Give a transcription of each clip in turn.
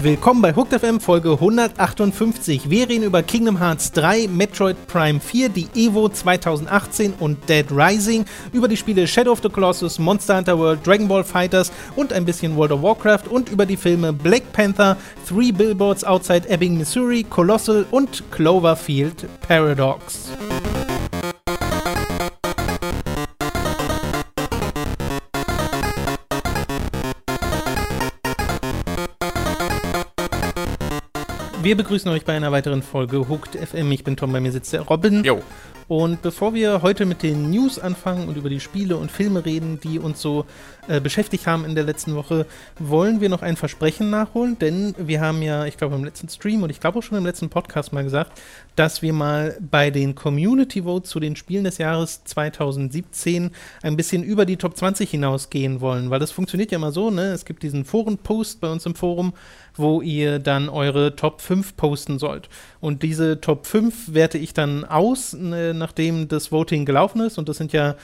Willkommen bei Hooked FM Folge 158. Wir reden über Kingdom Hearts 3, Metroid Prime 4, die Evo 2018 und Dead Rising, über die Spiele Shadow of the Colossus, Monster Hunter World, Dragon Ball Fighters und ein bisschen World of Warcraft und über die Filme Black Panther, Three Billboards Outside Ebbing, Missouri, Colossal und Cloverfield Paradox. Wir begrüßen euch bei einer weiteren Folge Hooked FM. Ich bin Tom, bei mir sitzt der Robin. Jo. Und bevor wir heute mit den News anfangen und über die Spiele und Filme reden, die uns so äh, beschäftigt haben in der letzten Woche, wollen wir noch ein Versprechen nachholen, denn wir haben ja, ich glaube im letzten Stream und ich glaube auch schon im letzten Podcast mal gesagt, dass wir mal bei den Community Votes zu den Spielen des Jahres 2017 ein bisschen über die Top 20 hinausgehen wollen, weil das funktioniert ja immer so, ne? Es gibt diesen Forenpost bei uns im Forum, wo ihr dann eure Top 5 posten sollt. Und diese Top 5 werte ich dann aus, ne, nachdem das Voting gelaufen ist. Und das sind ja,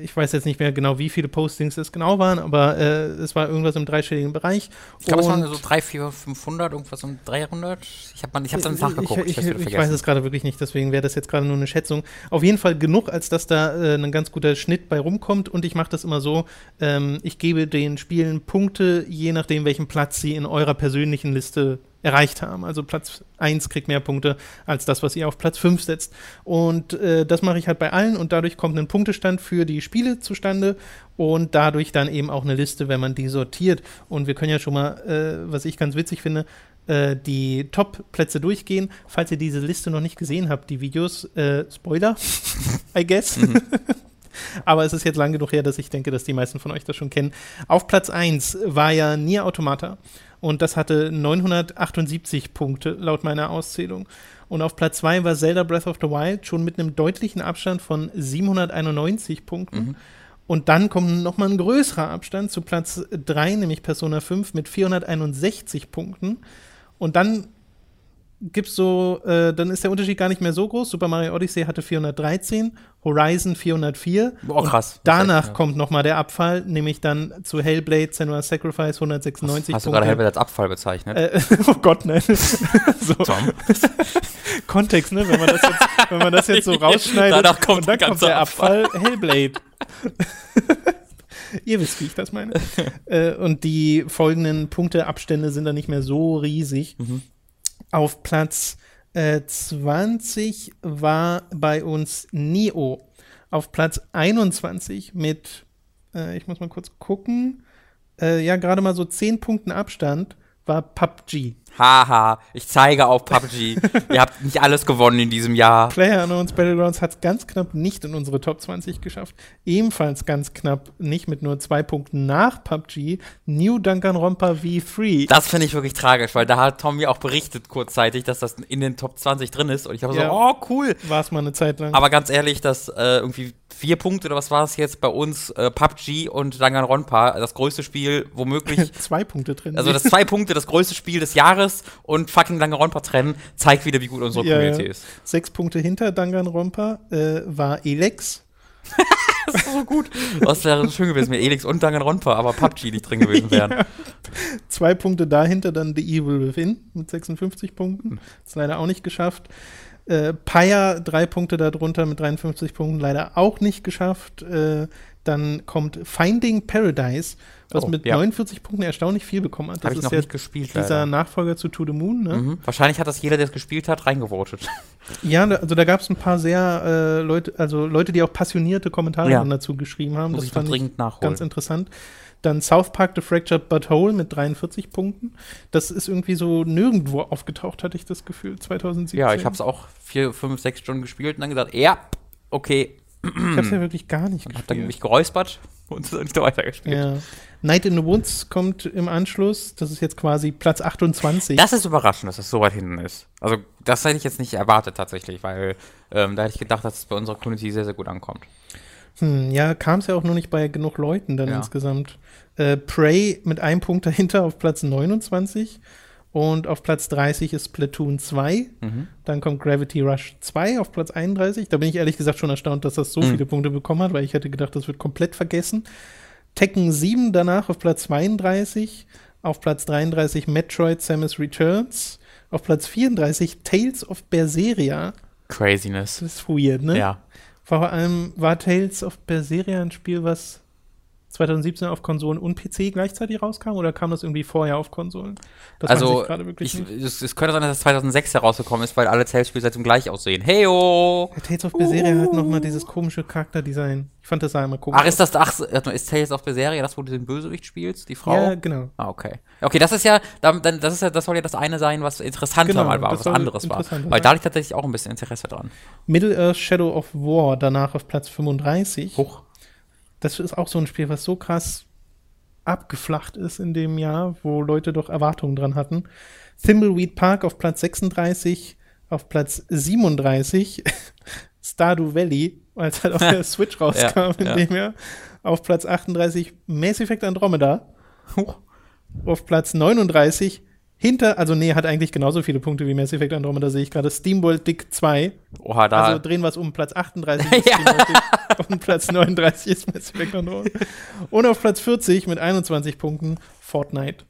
ich weiß jetzt nicht mehr genau, wie viele Postings es genau waren, aber äh, es war irgendwas im dreistelligen Bereich. Ich glaube, es waren so 3, 4, 500, irgendwas um 300. Ich habe ich hab dann nachgeguckt. Ich, ich, ich, ich weiß es gerade wirklich nicht, deswegen wäre das jetzt gerade nur eine Schätzung. Auf jeden Fall genug, als dass da äh, ein ganz guter Schnitt bei rumkommt. Und ich mache das immer so, ähm, ich gebe den Spielen Punkte, je nachdem, welchen Platz sie in eurer persönlichen Liste erreicht haben. Also Platz 1 kriegt mehr Punkte als das, was ihr auf Platz 5 setzt. Und äh, das mache ich halt bei allen und dadurch kommt ein Punktestand für die Spiele zustande und dadurch dann eben auch eine Liste, wenn man die sortiert. Und wir können ja schon mal, äh, was ich ganz witzig finde, äh, die Top-Plätze durchgehen. Falls ihr diese Liste noch nicht gesehen habt, die Videos, äh, Spoiler, I guess. Mhm. Aber es ist jetzt lang genug her, dass ich denke, dass die meisten von euch das schon kennen. Auf Platz 1 war ja Nier Automata und das hatte 978 Punkte laut meiner Auszählung. Und auf Platz 2 war Zelda Breath of the Wild schon mit einem deutlichen Abstand von 791 Punkten. Mhm. Und dann kommt nochmal ein größerer Abstand zu Platz 3, nämlich Persona 5 mit 461 Punkten. Und dann gibt's so, äh, dann ist der Unterschied gar nicht mehr so groß. Super Mario Odyssey hatte 413, Horizon 404. Boah, krass. danach ja. kommt noch mal der Abfall, nämlich dann zu Hellblade, Senua's Sacrifice 196. Hast, hast du gerade Hellblade als Abfall bezeichnet? Äh, oh Gott, nein. so. Tom. Kontext, ne? Wenn man das jetzt, wenn man das jetzt so rausschneidet danach kommt und dann kommt der Abfall, Abfall Hellblade. Ihr wisst, wie ich das meine. äh, und die folgenden Punkteabstände sind dann nicht mehr so riesig. Mhm. Auf Platz äh, 20 war bei uns Nio. Auf Platz 21 mit, äh, ich muss mal kurz gucken, äh, ja, gerade mal so 10 Punkten Abstand war PUBG. Haha, ich zeige auf PUBG. Ihr habt nicht alles gewonnen in diesem Jahr. Player Unknowns Battlegrounds hat es ganz knapp nicht in unsere Top 20 geschafft. Ebenfalls ganz knapp nicht mit nur zwei Punkten nach PUBG. New Danganronpa V3. Das finde ich wirklich tragisch, weil da hat Tommy auch berichtet kurzzeitig, dass das in den Top 20 drin ist. Und ich habe ja, so, oh cool. War es mal eine Zeit lang. Aber ganz ehrlich, dass äh, irgendwie vier Punkte oder was war es jetzt bei uns? Äh, PUBG und Danganronpa, das größte Spiel, womöglich. zwei Punkte drin. Also das zwei Punkte, das größte Spiel des Jahres und fucking Danganronpa trennen, zeigt wieder, wie gut unsere ja, Community ist. Sechs Punkte hinter Danganronpa äh, war Elex. das ist so gut. Das wäre schön gewesen, wenn Elix und Danganronpa, aber PUBG nicht drin gewesen wären. ja. Zwei Punkte dahinter dann The Evil Within mit 56 Punkten. Das leider auch nicht geschafft. Äh, Paya drei Punkte darunter mit 53 Punkten, leider auch nicht geschafft. Äh, dann kommt Finding Paradise, was oh, mit ja. 49 Punkten erstaunlich viel bekommen hat. Das Hab ist noch ja nicht gespielt, dieser leider. Nachfolger zu To the Moon. Ne? Mhm. Wahrscheinlich hat das jeder, der es gespielt hat, reingevotet. Ja, also da gab es ein paar sehr äh, Leute, also Leute, die auch passionierte Kommentare ja. dazu geschrieben haben. Muss das ich fand ich nachholen. ganz interessant. Dann South Park The Fractured But Whole mit 43 Punkten. Das ist irgendwie so nirgendwo aufgetaucht, hatte ich das Gefühl, 2017. Ja, ich habe es auch vier, fünf, sechs Stunden gespielt und dann gesagt, ja, okay. Ich habe es ja wirklich gar nicht gespielt. Ich habe dann mich geräuspert und dann nicht weitergespielt. Ja. Night in the Woods kommt im Anschluss. Das ist jetzt quasi Platz 28. Das ist überraschend, dass das so weit hinten ist. Also, das hätte ich jetzt nicht erwartet tatsächlich, weil ähm, da hätte ich gedacht, dass es bei unserer Community sehr, sehr gut ankommt. Hm, ja, kam es ja auch nur nicht bei genug Leuten dann ja. insgesamt. Äh, Prey mit einem Punkt dahinter auf Platz 29. Und auf Platz 30 ist Platoon 2. Mhm. Dann kommt Gravity Rush 2 auf Platz 31. Da bin ich ehrlich gesagt schon erstaunt, dass das so mhm. viele Punkte bekommen hat, weil ich hätte gedacht, das wird komplett vergessen. Tekken 7 danach auf Platz 32. Auf Platz 33 Metroid Samus Returns. Auf Platz 34 Tales of Berseria. Craziness. Das ist weird, ne? Ja. Vor allem war Tales of Berseria ein Spiel, was 2017 auf Konsolen und PC gleichzeitig rauskam oder kam das irgendwie vorher auf Konsolen? Das also, ich es, es könnte sein, dass es 2006 herausgekommen ist, weil alle Tales-Spiele seitdem gleich aussehen. Heyo! Ja, Tales of Berseria hat nochmal dieses komische Charakterdesign. Ich fand das immer komisch. Ach, ist das, ach, ist Tales of Berseria das, wo du den Bösewicht spielst, die Frau? Ja, genau. Ah, okay. Okay, das ist ja, dann, das ist ja, das soll ja das eine sein, was interessanter Genau, mal war, was anderes war. Weil da liegt tatsächlich auch ein bisschen Interesse dran. Middle-earth Shadow of War danach auf Platz 35. Hoch. Das ist auch so ein Spiel, was so krass abgeflacht ist in dem Jahr, wo Leute doch Erwartungen dran hatten. Thimbleweed Park auf Platz 36, auf Platz 37 Stardew Valley, es halt auf der Switch rauskam in ja. dem Jahr. Auf Platz 38 Mass Effect Andromeda. Auf Platz 39 hinter, also nee, hat eigentlich genauso viele Punkte wie Mass Effect Andromeda, sehe ich gerade. SteamWorld Dick 2. Oha, da. Also drehen wir es um. Platz 38 ist Ja. Dick und Platz 39 ist Mass Effect Andromeda. Und auf Platz 40 mit 21 Punkten Fortnite.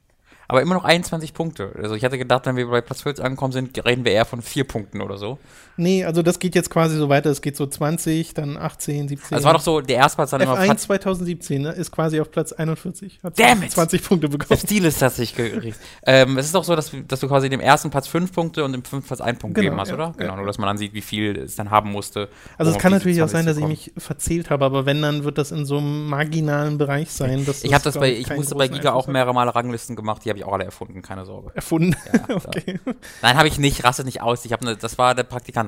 aber immer noch 21 Punkte. Also ich hatte gedacht, wenn wir bei Platz 40 angekommen sind, reden wir eher von vier Punkten oder so. Nee, also das geht jetzt quasi so weiter. Es geht so 20, dann 18, 17. Also war doch so, der Erstplatz dann immer F1 Platz. 2017 ne, ist quasi auf Platz 41. Hat Damn it! 20 Punkte Der bekommen. Stil ist tatsächlich gerichtet. ähm, es ist doch so, dass, dass du quasi dem ersten Platz fünf Punkte und dem fünften Platz einen Punkt Genau, gegeben hast, ja, oder? ja. Genau, nur dass man dann sieht, wie viel es dann haben musste. Also um es kann natürlich auch 20 sein, dass ich mich verzählt habe, aber wenn, dann wird das in so einem marginalen Bereich sein. Dass Ich habe das bei, ich musste bei Giga auch Einfluss mehrere Male Ranglisten gemacht, die habe ich auch alle erfunden, keine Sorge. erfunden. Ja, okay. Nein, habe ich nicht, rastet nicht aus. Ich habe ne, das war der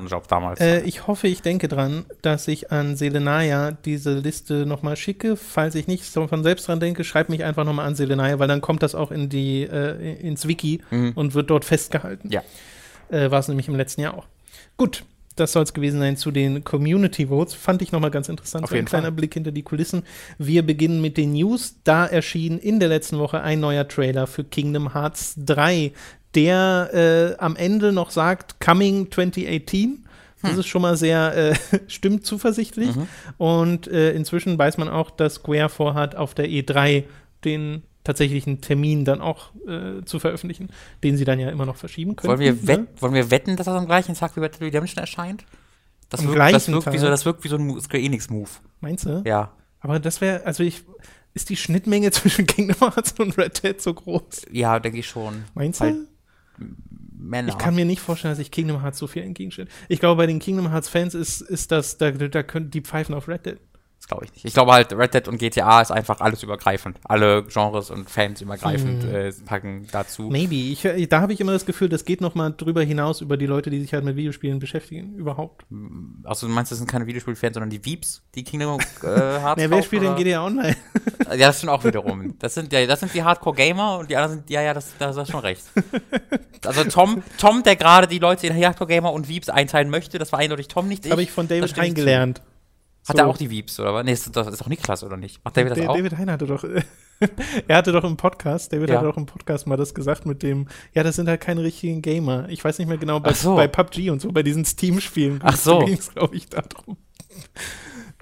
Praktikantenjob damals. Äh, ich hoffe, ich denke dran, dass ich an Selenaya diese Liste nochmal schicke. Falls ich nicht von selbst dran denke, schreib mich einfach nochmal an Selenaya, weil dann kommt das auch in die, äh, ins Wiki Mhm. und wird dort festgehalten. Ja. Äh, War es nämlich im letzten Jahr auch. Gut. Das soll es gewesen sein zu den Community Votes. Fand ich nochmal ganz interessant. Auf so ein jeden kleiner Fall. Blick hinter die Kulissen. Wir beginnen mit den News. Da erschien in der letzten Woche ein neuer Trailer für Kingdom Hearts 3, der äh, am Ende noch sagt, Coming 2018. Das ist schon mal sehr, äh, stimmt zuversichtlich. Und äh, inzwischen weiß man auch, dass Square vorhat, auf der E3 den tatsächlichen Termin dann auch äh, zu veröffentlichen, den sie dann ja immer noch verschieben können. wollen, wir ne? wollen wir wetten, dass das am gleichen Tag wie Red Dead Redemption erscheint? Das Am wirkt, das, gleichen wirkt wie so, Tag? das wirkt wie so ein Square Enix-Move. Meinst du? Ja. Aber das wäre, also ich, ist die Schnittmenge zwischen Kingdom Hearts und Red Dead so groß? Ja, denke ich schon. Meinst du? Männer. Ich kann mir nicht vorstellen, dass sich Kingdom Hearts so viel entgegenstellt. Ich glaube, bei den Kingdom Hearts Fans ist, ist das, da, da können die pfeifen auf Red Dead. Das glaube ich nicht. Ich glaube halt, Red Dead und GTA ist einfach alles übergreifend. Alle Genres und Fans übergreifend Hm. äh, packen dazu. Maybe. Ich, äh, da habe ich immer das Gefühl, das geht noch mal drüber hinaus über die Leute, die sich halt mit Videospielen beschäftigen. Überhaupt. Also du meinst, das sind keine Videospielfans, sondern die Weeps, die Kingdom äh, Hearts Nee, wer kaufen, spielt denn oder? GTA Online? Ja, das stimmt auch wiederum. Das sind, ja, das sind die Hardcore-Gamer und die anderen sind, ja, ja, das, das hast schon recht. Also Tom, Tom, der gerade die Leute in Hardcore-Gamer und Weeps einteilen möchte, das war eindeutig Tom, nicht Das ich. habe ich von Da David Hein gelernt. Hat So. er auch die Weeps, oder was? Nee, ist, das ist auch Niklas, oder nicht? Macht David das Da- auch? David Hein hatte doch, er hatte doch im Podcast, David Ja. hatte doch im Podcast mal das gesagt mit dem, ja, das sind halt keine richtigen Gamer. Ich weiß nicht mehr genau, bei, so. bei PUBG und so, bei diesen Steam-Spielen. Ach so. ging es, glaube ich, darum.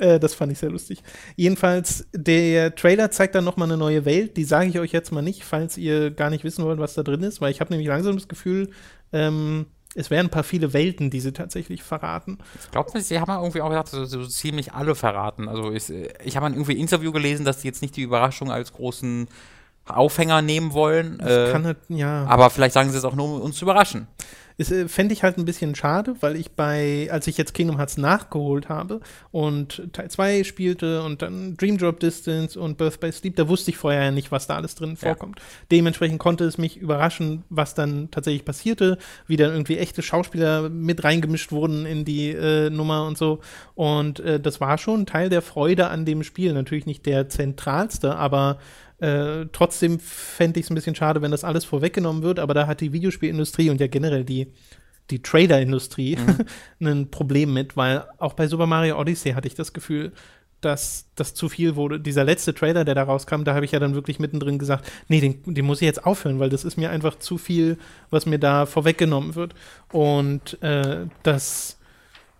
Äh, das fand ich sehr lustig. Jedenfalls, der Trailer zeigt dann nochmal eine neue Welt. Die sage ich euch jetzt mal nicht, falls ihr gar nicht wissen wollt, was da drin ist, weil ich habe nämlich langsam das Gefühl, ähm, es wären ein paar viele Welten, die sie tatsächlich verraten. Ich glaube, sie haben ja irgendwie auch gesagt, so, so ziemlich alle verraten. Also ich, ich habe irgendwie ein Interview gelesen, dass sie jetzt nicht die Überraschung als großen Aufhänger nehmen wollen. Das Äh, kann halt, ja. aber vielleicht sagen sie es auch nur, um uns zu überraschen. Äh, Fände ich halt ein bisschen schade, weil ich bei, als ich jetzt Kingdom Hearts nachgeholt habe und Teil 2 spielte und dann Dream Drop Distance und Birth by Sleep, da wusste ich vorher ja nicht, was da alles drin Ja. vorkommt. Dementsprechend konnte es mich überraschen, was dann tatsächlich passierte, wie dann irgendwie echte Schauspieler mit reingemischt wurden in die äh, Nummer und so. Und äh, das war schon Teil der Freude an dem Spiel. Natürlich nicht der zentralste, aber äh, trotzdem fände ich es ein bisschen schade, wenn das alles vorweggenommen wird, aber da hat die Videospielindustrie und ja generell die, die Trader-Industrie ein Problem mit, weil auch bei Super Mario Odyssey hatte ich das Gefühl, dass das zu viel wurde. Dieser letzte Trailer, der da rauskam, da habe ich ja dann wirklich mittendrin gesagt, nee, den, den muss ich jetzt aufhören, weil das ist mir einfach zu viel, was mir da vorweggenommen wird. Und äh, das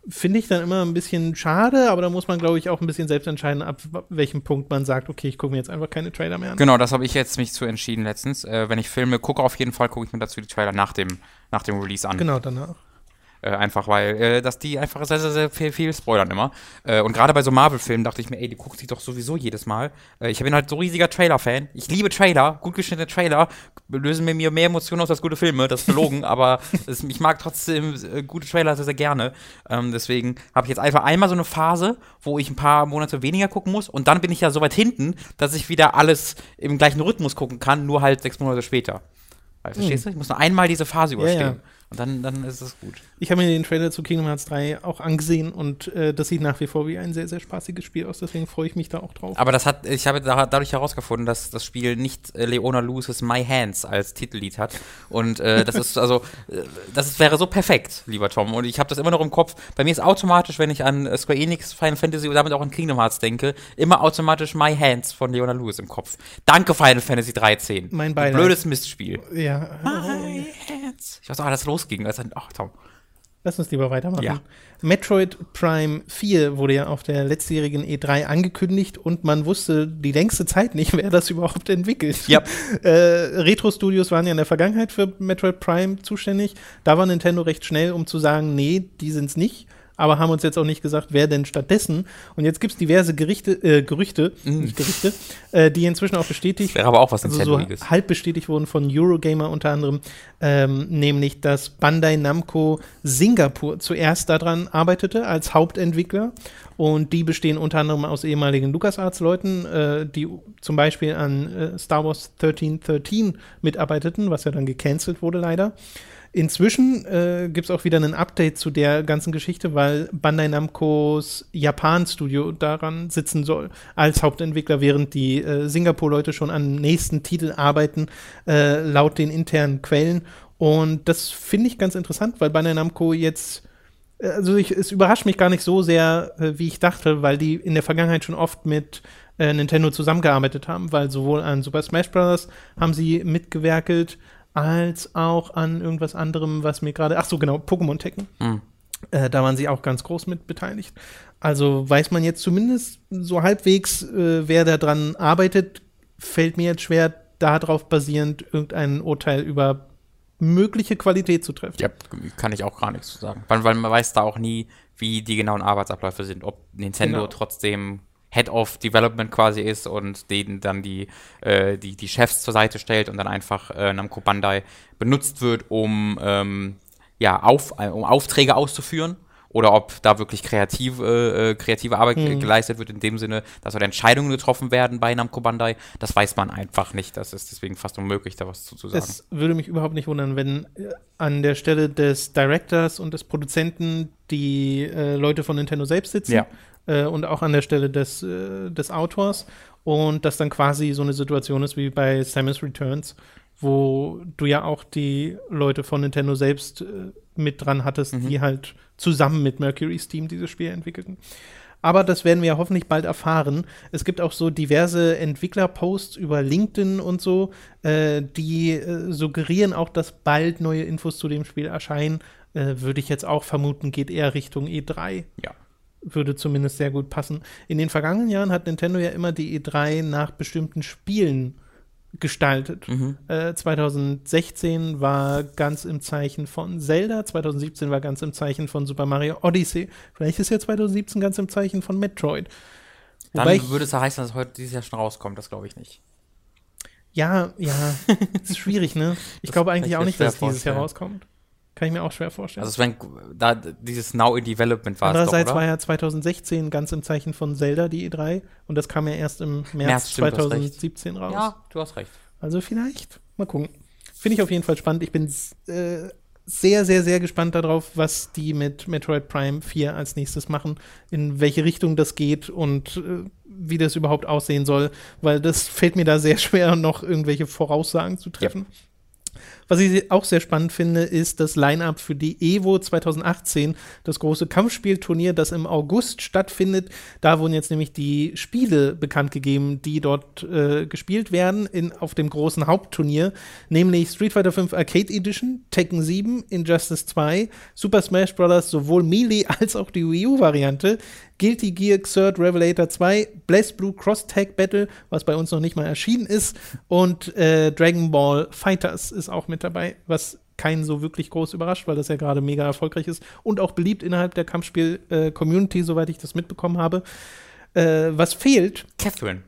finde ich dann immer ein bisschen schade, aber da muss man, glaube ich, auch ein bisschen selbst entscheiden, ab welchem Punkt man sagt, okay, ich gucke mir jetzt einfach keine Trailer mehr an. Genau, das habe ich jetzt mich zu entschieden letztens. Äh, wenn ich Filme gucke, auf jeden Fall gucke ich mir dazu die Trailer nach dem, nach dem Release an. Genau, danach. Äh, einfach weil, äh, dass die einfach sehr, sehr, sehr viel, viel spoilern immer. Äh, und gerade bei so Marvel-Filmen dachte ich mir, ey, die guckst dich doch sowieso jedes Mal. Äh, ich bin halt so riesiger Trailer-Fan. Ich liebe Trailer, gut geschnittene Trailer, lösen mir mehr Emotionen aus als gute Filme, das ist verlogen, aber es, ich mag trotzdem äh, gute Trailer sehr, sehr gerne. Ähm, deswegen habe ich jetzt einfach einmal so eine Phase, wo ich ein paar Monate weniger gucken muss und dann bin ich ja so weit hinten, dass ich wieder alles im gleichen Rhythmus gucken kann, nur halt sechs Monate später. Weil, verstehst du? Ich muss nur einmal diese Phase überstehen. Ja, ja. Und dann, dann ist es gut. Ich habe mir den Trailer zu Kingdom Hearts 3 auch angesehen und äh, das sieht nach wie vor wie ein sehr, sehr spaßiges Spiel aus, deswegen freue ich mich da auch drauf. Aber das hat, ich habe da, dadurch herausgefunden, dass das Spiel nicht äh, Leona Lewis' My Hands als Titellied hat. Und äh, das ist also, äh, das ist, wäre so perfekt, lieber Tom. Und ich habe das immer noch im Kopf. Bei mir ist automatisch, wenn ich an äh, Square Enix, Final Fantasy und damit auch an Kingdom Hearts denke, immer automatisch My Hands von Leona Lewis im Kopf. Danke, Final Fantasy 13. Mein Beileid. Blödes Mistspiel. Ja. My Hands. Ich weiß auch, als das losging. Als dann, ach, Tom. Lass uns lieber weitermachen. Ja. Metroid Prime 4 wurde ja auf der letztjährigen E3 angekündigt und man wusste die längste Zeit nicht, wer das überhaupt entwickelt. Ja. äh, Retro Studios waren ja in der Vergangenheit für Metroid Prime zuständig. Da war Nintendo recht schnell, um zu sagen, nee, die sind's nicht. Aber haben uns jetzt auch nicht gesagt, wer denn stattdessen. Und jetzt gibt's diverse Gerichte, äh, Gerüchte, nicht Gerichte, äh, die inzwischen auch bestätigt Wäre aber auch was also so halb bestätigt wurden von Eurogamer unter anderem, ähm, nämlich dass Bandai Namco Singapur zuerst daran arbeitete als Hauptentwickler und die bestehen unter anderem aus ehemaligen LucasArts-Leuten, äh, die zum Beispiel an äh, Star Wars 1313 mitarbeiteten, was ja dann gecancelt wurde leider. Inzwischen äh, gibt es auch wieder ein Update zu der ganzen Geschichte, weil Bandai Namcos Japan-Studio daran sitzen soll als Hauptentwickler, während die äh, Singapur-Leute schon am nächsten Titel arbeiten, äh, laut den internen Quellen. Und das finde ich ganz interessant, weil Bandai Namco jetzt äh, also ich, es überrascht mich gar nicht so sehr, äh, wie ich dachte, weil die in der Vergangenheit schon oft mit äh, Nintendo zusammengearbeitet haben, weil sowohl an Super Smash Bros. haben sie mitgewerkelt, als auch an irgendwas anderem, was mir gerade, ach so genau, Pokémon Tekken. Mhm. Äh, da waren sie auch ganz groß mit beteiligt. Also weiß man jetzt zumindest so halbwegs, äh, wer da dran arbeitet, fällt mir jetzt schwer, darauf basierend irgendein Urteil über mögliche Qualität zu treffen. Ja, kann ich auch gar nichts zu sagen. Weil, weil man weiß da auch nie, wie die genauen Arbeitsabläufe sind. Ob Nintendo Genau. trotzdem Head of Development quasi ist und denen dann die, äh, die, die Chefs zur Seite stellt und dann einfach äh, Namco Bandai benutzt wird, um, ähm, ja, auf, äh, um Aufträge auszuführen. Oder ob da wirklich kreative, äh, kreative Arbeit Mhm. geleistet wird, in dem Sinne, dass dort Entscheidungen getroffen werden bei Namco Bandai. Das weiß man einfach nicht. Das ist deswegen fast unmöglich, da was zu, zu sagen. Es würde mich überhaupt nicht wundern, wenn äh, an der Stelle des Directors und des Produzenten die äh, Leute von Nintendo selbst sitzen Ja. äh, und auch an der Stelle des, äh, des Autors und das dann quasi so eine Situation ist wie bei Samus Returns, wo du ja auch die Leute von Nintendo selbst äh, mit dran hattest, Mhm. die halt zusammen mit Mercury Steam dieses Spiel entwickelten. Aber das werden wir ja hoffentlich bald erfahren. Es gibt auch so diverse Entwicklerposts über LinkedIn und so, äh, die äh, suggerieren auch, dass bald neue Infos zu dem Spiel erscheinen. Äh, Würde ich jetzt auch vermuten, geht eher Richtung E3. Ja. Würde zumindest sehr gut passen. In den vergangenen Jahren hat Nintendo ja immer die E3 nach bestimmten Spielen gestaltet. Mhm. Äh, 2016 war ganz im Zeichen von Zelda, 2017 war ganz im Zeichen von Super Mario Odyssey. Vielleicht ist ja 2017 ganz im Zeichen von Metroid. Dann Wobei ich- würde es ja heißen, dass heute dieses Jahr schon rauskommt. Das glaube ich nicht. Ja, ja, ist schwierig, ne? Ich Das glaube eigentlich ich auch nicht, dass dieses Jahr rauskommt. Kann ich mir auch schwer vorstellen. Also es wenn da dieses Now in Development war es doch, Andererseits oder? war ja 2016 ganz im Zeichen von Zelda die E3 und das kam ja erst im März, März, stimmt, du hast recht. 2017 raus. ja, du hast recht. Also vielleicht. Mal gucken. Finde ich auf jeden Fall spannend. Ich bin äh, sehr, sehr, sehr gespannt darauf, was die mit Metroid Prime 4 als nächstes machen, in welche Richtung das geht und äh, wie das überhaupt aussehen soll, weil das fällt mir da sehr schwer, noch irgendwelche Voraussagen zu treffen. Was ich auch sehr spannend finde, ist das Line-Up für die Evo 2018, das große Kampfspielturnier, das im August stattfindet. Da wurden jetzt nämlich die Spiele bekannt gegeben, die dort äh, gespielt werden in, auf dem großen Hauptturnier, nämlich Street Fighter V Arcade Edition, Tekken 7, Injustice 2, Super Smash Bros. sowohl Melee als auch die Wii U-Variante, Guilty Gear Xrd Revelator 2, Blaze Blue Cross Tag Battle, was bei uns noch nicht mal erschienen ist, und äh, Dragon Ball Fighters ist auch mit dabei, was keinen so wirklich groß überrascht, weil das ja gerade mega erfolgreich ist und auch beliebt innerhalb der Kampfspiel-Community, äh, soweit ich das mitbekommen habe. Äh, was fehlt? Catherine.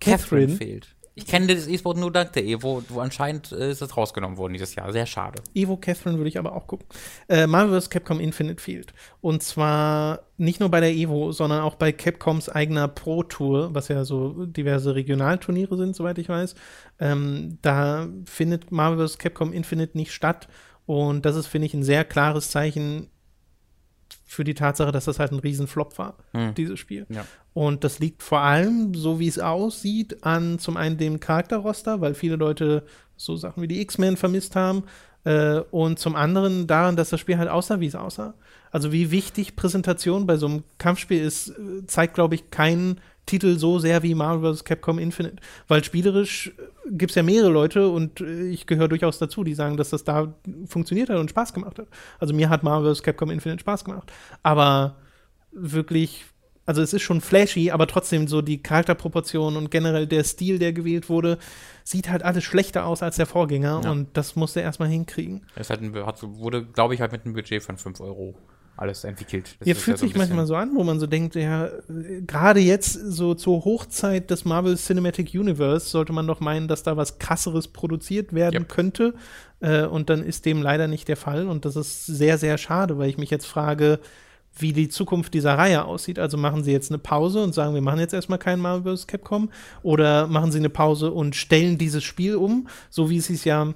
Catherine. Catherine fehlt. Ich kenne das E-Sport nur dank der Evo, wo anscheinend äh, ist das rausgenommen worden dieses Jahr. Sehr schade. Evo Catherine würde ich aber auch gucken. Äh, Marvel vs. Capcom Infinite fehlt. Und zwar nicht nur bei der Evo, sondern auch bei Capcoms eigener Pro Tour, was ja so diverse Regionalturniere sind, soweit ich weiß. Ähm, da findet Marvel vs. Capcom Infinite nicht statt. Und das ist, finde ich, ein sehr klares Zeichen für die Tatsache, dass das halt ein Riesenflop war, Hm. dieses Spiel. Ja. Und das liegt vor allem, so wie es aussieht, an zum einen dem Charakterroster, weil viele Leute so Sachen wie die X-Men vermisst haben. Äh, und zum anderen daran, dass das Spiel halt aussah, wie es aussah. Also wie wichtig Präsentation bei so einem Kampfspiel ist, äh, zeigt, glaube ich, kein Titel so sehr wie Marvel vs. Capcom Infinite. Weil spielerisch gibt es ja mehrere Leute und äh, ich gehöre durchaus dazu, die sagen, dass das da funktioniert hat und Spaß gemacht hat. Also mir hat Marvel vs. Capcom Infinite Spaß gemacht. Aber wirklich, also es ist schon flashy, aber trotzdem so die Charakterproportionen und generell der Stil, der gewählt wurde, sieht halt alles schlechter aus als der Vorgänger Ja. und das musste er erstmal hinkriegen. Es hat ein, hat, wurde, glaube ich, halt mit einem Budget von 5 Euro alles entwickelt. Das Ja, fühlt so ein sich manchmal so an, wo man so denkt, ja, gerade jetzt so zur Hochzeit des Marvel Cinematic Universe sollte man doch meinen, dass da was krasseres produziert werden Yep. könnte. Äh, und dann ist dem leider nicht der Fall. Und das ist sehr, sehr schade, weil ich mich jetzt frage, wie die Zukunft dieser Reihe aussieht. Also machen sie jetzt eine Pause und sagen, wir machen jetzt erstmal kein Marvel vs. Capcom oder machen sie eine Pause und stellen dieses Spiel um, so wie sie es ja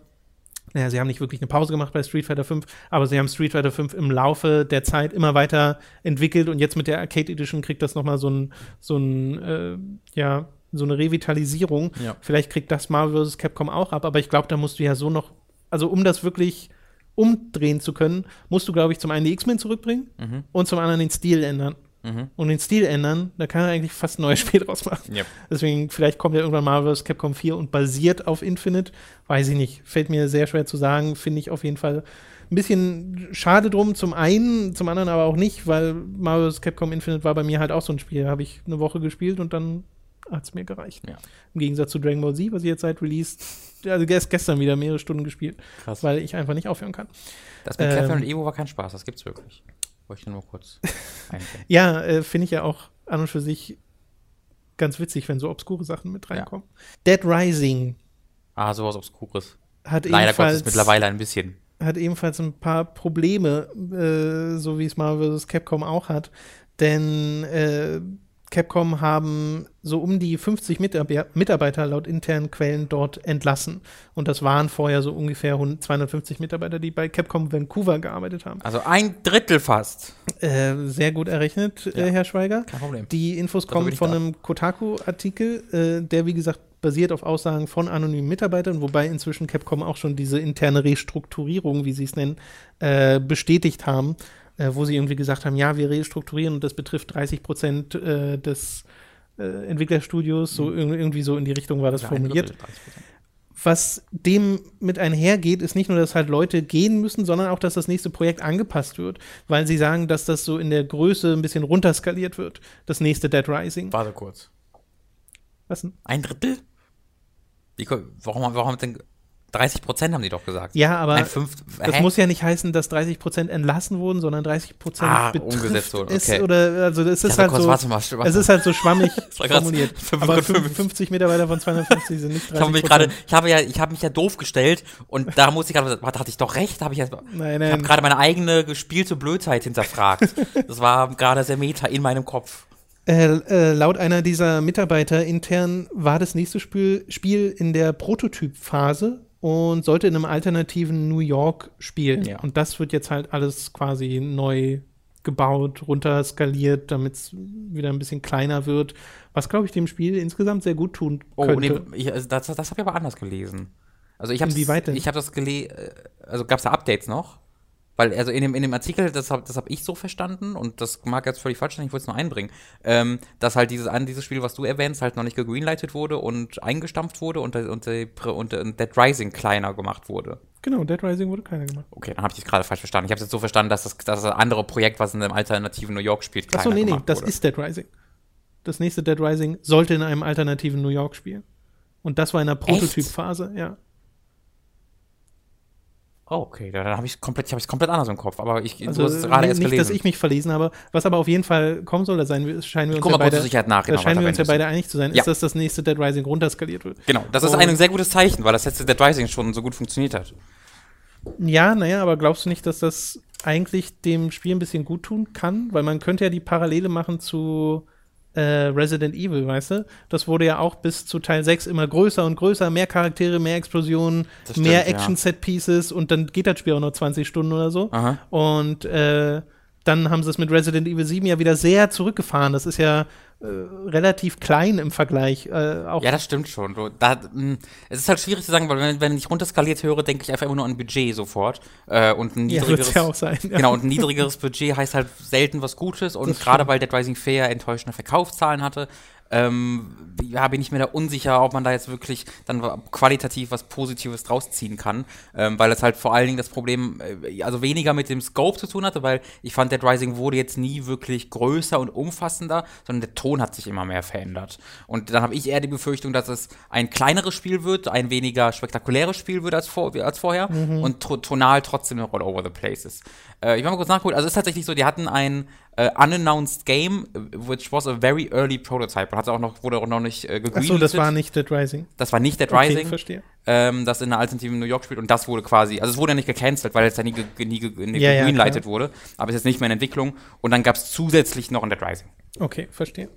naja, sie haben nicht wirklich eine Pause gemacht bei Street Fighter 5, aber sie haben Street Fighter 5 im Laufe der Zeit immer weiter entwickelt und jetzt mit der Arcade Edition kriegt das nochmal so ein, so ein, äh, ja, so eine Revitalisierung. Ja. Vielleicht kriegt das Marvel vs. Capcom auch ab, aber ich glaube, da musst du ja so noch, also um das wirklich umdrehen zu können, musst du, glaube ich, zum einen die X-Men zurückbringen Mhm. und zum anderen den Stil ändern. Mhm. Und den Stil ändern, da kann er eigentlich fast ein neues Spiel draus machen. Yep. Deswegen, vielleicht kommt ja irgendwann Marvel vs. Capcom 4 und basiert auf Infinite. Weiß ich nicht. Fällt mir sehr schwer zu sagen. Finde ich auf jeden Fall ein bisschen schade drum. Zum einen, zum anderen aber auch nicht, weil Marvel vs. Capcom Infinite war bei mir halt auch so ein Spiel. Habe ich eine Woche gespielt und dann hat es mir gereicht. Ja. Im Gegensatz zu Dragon Ball Z, was ich jetzt seit Release, also erst gestern wieder mehrere Stunden gespielt, Krass. weil ich einfach nicht aufhören kann. Das mit Ähm, Catherine und Evo war kein Spaß, das gibt's wirklich. Wollte ich nur kurz. Ja, äh, finde ich ja auch an und für sich ganz witzig, wenn so obskure Sachen mit reinkommen. Dead Rising Ah, sowas Obskures. hat Leider Gottes mittlerweile ein bisschen. hat ebenfalls ein paar Probleme, äh, so wie es Marvel vs. Capcom auch hat. Denn äh, Capcom haben so um die 50 Mitab Mitarbeiter laut internen Quellen dort entlassen. Und das waren vorher so ungefähr 100 250 Mitarbeiter, die bei Capcom Vancouver gearbeitet haben. Also ein Drittel fast. Äh, sehr gut errechnet, äh, Ja. Herr Schweiger. Kein Problem. Die Infos kommen von da. einem Kotaku-Artikel, äh, der wie gesagt basiert auf Aussagen von anonymen Mitarbeitern, wobei inzwischen Capcom auch schon diese interne Restrukturierung, wie sie es nennen, äh, bestätigt haben, äh, wo sie irgendwie gesagt haben, ja, wir restrukturieren und das betrifft 30 Prozent äh, des äh, Entwicklerstudios, so irg- irgendwie so in die Richtung war das Ja, formuliert. Drittel, 30%. Was dem mit einhergeht, ist nicht nur, dass halt Leute gehen müssen, sondern auch, dass das nächste Projekt angepasst wird, weil sie sagen, dass das so in der Größe ein bisschen runterskaliert wird, das nächste Dead Rising. Warte kurz. Was denn? Ein Drittel? Wie, warum, warum denn 30 Prozent haben die doch gesagt? Ja, aber Fünft, das muss ja nicht heißen, dass 30 Prozent entlassen wurden, sondern 30 Prozent Ah, umgesetzt wurden, es okay. oder also das Ich ist halt kurz, so. warte mal, warte Es ist halt so schwammig formuliert. Aber fünf- 50 Mitarbeiter von 250 sind nicht 30 Ich habe mich gerade, ich habe ja, ich habe mich ja doof gestellt und da musste ich gerade, warte, hatte ich doch recht, habe ich ja, Nein, ich habe nein. gerade meine eigene gespielte Blödheit hinterfragt. das war gerade sehr meta in meinem Kopf. Äh, äh, laut einer dieser Mitarbeiter intern war das nächste Spiel, Spiel in der Prototypphase und sollte in einem alternativen New York spielen. Ja. Und das wird jetzt halt alles quasi neu gebaut, runterskaliert, damit es wieder ein bisschen kleiner wird. Was, glaube ich, dem Spiel insgesamt sehr gut tun Oh, könnte. nee, ich, also das, das habe ich aber anders gelesen. Also ich habe ich das gelesen, also gab es da Updates noch? Weil, also in dem, in dem Artikel, das habe das hab ich so verstanden, und das mag jetzt völlig falsch sein, ich wollte es nur einbringen, ähm, dass halt dieses, an dieses Spiel, was du erwähnst, halt noch nicht gegreenlightet wurde und eingestampft wurde und, und, und, und Dead Rising kleiner gemacht wurde. Genau, Dead Rising wurde keiner gemacht. Okay, dann habe ich es gerade falsch verstanden. Ich habe es jetzt so verstanden, dass das, dass das andere Projekt, was in einem alternativen New York spielt, kleiner Achso, nee, nee, gemacht das wurde. ist Dead Rising. Das nächste Dead Rising sollte in einem alternativen New York spielen. Und das war in der Prototypphase, ja. Oh, okay, dann habe ich komplett, ich habe es komplett anders im Kopf, aber ich, Also es gerade erst nicht, gelesen. dass ich mich verlesen habe. Was aber auf jeden Fall kommen soll, da wir- scheinen wir uns ja beide, Sicherheit nach, genau, scheinen wir uns ja beide einig zu sein, Ja. ist, dass das nächste Dead Rising runterskaliert wird. genau, das ist Und- ein sehr gutes Zeichen, weil das letzte Dead Rising schon so gut funktioniert hat. Ja, naja, aber glaubst du nicht, dass das eigentlich dem Spiel ein bisschen gut tun kann? Weil man könnte ja die Parallele machen zu äh, Resident Evil, weißt du? Das wurde ja auch bis zu Teil 6 immer größer und größer, mehr Charaktere, mehr Explosionen, stimmt, mehr. Action-Set-Pieces und dann geht das Spiel auch nur 20 Stunden oder so. Aha. Und äh, dann haben sie es mit Resident Evil 7 ja wieder sehr zurückgefahren. Das ist ja äh, relativ klein im Vergleich. Äh, auch Ja, das stimmt schon. Du, da, mh, es ist halt schwierig zu sagen, weil wenn, wenn ich runterskaliert höre, denke ich einfach immer nur an Budget sofort. Äh, und ein ja, niedrigeres, ja auch sein. Ja. Genau, und ein niedrigeres Budget heißt halt selten was Gutes. Und gerade weil Dead Rising fair enttäuschende Verkaufszahlen hatte, ähm, ja, bin ich mir da unsicher, ob man da jetzt wirklich dann qualitativ was Positives draus ziehen kann, ähm, weil es halt vor allen Dingen das Problem, äh, also weniger mit dem Scope zu tun hatte, weil ich fand, Dead Rising wurde jetzt nie wirklich größer und umfassender, sondern der Ton hat sich immer mehr verändert. Und dann habe ich eher die Befürchtung, dass es ein kleineres Spiel wird, ein weniger spektakuläres Spiel wird als, vor, als vorher und to tonal trotzdem noch all over the place ist. Äh, ich war mal kurz nachgeholt, also es ist tatsächlich so, die hatten ein äh, unannounced game, äh, which was a very early prototype und hatte auch noch, wurde auch noch nicht äh, gegreenlightet. Achso, das war nicht Dead Rising. Das war nicht Dead Okay, Rising, verstehe. ähm, das in einer alternativen New York spielt und das wurde quasi, also es wurde ja nicht gecancelt, weil es ja nie, nie, nie Ja, ja, wurde, aber es ist jetzt nicht mehr in Entwicklung und dann gab es zusätzlich noch ein Dead Rising. Okay, verstehe.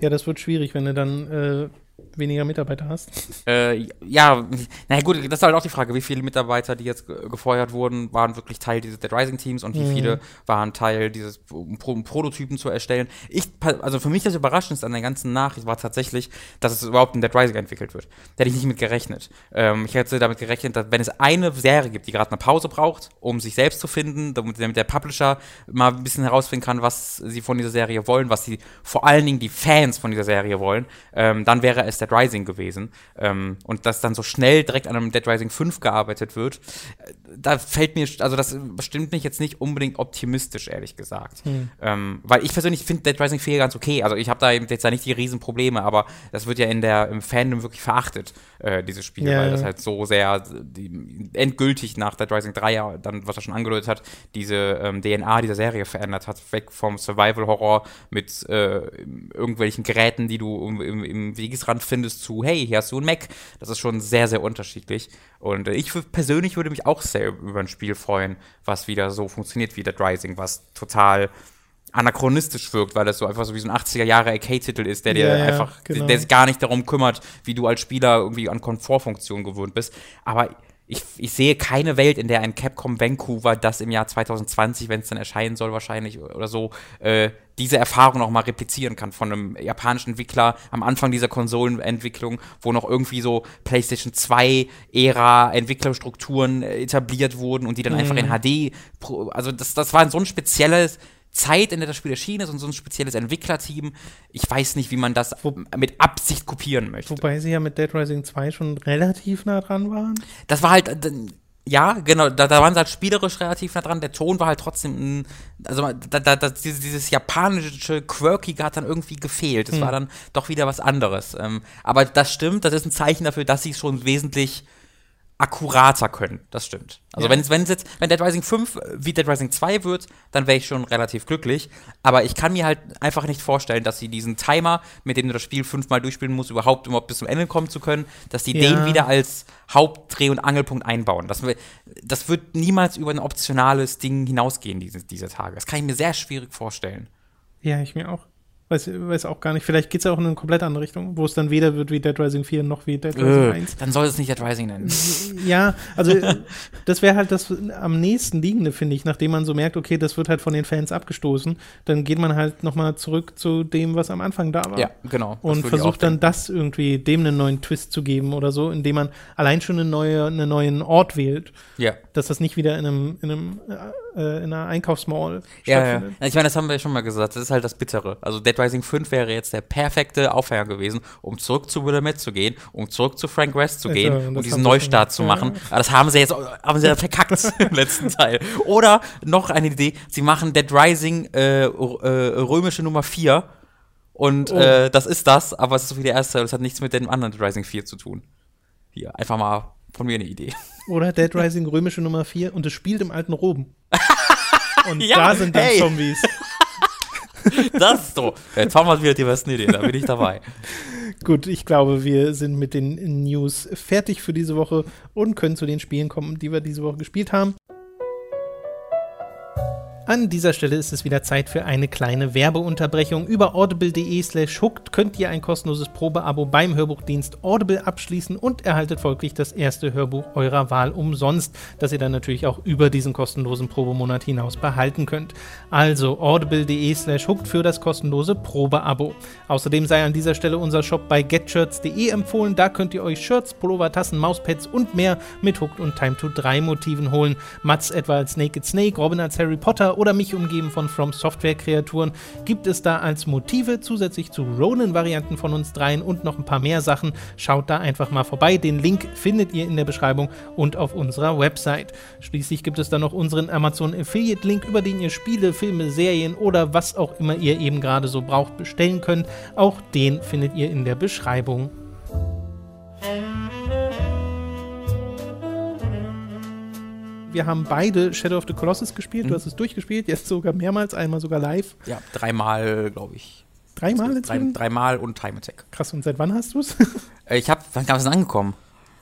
Ja, das wird schwierig, wenn du dann äh, weniger Mitarbeiter hast. Äh, ja, naja gut, das ist halt auch die Frage, wie viele Mitarbeiter, die jetzt ge- gefeuert wurden, waren wirklich Teil dieses Dead Rising Teams und wie Mhm. viele waren Teil dieses, um, um Prototypen zu erstellen. Ich, also für mich das Überraschendste an der ganzen Nachricht war tatsächlich, dass es überhaupt ein Dead Rising entwickelt wird. Da hätte ich nicht mit gerechnet. Ähm, ich hätte damit gerechnet, dass wenn es eine Serie gibt, die gerade eine Pause braucht, um sich selbst zu finden, damit, damit der Publisher mal ein bisschen herausfinden kann, was sie von dieser Serie wollen, was sie vor allen Dingen die Fans von dieser Serie wollen, ähm, dann wäre es Dead Rising gewesen. Ähm, und dass dann so schnell direkt an einem Dead Rising 5 gearbeitet wird, äh, da fällt mir, also das stimmt mich jetzt nicht unbedingt optimistisch, ehrlich gesagt. Ähm, weil ich persönlich finde Dead Rising 4 ganz okay. Also ich habe da jetzt da nicht die Riesenprobleme, aber das wird ja in der, im Fandom wirklich verachtet, äh, dieses Spiel, Ja, weil ja. das halt so sehr die, endgültig nach Dead Rising 3 ja dann, was er schon angedeutet hat, diese ähm, DNA dieser Serie verändert hat, weg vom Survival-Horror mit äh, irgendwelchen Geräten, die du im, im, im Wegesrand findest, zu hey, hier hast du ein Mac. Das ist schon sehr, sehr unterschiedlich. Und äh, ich persönlich würde mich auch sehr über ein Spiel freuen, was wieder so funktioniert wie Dead Rising, was total anachronistisch wirkt, weil das so einfach so wie so ein 80er Jahre Arcade-Titel ist, der dir ja, einfach, genau. der sich gar nicht darum kümmert, wie du als Spieler irgendwie an Komfortfunktionen gewöhnt bist. Aber ich, ich sehe keine Welt, in der ein Capcom Vancouver das im Jahr 2020, wenn es dann erscheinen soll, wahrscheinlich oder so, äh, diese Erfahrung noch mal replizieren kann von einem japanischen Entwickler am Anfang dieser Konsolenentwicklung, wo noch irgendwie so PlayStation 2 Ära Entwicklerstrukturen äh, etabliert wurden und die dann einfach in HD, pro, also das, das war so ein spezielles Zeit, in der das Spiel erschienen ist und so ein spezielles Entwicklerteam. Ich weiß nicht, wie man das Wo- mit Absicht kopieren möchte. Wobei sie ja mit Dead Rising 2 schon relativ nah dran waren. Das war halt, äh, ja, genau, da, da waren sie halt spielerisch relativ nah dran. Der Ton war halt trotzdem, also da, da, da, dieses, japanische Quirkige hat dann irgendwie gefehlt. Es war dann doch wieder was anderes. Ähm, aber das stimmt, das ist ein Zeichen dafür, dass sie es schon wesentlich akkurater können. Das stimmt. Also Ja. wenn es wenn es jetzt, wenn Dead Rising 5 wie Dead Rising 2 wird, dann wäre ich schon relativ glücklich. Aber ich kann mir halt einfach nicht vorstellen, dass sie diesen Timer, mit dem du das Spiel fünfmal durchspielen musst, überhaupt überhaupt bis zum Ende kommen zu können, dass die Ja. den wieder als Hauptdreh- und Angelpunkt einbauen. Das, das wird niemals über ein optionales Ding hinausgehen, diese, diese Tage. Das kann ich mir sehr schwierig vorstellen. Ja, ich mir auch. Weiß, weiß auch gar nicht. Vielleicht geht es ja auch in eine komplett andere Richtung, wo es dann weder wird wie Dead Rising 4 noch wie Dead Rising Äh, 1. dann soll es nicht Dead Rising nennen. Ja, also äh, das wäre halt das am nächsten liegende, finde ich, nachdem man so merkt, okay, das wird halt von den Fans abgestoßen, dann geht man halt nochmal zurück zu dem, was am Anfang da war. ja, genau. Und versucht dann das irgendwie dem einen neuen Twist zu geben oder so, indem man allein schon eine neue, einen neuen Ort wählt, Ja. dass das nicht wieder in einem, in einem äh, in einer Einkaufsmall Ja, ja. stattfindet. Ich meine, das haben wir ja schon mal gesagt. Das ist halt das Bittere. Also Dead Rising 5 wäre jetzt der perfekte Aufhänger gewesen, um zurück zu Willamette zu gehen, um zurück zu Frank West zu Ja, gehen und haben diesen Neustart zu machen. Aber das haben sie jetzt haben sie ja verkackt im letzten Teil. Oder noch eine Idee, sie machen Dead Rising äh, äh, römische Nummer 4 und Oh. äh, das ist das, aber es ist so wie der erste Teil. Das hat nichts mit dem anderen Dead Rising 4 zu tun. Hier, einfach mal von mir eine Idee. Oder Dead Rising römische Nummer 4 und es spielt im alten Rom. Und Ja, da sind dann hey. Zombies. Das ist so. Jetzt haben wir wieder die besten Ideen, da bin ich dabei. Gut, ich glaube, wir sind mit den News fertig für diese Woche und können zu den Spielen kommen, die wir diese Woche gespielt haben. An dieser Stelle ist es wieder Zeit für eine kleine Werbeunterbrechung. Über audible.de slash hooked könnt ihr ein kostenloses Probeabo beim Hörbuchdienst Audible abschließen und erhaltet folglich das erste Hörbuch eurer Wahl umsonst, das ihr dann natürlich auch über diesen kostenlosen Probemonat hinaus behalten könnt. Also audible.de slash hooked für das kostenlose Probeabo. Außerdem sei an dieser Stelle unser Shop bei getshirts.de empfohlen. Da könnt ihr euch Shirts, Pullover, Tassen, Mauspads und mehr mit Hooked und Time to 3 Motiven holen. Mats etwa als Naked Snake, Robin als Harry Potter oder mich umgeben von From Software Kreaturen gibt es da als Motive zusätzlich zu Ronin-Varianten von uns dreien und noch ein paar mehr Sachen. Schaut da einfach mal vorbei. Den Link findet ihr in der Beschreibung und auf unserer Website. Schließlich gibt es dann noch unseren Amazon Affiliate Link, über den ihr Spiele, Filme, Serien oder was auch immer ihr eben gerade so braucht bestellen könnt. Auch den findet ihr in der Beschreibung. Wir haben beide Shadow of the Colossus gespielt. Du hast es durchgespielt, jetzt sogar mehrmals, einmal sogar live. Ja, dreimal, glaube ich. Dreimal Drei, inzwischen? dreimal und Time Attack. Krass, und seit wann hast du es? Äh, Ich habe, wann kam es denn angekommen?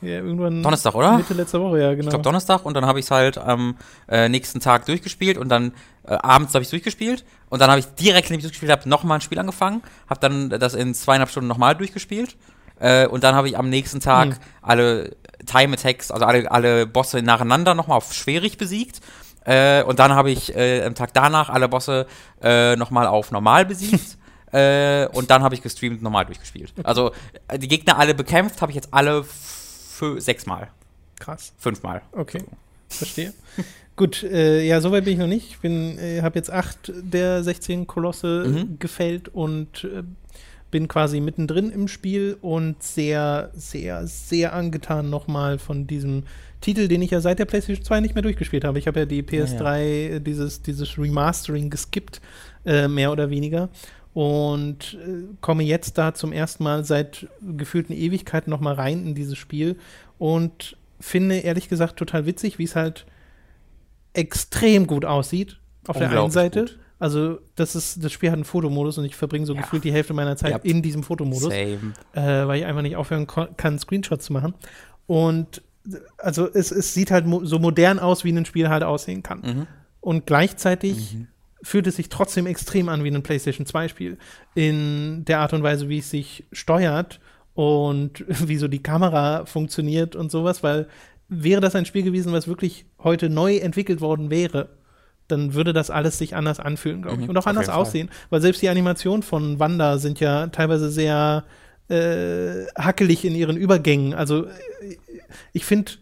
ja, irgendwann. Donnerstag, oder? Mitte letzter Woche, ja, genau. Ich glaube Donnerstag und dann habe ich es halt am äh, nächsten Tag durchgespielt und dann äh, abends habe ich durchgespielt und dann habe ich direkt, nachdem ich durchgespielt habe, nochmal ein Spiel angefangen, habe dann das in zweieinhalb Stunden nochmal durchgespielt äh, und dann habe ich am nächsten Tag Hm. alle Time Attacks, also alle, alle Bosse nacheinander nochmal auf schwierig besiegt. Äh, und dann habe ich äh, am Tag danach alle Bosse äh, nochmal auf normal besiegt. äh, und dann habe ich gestreamt normal durchgespielt. Also äh, die Gegner alle bekämpft, habe ich jetzt alle sechsmal, Krass. fünfmal. Okay, verstehe. Gut, äh, ja, soweit bin ich noch nicht. Ich bin, äh, habe jetzt acht der 16 Kolosse Mhm. gefällt und äh, bin quasi mittendrin im Spiel und sehr, sehr, sehr angetan nochmal von diesem Titel, den ich ja seit der PlayStation 2 nicht mehr durchgespielt habe. Ich habe ja die PS3, äh, dieses, dieses Remastering geskippt, äh, mehr oder weniger. Und äh, komme jetzt da zum ersten Mal seit gefühlten Ewigkeiten nochmal rein in dieses Spiel und finde ehrlich gesagt total witzig, wie es halt extrem gut aussieht auf der einen Seite. gut. Also das ist das Spiel hat einen Fotomodus und ich verbringe so Ja. gefühlt die Hälfte meiner Zeit Ja. in diesem Fotomodus, äh, weil ich einfach nicht aufhören kann, Screenshots zu machen. Und also es, es sieht halt mo so modern aus, wie ein Spiel halt aussehen kann. Mhm. Und gleichzeitig fühlt es sich trotzdem extrem an wie ein PlayStation 2-Spiel. In der Art und Weise, wie es sich steuert und wie so die Kamera funktioniert und sowas, weil wäre das ein Spiel gewesen, was wirklich heute neu entwickelt worden wäre, dann würde das alles sich anders anfühlen, glaube ich. Mhm, und auch anders aussehen, weil selbst die Animationen von Wanda sind ja teilweise sehr äh, hackelig in ihren Übergängen. Also äh, ich finde,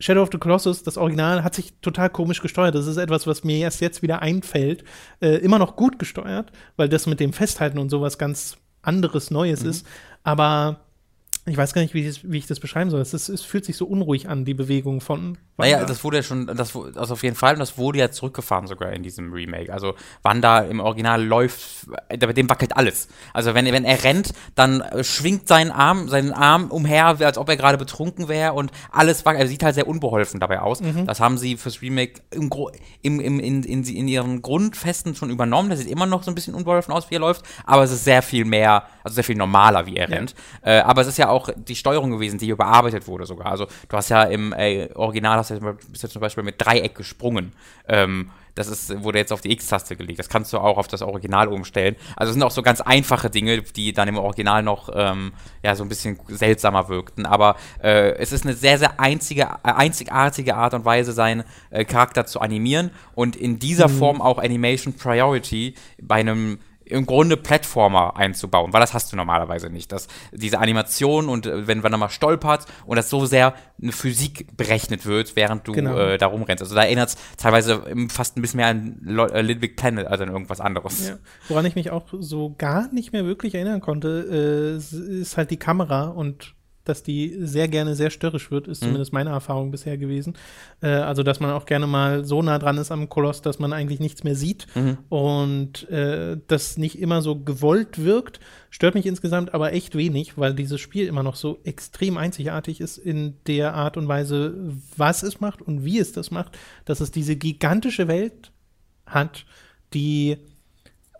Shadow of the Colossus, das Original, hat sich total komisch gesteuert. Das ist etwas, was mir erst jetzt wieder einfällt. Äh, immer noch gut gesteuert, weil das mit dem Festhalten und sowas ganz anderes Neues Mhm. ist. Aber ich weiß gar nicht, wie, ich- wie ich das beschreiben soll. Es, ist, es fühlt sich so unruhig an, die Bewegung von. Naja, Wanda. das wurde ja schon, das, also auf jeden Fall, und das wurde ja zurückgefahren sogar in diesem Remake. Also Wanda im Original läuft, äh, bei dem wackelt alles. Also wenn, wenn er rennt, dann äh, schwingt sein Arm, seinen Arm umher, als ob er gerade betrunken wäre und alles wackelt. Er sieht halt sehr unbeholfen dabei aus. Das haben sie fürs Remake im, im, im, in, in, in ihren Grundfesten schon übernommen. Das sieht immer noch so ein bisschen unbeholfen aus, wie er läuft, aber es ist sehr viel mehr, also sehr viel normaler, wie er Ja. rennt. Äh, aber es ist ja auch auch die Steuerung gewesen, die überarbeitet wurde sogar. Also du hast ja im äh, Original hast du bist ja zum Beispiel mit Dreieck gesprungen. Ähm, das ist, wurde jetzt auf die X-Taste gelegt. Das kannst du auch auf das Original umstellen. Also es sind auch so ganz einfache Dinge, die dann im Original noch ähm, ja so ein bisschen seltsamer wirkten. Aber äh, es ist eine sehr, sehr einzige, äh, einzigartige Art und Weise, seinen äh, Charakter zu animieren und in dieser mhm. Form auch Animation Priority bei einem im Grunde Plattformer einzubauen, weil das hast du normalerweise nicht. Dass diese Animation und äh, wenn man mal stolpert und das so sehr eine Physik berechnet wird, während du genau. äh, da rumrennst. Also da erinnert es teilweise fast ein bisschen mehr an äh, Little Big Planet als an irgendwas anderes. Ja. Woran ich mich auch so gar nicht mehr wirklich erinnern konnte, äh, ist halt die Kamera und dass die sehr gerne sehr störrisch wird, ist mhm. zumindest meine Erfahrung bisher gewesen. Äh, also, dass man auch gerne mal so nah dran ist am Koloss, dass man eigentlich nichts mehr sieht mhm. und äh, das nicht immer so gewollt wirkt, stört mich insgesamt aber echt wenig, weil dieses Spiel immer noch so extrem einzigartig ist in der Art und Weise, was es macht und wie es das macht, dass es diese gigantische Welt hat, die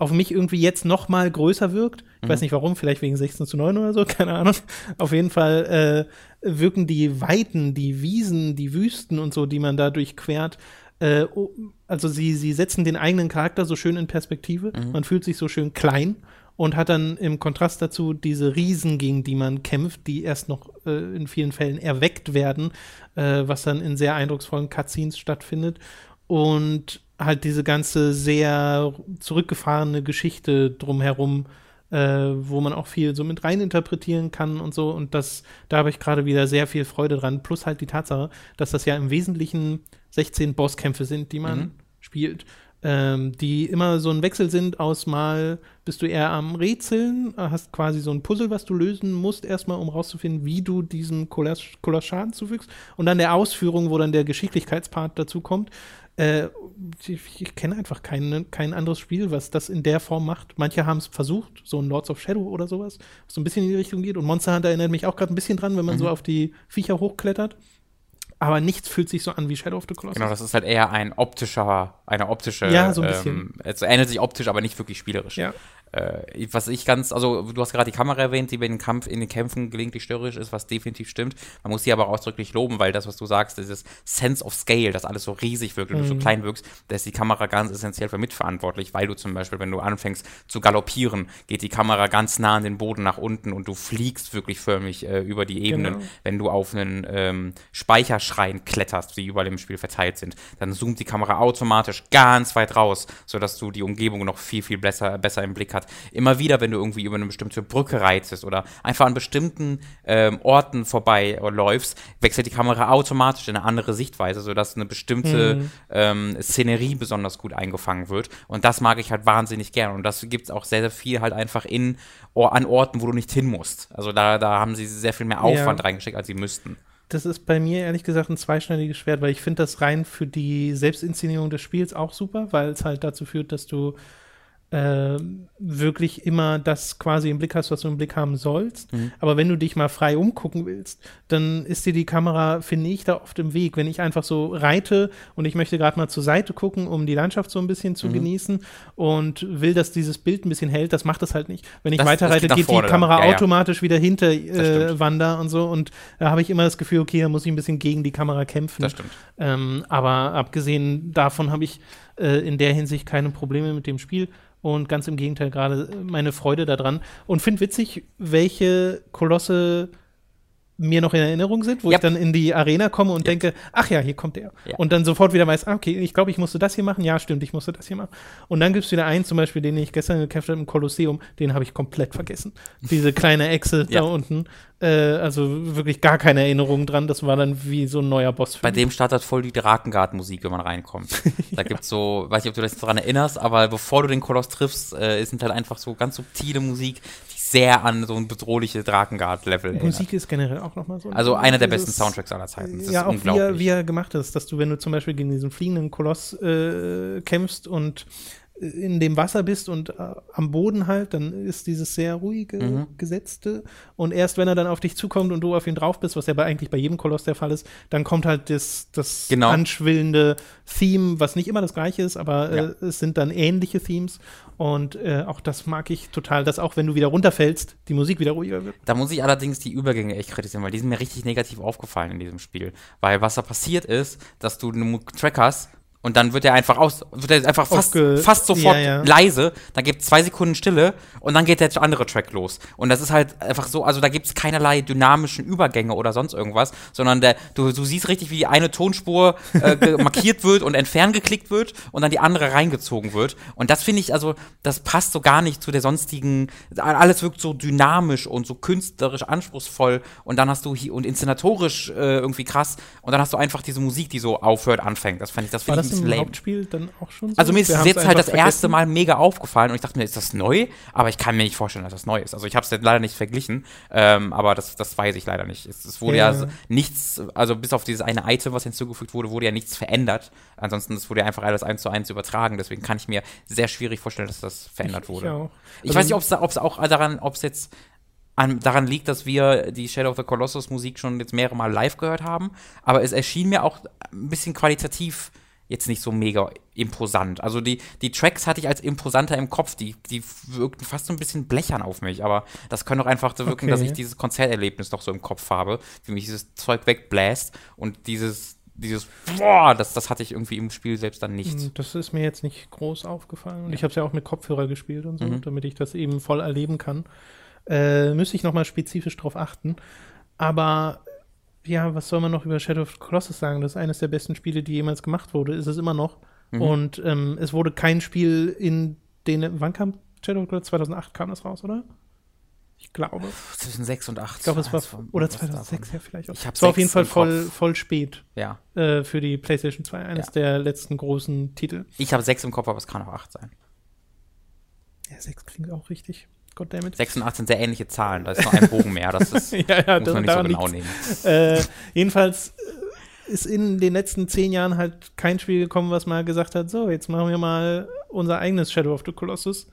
auf mich irgendwie jetzt noch mal größer wirkt. Ich mhm. weiß nicht warum, vielleicht wegen 16 zu 9 oder so, keine Ahnung. Auf jeden Fall äh, wirken die Weiten, die Wiesen, die Wüsten und so, die man da durchquert, äh, also sie, sie setzen den eigenen Charakter so schön in Perspektive. Mhm. Man fühlt sich so schön klein und hat dann im Kontrast dazu diese Riesen, gegen die man kämpft, die erst noch äh, in vielen Fällen erweckt werden, äh, was dann in sehr eindrucksvollen Cutscenes stattfindet. Und halt diese ganze sehr zurückgefahrene Geschichte drumherum, äh, wo man auch viel so mit reininterpretieren kann und so. Und das, da habe ich gerade wieder sehr viel Freude dran. Plus halt die Tatsache, dass das ja im Wesentlichen 16 Bosskämpfe sind, die man mhm. spielt. Ähm, die immer so ein Wechsel sind aus mal bist du eher am Rätseln, hast quasi so ein Puzzle, was du lösen musst, erstmal, um rauszufinden, wie du diesem Koloss, Koloss Schaden zufügst. Und dann der Ausführung, wo dann der Geschicklichkeitspart dazu kommt. Äh, ich, ich kenne einfach kein, kein anderes Spiel, was das in der Form macht. Manche haben es versucht, so ein Lords of Shadow oder sowas, was so ein bisschen in die Richtung geht. Und Monster Hunter erinnert mich auch gerade ein bisschen dran, wenn man mhm. so auf die Viecher hochklettert. Aber nichts fühlt sich so an wie Shadow of the Colossus. Genau, das ist halt eher ein optischer, eine optische. Ja, so ein bisschen. Ähm, es ähnelt sich optisch, aber nicht wirklich spielerisch. Ja. Äh, was ich ganz, also du hast gerade die Kamera erwähnt, die bei den Kampf, in den Kämpfen gelegentlich störrisch ist, was definitiv stimmt. Man muss sie aber auch ausdrücklich loben, weil das, was du sagst, dieses Sense of Scale, dass alles so riesig wirkt und mhm. du so mhm. klein wirkst, da ist die Kamera ganz essentiell für mitverantwortlich, weil du zum Beispiel, wenn du anfängst zu galoppieren, geht die Kamera ganz nah an den Boden nach unten und du fliegst wirklich förmlich äh, über die Ebenen. Genau. Wenn du auf einen ähm, Speicherschrein kletterst, die überall im Spiel verteilt sind, dann zoomt die Kamera automatisch ganz weit raus, sodass du die Umgebung noch viel, viel besser, besser im Blick hast hat. Immer wieder, wenn du irgendwie über eine bestimmte Brücke reizest oder einfach an bestimmten ähm, Orten vorbeiläufst, wechselt die Kamera automatisch in eine andere Sichtweise, sodass eine bestimmte mhm. ähm, Szenerie besonders gut eingefangen wird. Und das mag ich halt wahnsinnig gern. Und das gibt es auch sehr, sehr viel halt einfach in, an Orten, wo du nicht hin musst. Also da, da haben sie sehr viel mehr Aufwand ja. reingesteckt, als sie müssten das ist bei mir ehrlich gesagt ein zweischneidiges Schwert, weil ich finde das rein für die Selbstinszenierung des Spiels auch super, weil es halt dazu führt, dass du äh, wirklich immer das quasi im Blick hast, was du im Blick haben sollst. Mhm. Aber wenn du dich mal frei umgucken willst, dann ist dir die Kamera, finde ich, da oft im Weg. Wenn ich einfach so reite und ich möchte gerade mal zur Seite gucken, um die Landschaft so ein bisschen zu mhm. genießen und will, dass dieses Bild ein bisschen hält, das macht es halt nicht. Wenn ich das, weiterreite, geht, geht die Kamera ja, automatisch ja. wieder hinter äh, Wander und so und da habe ich immer das Gefühl, okay, da muss ich ein bisschen gegen die Kamera kämpfen. Das stimmt. Ähm, aber abgesehen davon habe ich äh, in der Hinsicht keine Probleme mit dem Spiel und ganz im Gegenteil gerade meine Freude daran und finde witzig, welche Kolosse mir noch in Erinnerung sind, wo yep. ich dann in die Arena komme und yep. denke, ach ja, hier kommt der. Ja. Und dann sofort wieder weiß, ah, okay, ich glaube, ich musste das hier machen. Ja, stimmt, ich musste das hier machen. Und dann gibt es wieder einen, zum Beispiel, den ich gestern gekämpft habe im Kolosseum, den habe ich komplett vergessen. Diese kleine Echse ja. da unten. Äh, also wirklich gar keine Erinnerung dran. Das war dann wie so ein neuer Boss. Bei dem startet voll die Drakengard-Musik, wenn man reinkommt. Da ja. gibt's so, weiß nicht, ob du dich daran erinnerst, aber bevor du den Koloss triffst, äh, sind halt einfach so ganz subtile Musik, sehr an so ein bedrohliches Drakengard-Level Musik ist generell auch nochmal so. Also einer der besten Soundtracks aller Zeiten. Das ja, auch wie er, wie er gemacht ist, dass du, wenn du zum Beispiel gegen diesen fliegenden Koloss äh, kämpfst und in dem Wasser bist und äh, am Boden halt, dann ist dieses sehr ruhige, Mhm. gesetzte. Und erst wenn er dann auf dich zukommt und du auf ihn drauf bist, was ja bei, eigentlich bei jedem Koloss der Fall ist, dann kommt halt das, das Genau. anschwillende Theme, was nicht immer das gleiche ist, aber Ja. äh, es sind dann ähnliche Themes. Und äh, auch das mag ich total, dass auch wenn du wieder runterfällst, die Musik wieder ruhiger wird. Da muss ich allerdings die Übergänge echt kritisieren, weil die sind mir richtig negativ aufgefallen in diesem Spiel. Weil was da passiert ist, dass du einen Track hast und dann wird er einfach aus, wird er einfach fast, fast sofort Ja, ja. leise, dann gibt es zwei Sekunden Stille und dann geht der andere Track los. Und das ist halt einfach so, also da gibt es keinerlei dynamischen Übergänge oder sonst irgendwas, sondern der, du, du siehst richtig, wie die eine Tonspur äh, markiert wird und entfernt geklickt wird und dann die andere reingezogen wird. Und das finde ich, also, das passt so gar nicht zu der sonstigen, alles wirkt so dynamisch und so künstlerisch anspruchsvoll und dann hast du hier und inszenatorisch äh, irgendwie krass und dann hast du einfach diese Musik, die so aufhört, anfängt. Das fand ich, das finde ich ein im lame. Hauptspiel dann auch schon so? Also mir ist es jetzt halt das erste vergessen? Mal mega aufgefallen und ich dachte mir, ist das neu? Aber ich kann mir nicht vorstellen, dass das neu ist. Also ich habe es leider nicht verglichen, ähm, aber das, das weiß ich leider nicht. Es, es wurde ja. Ja. nichts, also bis auf dieses eine Item, was hinzugefügt wurde, wurde ja nichts verändert. Ansonsten es wurde ja einfach alles eins zu eins übertragen. Deswegen kann ich mir sehr schwierig vorstellen, dass das verändert Ich wurde. auch. Ich Also- weiß nicht, ob es auch daran, ob es jetzt an, daran liegt, dass wir die Shadow of the Colossus Musik schon jetzt mehrere Mal live gehört haben, aber es erschien mir auch ein bisschen qualitativ jetzt nicht so mega imposant. Also die, die Tracks hatte ich als imposanter im Kopf, die, die wirkten fast so ein bisschen blechern auf mich, aber das kann doch einfach so wirken, Okay. dass ich dieses Konzerterlebnis noch so im Kopf habe, wie mich dieses Zeug wegbläst und dieses, dieses, boah, das, das hatte ich irgendwie im Spiel selbst dann nicht. Hm, Das ist mir jetzt nicht groß aufgefallen. Und ich habe es ja auch mit Kopfhörer gespielt und so, Mhm. damit ich das eben voll erleben kann. Äh, müsste ich nochmal spezifisch drauf achten. Aber ja, was soll man noch über Shadow of the Colossus sagen? Das ist eines der besten Spiele, die jemals gemacht wurde. Ist es immer noch. Mhm. Und ähm, es wurde kein Spiel in den. Wann kam Shadow of the Colossus? 2008 kam das raus, oder? Ich glaube. Zwischen 6 und 8. Ich glaube, es war. Von- Oder was 2006 davon. ja vielleicht auch. Ich es war auf jeden Fall voll, Kopf. voll spät Ja. äh, für die PlayStation 2. Eines Ja. der letzten großen Titel. Ich habe 6 im Kopf, aber es kann auch 8 sein. Ja, 6 klingt auch richtig. Goddammit. 6 und 8 sind sehr ähnliche Zahlen. Da ist nur ein Bogen mehr. Das ist, ja, ja, muss man nicht so genau liegt's. nehmen. Äh, jedenfalls äh, ist in den letzten zehn Jahren halt kein Spiel gekommen, was mal gesagt hat, so, jetzt machen wir mal unser eigenes Shadow of the Colossus.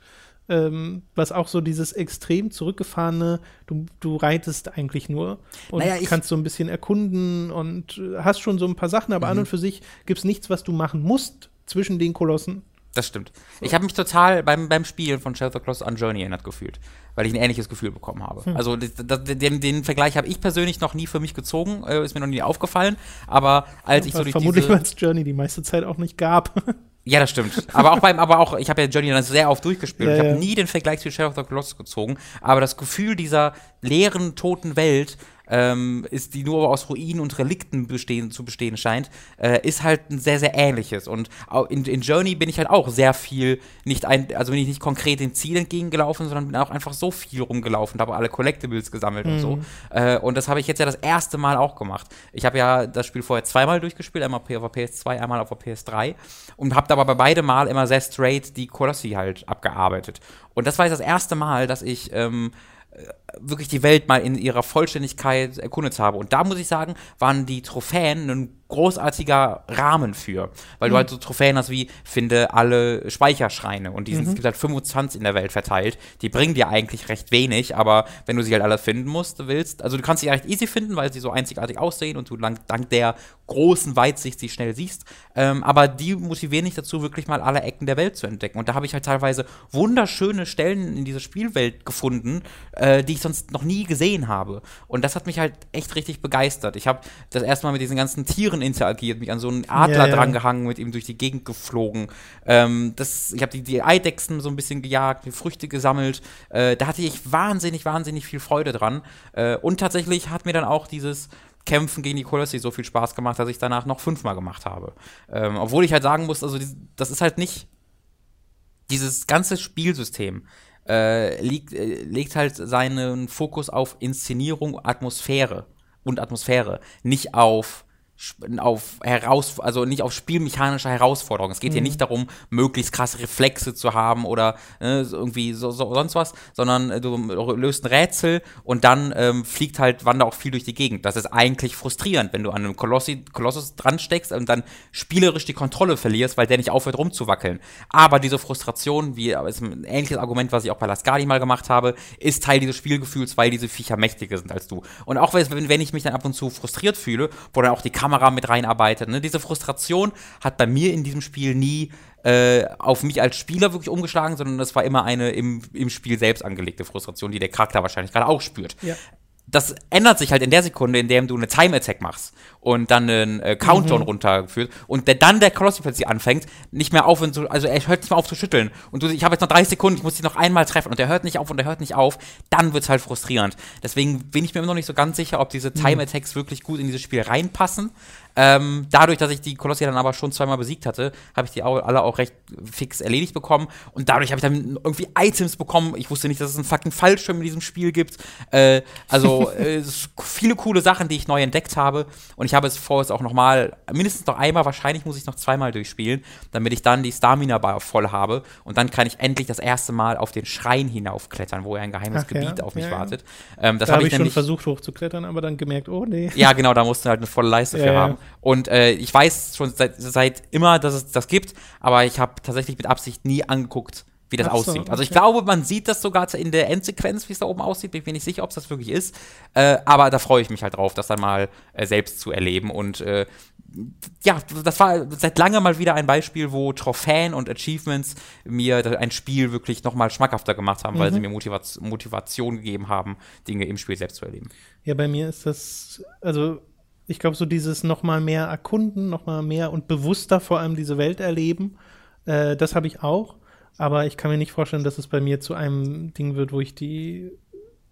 Ähm, was auch so dieses extrem zurückgefahrene, du, du reitest eigentlich nur und Naja, kannst so ein bisschen erkunden und äh, hast schon so ein paar Sachen, aber Mhm. an und für sich gibt es nichts, was du machen musst zwischen den Kolossen. Das stimmt. Ich habe mich total beim, beim Spielen von Shadow of the Colossus an Journey erinnert gefühlt, weil ich ein ähnliches Gefühl bekommen habe. Hm. Also das, das, den, den Vergleich habe ich persönlich noch nie für mich gezogen, äh, ist mir noch nie aufgefallen, aber als ich so durch Vermutlich, weil es Journey die meiste Zeit auch nicht gab. Ja, das stimmt. Aber auch beim, aber auch, ich habe ja Journey dann sehr oft durchgespielt. Ja, ich habe ja. nie den Vergleich zu Shadow of the Colossus gezogen. Aber das Gefühl dieser leeren, toten Welt, ähm, ist, die nur aus Ruinen und Relikten bestehen, zu bestehen scheint, äh, ist halt ein sehr, sehr ähnliches. Und in, in Journey bin ich halt auch sehr viel nicht ein, also bin ich nicht konkret dem Ziel entgegengelaufen, sondern bin auch einfach so viel rumgelaufen, habe alle Collectibles gesammelt und so. Äh, und das habe ich jetzt ja das erste Mal auch gemacht. Ich habe ja das Spiel vorher zweimal durchgespielt, einmal auf der PS2, einmal auf der PS3 und habe aber bei beide Mal immer sehr straight die Colossi halt abgearbeitet. Und das war jetzt das erste Mal, dass ich ähm, äh, wirklich die Welt mal in ihrer Vollständigkeit erkundet habe. Und da muss ich sagen, waren die Trophäen ein großartiger Rahmen für. Weil du halt so Trophäen hast wie, finde alle Speicherschreine. Und die sind, es gibt halt 25 in der Welt verteilt. Die bringen dir eigentlich recht wenig, aber wenn du sie halt alle finden musst, willst, also du kannst sie recht easy finden, weil sie so einzigartig aussehen und du dank, dank der großen Weitsicht sie schnell siehst. Ähm, aber die motivieren dich dazu, wirklich mal alle Ecken der Welt zu entdecken. Und da habe ich halt teilweise wunderschöne Stellen in dieser Spielwelt gefunden, äh, die ich sonst noch nie gesehen habe. Und das hat mich halt echt richtig begeistert. Ich habe das erste Mal mit diesen ganzen Tieren interagiert, mich an so einen Adler Ja, ja. dran gehangen, mit ihm durch die Gegend geflogen. Ähm, das, ich habe die, die Eidechsen so ein bisschen gejagt, die Früchte gesammelt. Äh, da hatte ich wahnsinnig, wahnsinnig viel Freude dran. Äh, und tatsächlich hat mir dann auch dieses Kämpfen gegen die Kolossi so viel Spaß gemacht, dass ich danach noch fünfmal gemacht habe. Ähm, obwohl ich halt sagen muss, also das ist halt nicht dieses ganze Spielsystem äh, liegt, äh, legt halt seinen Fokus auf Inszenierung, Atmosphäre und Atmosphäre, nicht auf auf heraus, also nicht auf spielmechanische Herausforderungen. Es geht mhm. hier nicht darum, möglichst krasse Reflexe zu haben oder äh, irgendwie so, so, sonst was, sondern äh, du löst ein Rätsel und dann ähm, fliegt halt Wanda auch viel durch die Gegend. Das ist eigentlich frustrierend, wenn du an einem Kolossi, Kolossus dran steckst und dann spielerisch die Kontrolle verlierst, weil der nicht aufhört rumzuwackeln. Aber diese Frustration, wie ist ein ähnliches Argument, was ich auch bei Lascadi mal gemacht habe, ist Teil dieses Spielgefühls, weil diese Viecher mächtiger sind als du. Und auch wenn, wenn ich mich dann ab und zu frustriert fühle, wo dann auch die Kamera Kamera mit reinarbeitet. Ne? Diese Frustration hat bei mir in diesem Spiel nie äh, auf mich als Spieler wirklich umgeschlagen, sondern das war immer eine im, im Spiel selbst angelegte Frustration, die der Charakter wahrscheinlich gerade auch spürt. Ja das ändert sich halt in der Sekunde, in der du eine Time Attack machst und dann einen äh, Countdown mhm. runterführt und der, dann der Colossi plötzlich anfängt, nicht mehr auf, zu, also er hört nicht mehr auf zu schütteln und du, ich habe jetzt noch 30 Sekunden, ich muss dich noch einmal treffen und er hört nicht auf und er hört nicht auf, dann wird's halt frustrierend. Deswegen bin ich mir immer noch nicht so ganz sicher, ob diese Time Attacks mhm. wirklich gut in dieses Spiel reinpassen. Ähm, dadurch, dass ich die Kolossi dann aber schon zweimal besiegt hatte, habe ich die alle auch recht fix erledigt bekommen. Und dadurch habe ich dann irgendwie Items bekommen. Ich wusste nicht, dass es einen fucking Fallschirm in diesem Spiel gibt. Äh, also äh, viele coole Sachen, die ich neu entdeckt habe. Und ich habe es vor, es auch noch mal, mindestens noch einmal, wahrscheinlich muss ich noch zweimal durchspielen, damit ich dann die Stamina-Bar voll habe. Und dann kann ich endlich das erste Mal auf den Schrein hinaufklettern, wo ein geheimes Ach, Gebiet ja, auf mich ja, wartet. Ähm, das da habe ich, ich schon versucht hochzuklettern, aber dann gemerkt, oh nee. Ja, genau, da musst du halt eine volle Leiste für haben. Und äh, ich weiß schon seit, seit, immer, dass es das gibt, aber ich habe tatsächlich mit Absicht nie angeguckt, wie das so, aussieht. Okay. Also ich glaube, man sieht das sogar in der Endsequenz, wie es da oben aussieht. Bin ich mir nicht sicher, ob es das wirklich ist. Äh, aber da freue ich mich halt drauf, das dann mal äh, selbst zu erleben. Und äh, ja, das war seit langem mal wieder ein Beispiel, wo Trophäen und Achievements mir ein Spiel wirklich nochmal schmackhafter gemacht haben, mhm. weil sie mir Motivaz Motivation gegeben haben, Dinge im Spiel selbst zu erleben. Ja, bei mir ist das, also ich glaube, so dieses nochmal mehr erkunden, nochmal mehr und bewusster vor allem diese Welt erleben, äh, das habe ich auch. Aber ich kann mir nicht vorstellen, dass es bei mir zu einem Ding wird, wo ich die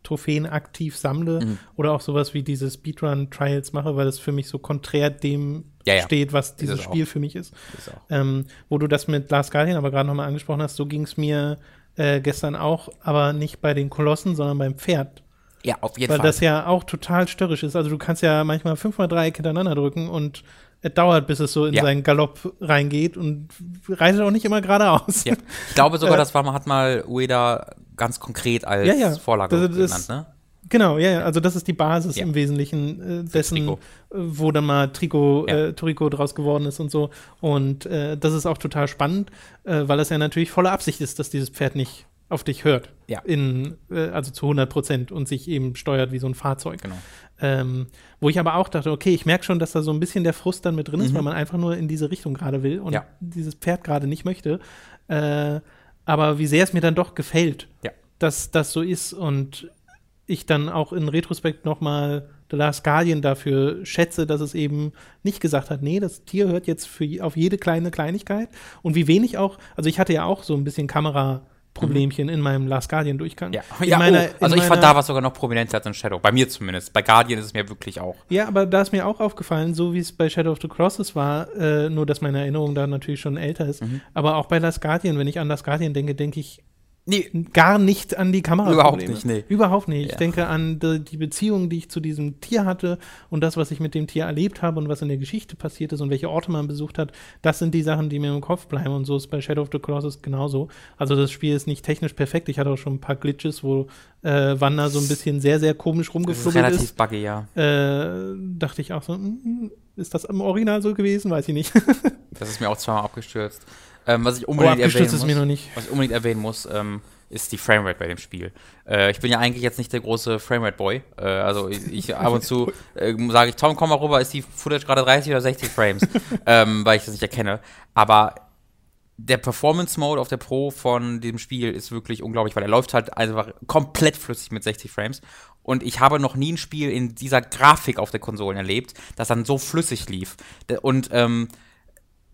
Trophäen aktiv sammle mhm. oder auch sowas wie diese Speedrun-Trials mache, weil das für mich so konträr dem ja, ja. steht, was dieses Spiel auch. für mich ist. ist ähm, wo du das mit Last Guardian aber gerade nochmal angesprochen hast, so ging es mir äh, gestern auch, aber nicht bei den Kolossen, sondern beim Pferd. Ja, auf jeden Weil Fall. Weil das ja auch total störrisch ist. Also du kannst ja manchmal fünfmal Dreiecke hintereinander drücken und es dauert, bis es so in ja. seinen Galopp reingeht und reitet auch nicht immer geradeaus. Ja. Ich glaube sogar, äh, das war, hat mal Ueda ganz konkret als ja, ja. Vorlage das, genannt, ne? Genau, ja, ja, also das ist die Basis im Wesentlichen äh, dessen, äh, wo dann mal Trico, äh, Trico draus geworden ist und so. Und äh, das ist auch total spannend, äh, weil es ja natürlich voller Absicht ist, dass dieses Pferd nicht auf dich hört. Ja. In, äh, also zu 100 Prozent und sich eben steuert wie so ein Fahrzeug. Genau. Ähm, wo ich aber auch dachte, okay, ich merke schon, dass da so ein bisschen der Frust dann mit drin ist, mhm. weil man einfach nur in diese Richtung gerade will und ja. dieses Pferd gerade nicht möchte. Äh, aber wie sehr es mir dann doch gefällt, ja. dass das so ist und ich dann auch in Retrospekt noch mal The Last Guardian dafür schätze, dass es eben nicht gesagt hat, nee, das Tier hört jetzt für, auf jede kleine Kleinigkeit und wie wenig auch, also ich hatte ja auch so ein bisschen Kamera Problemchen in meinem Last Guardian Durchgang. Ja, ja meiner, oh, also ich fand da was sogar noch prominenter als in Shadow. Bei mir zumindest. Bei Guardian ist es mir wirklich auch. Ja, aber da ist mir auch aufgefallen, so wie es bei Shadow of the Crosses war, äh, nur dass meine Erinnerung da natürlich schon älter ist. Mhm. Aber auch bei Last Guardian, wenn ich an Last Guardian denke, denke ich, Nee. Gar nicht an die Kamera. Überhaupt nicht, nee. Überhaupt nicht. Ja. Ich denke an die, Beziehung, die ich zu diesem Tier hatte und das, was ich mit dem Tier erlebt habe und was in der Geschichte passiert ist und welche Orte man besucht hat. Das sind die Sachen, die mir im Kopf bleiben und so ist bei Shadow of the Colossus genauso. Also das Spiel ist nicht technisch perfekt. Ich hatte auch schon ein paar Glitches, wo äh, Wanda so ein bisschen sehr, sehr komisch rumgeflubbelt ist. Relativ buggy, ja. Äh, dachte ich auch so, mm, ist das im Original so gewesen? Weiß ich nicht. das ist mir auch zweimal abgestürzt. Ähm, was ich unbedingt oh, erwähnen muss, was ich unbedingt erwähnen muss, ähm, ist die Framerate bei dem Spiel. Äh, ich bin ja eigentlich jetzt nicht der große Framerate-Boy. Äh, also ich, ich, ab und zu äh, sage ich, Tom, komm mal rüber, ist die Footage gerade 30 oder 60 Frames, ähm, weil ich das nicht erkenne. Aber der Performance-Mode auf der Pro von dem Spiel ist wirklich unglaublich, weil er läuft halt einfach komplett flüssig mit 60 Frames. Und ich habe noch nie ein Spiel in dieser Grafik auf der Konsole erlebt, das dann so flüssig lief. Und ähm,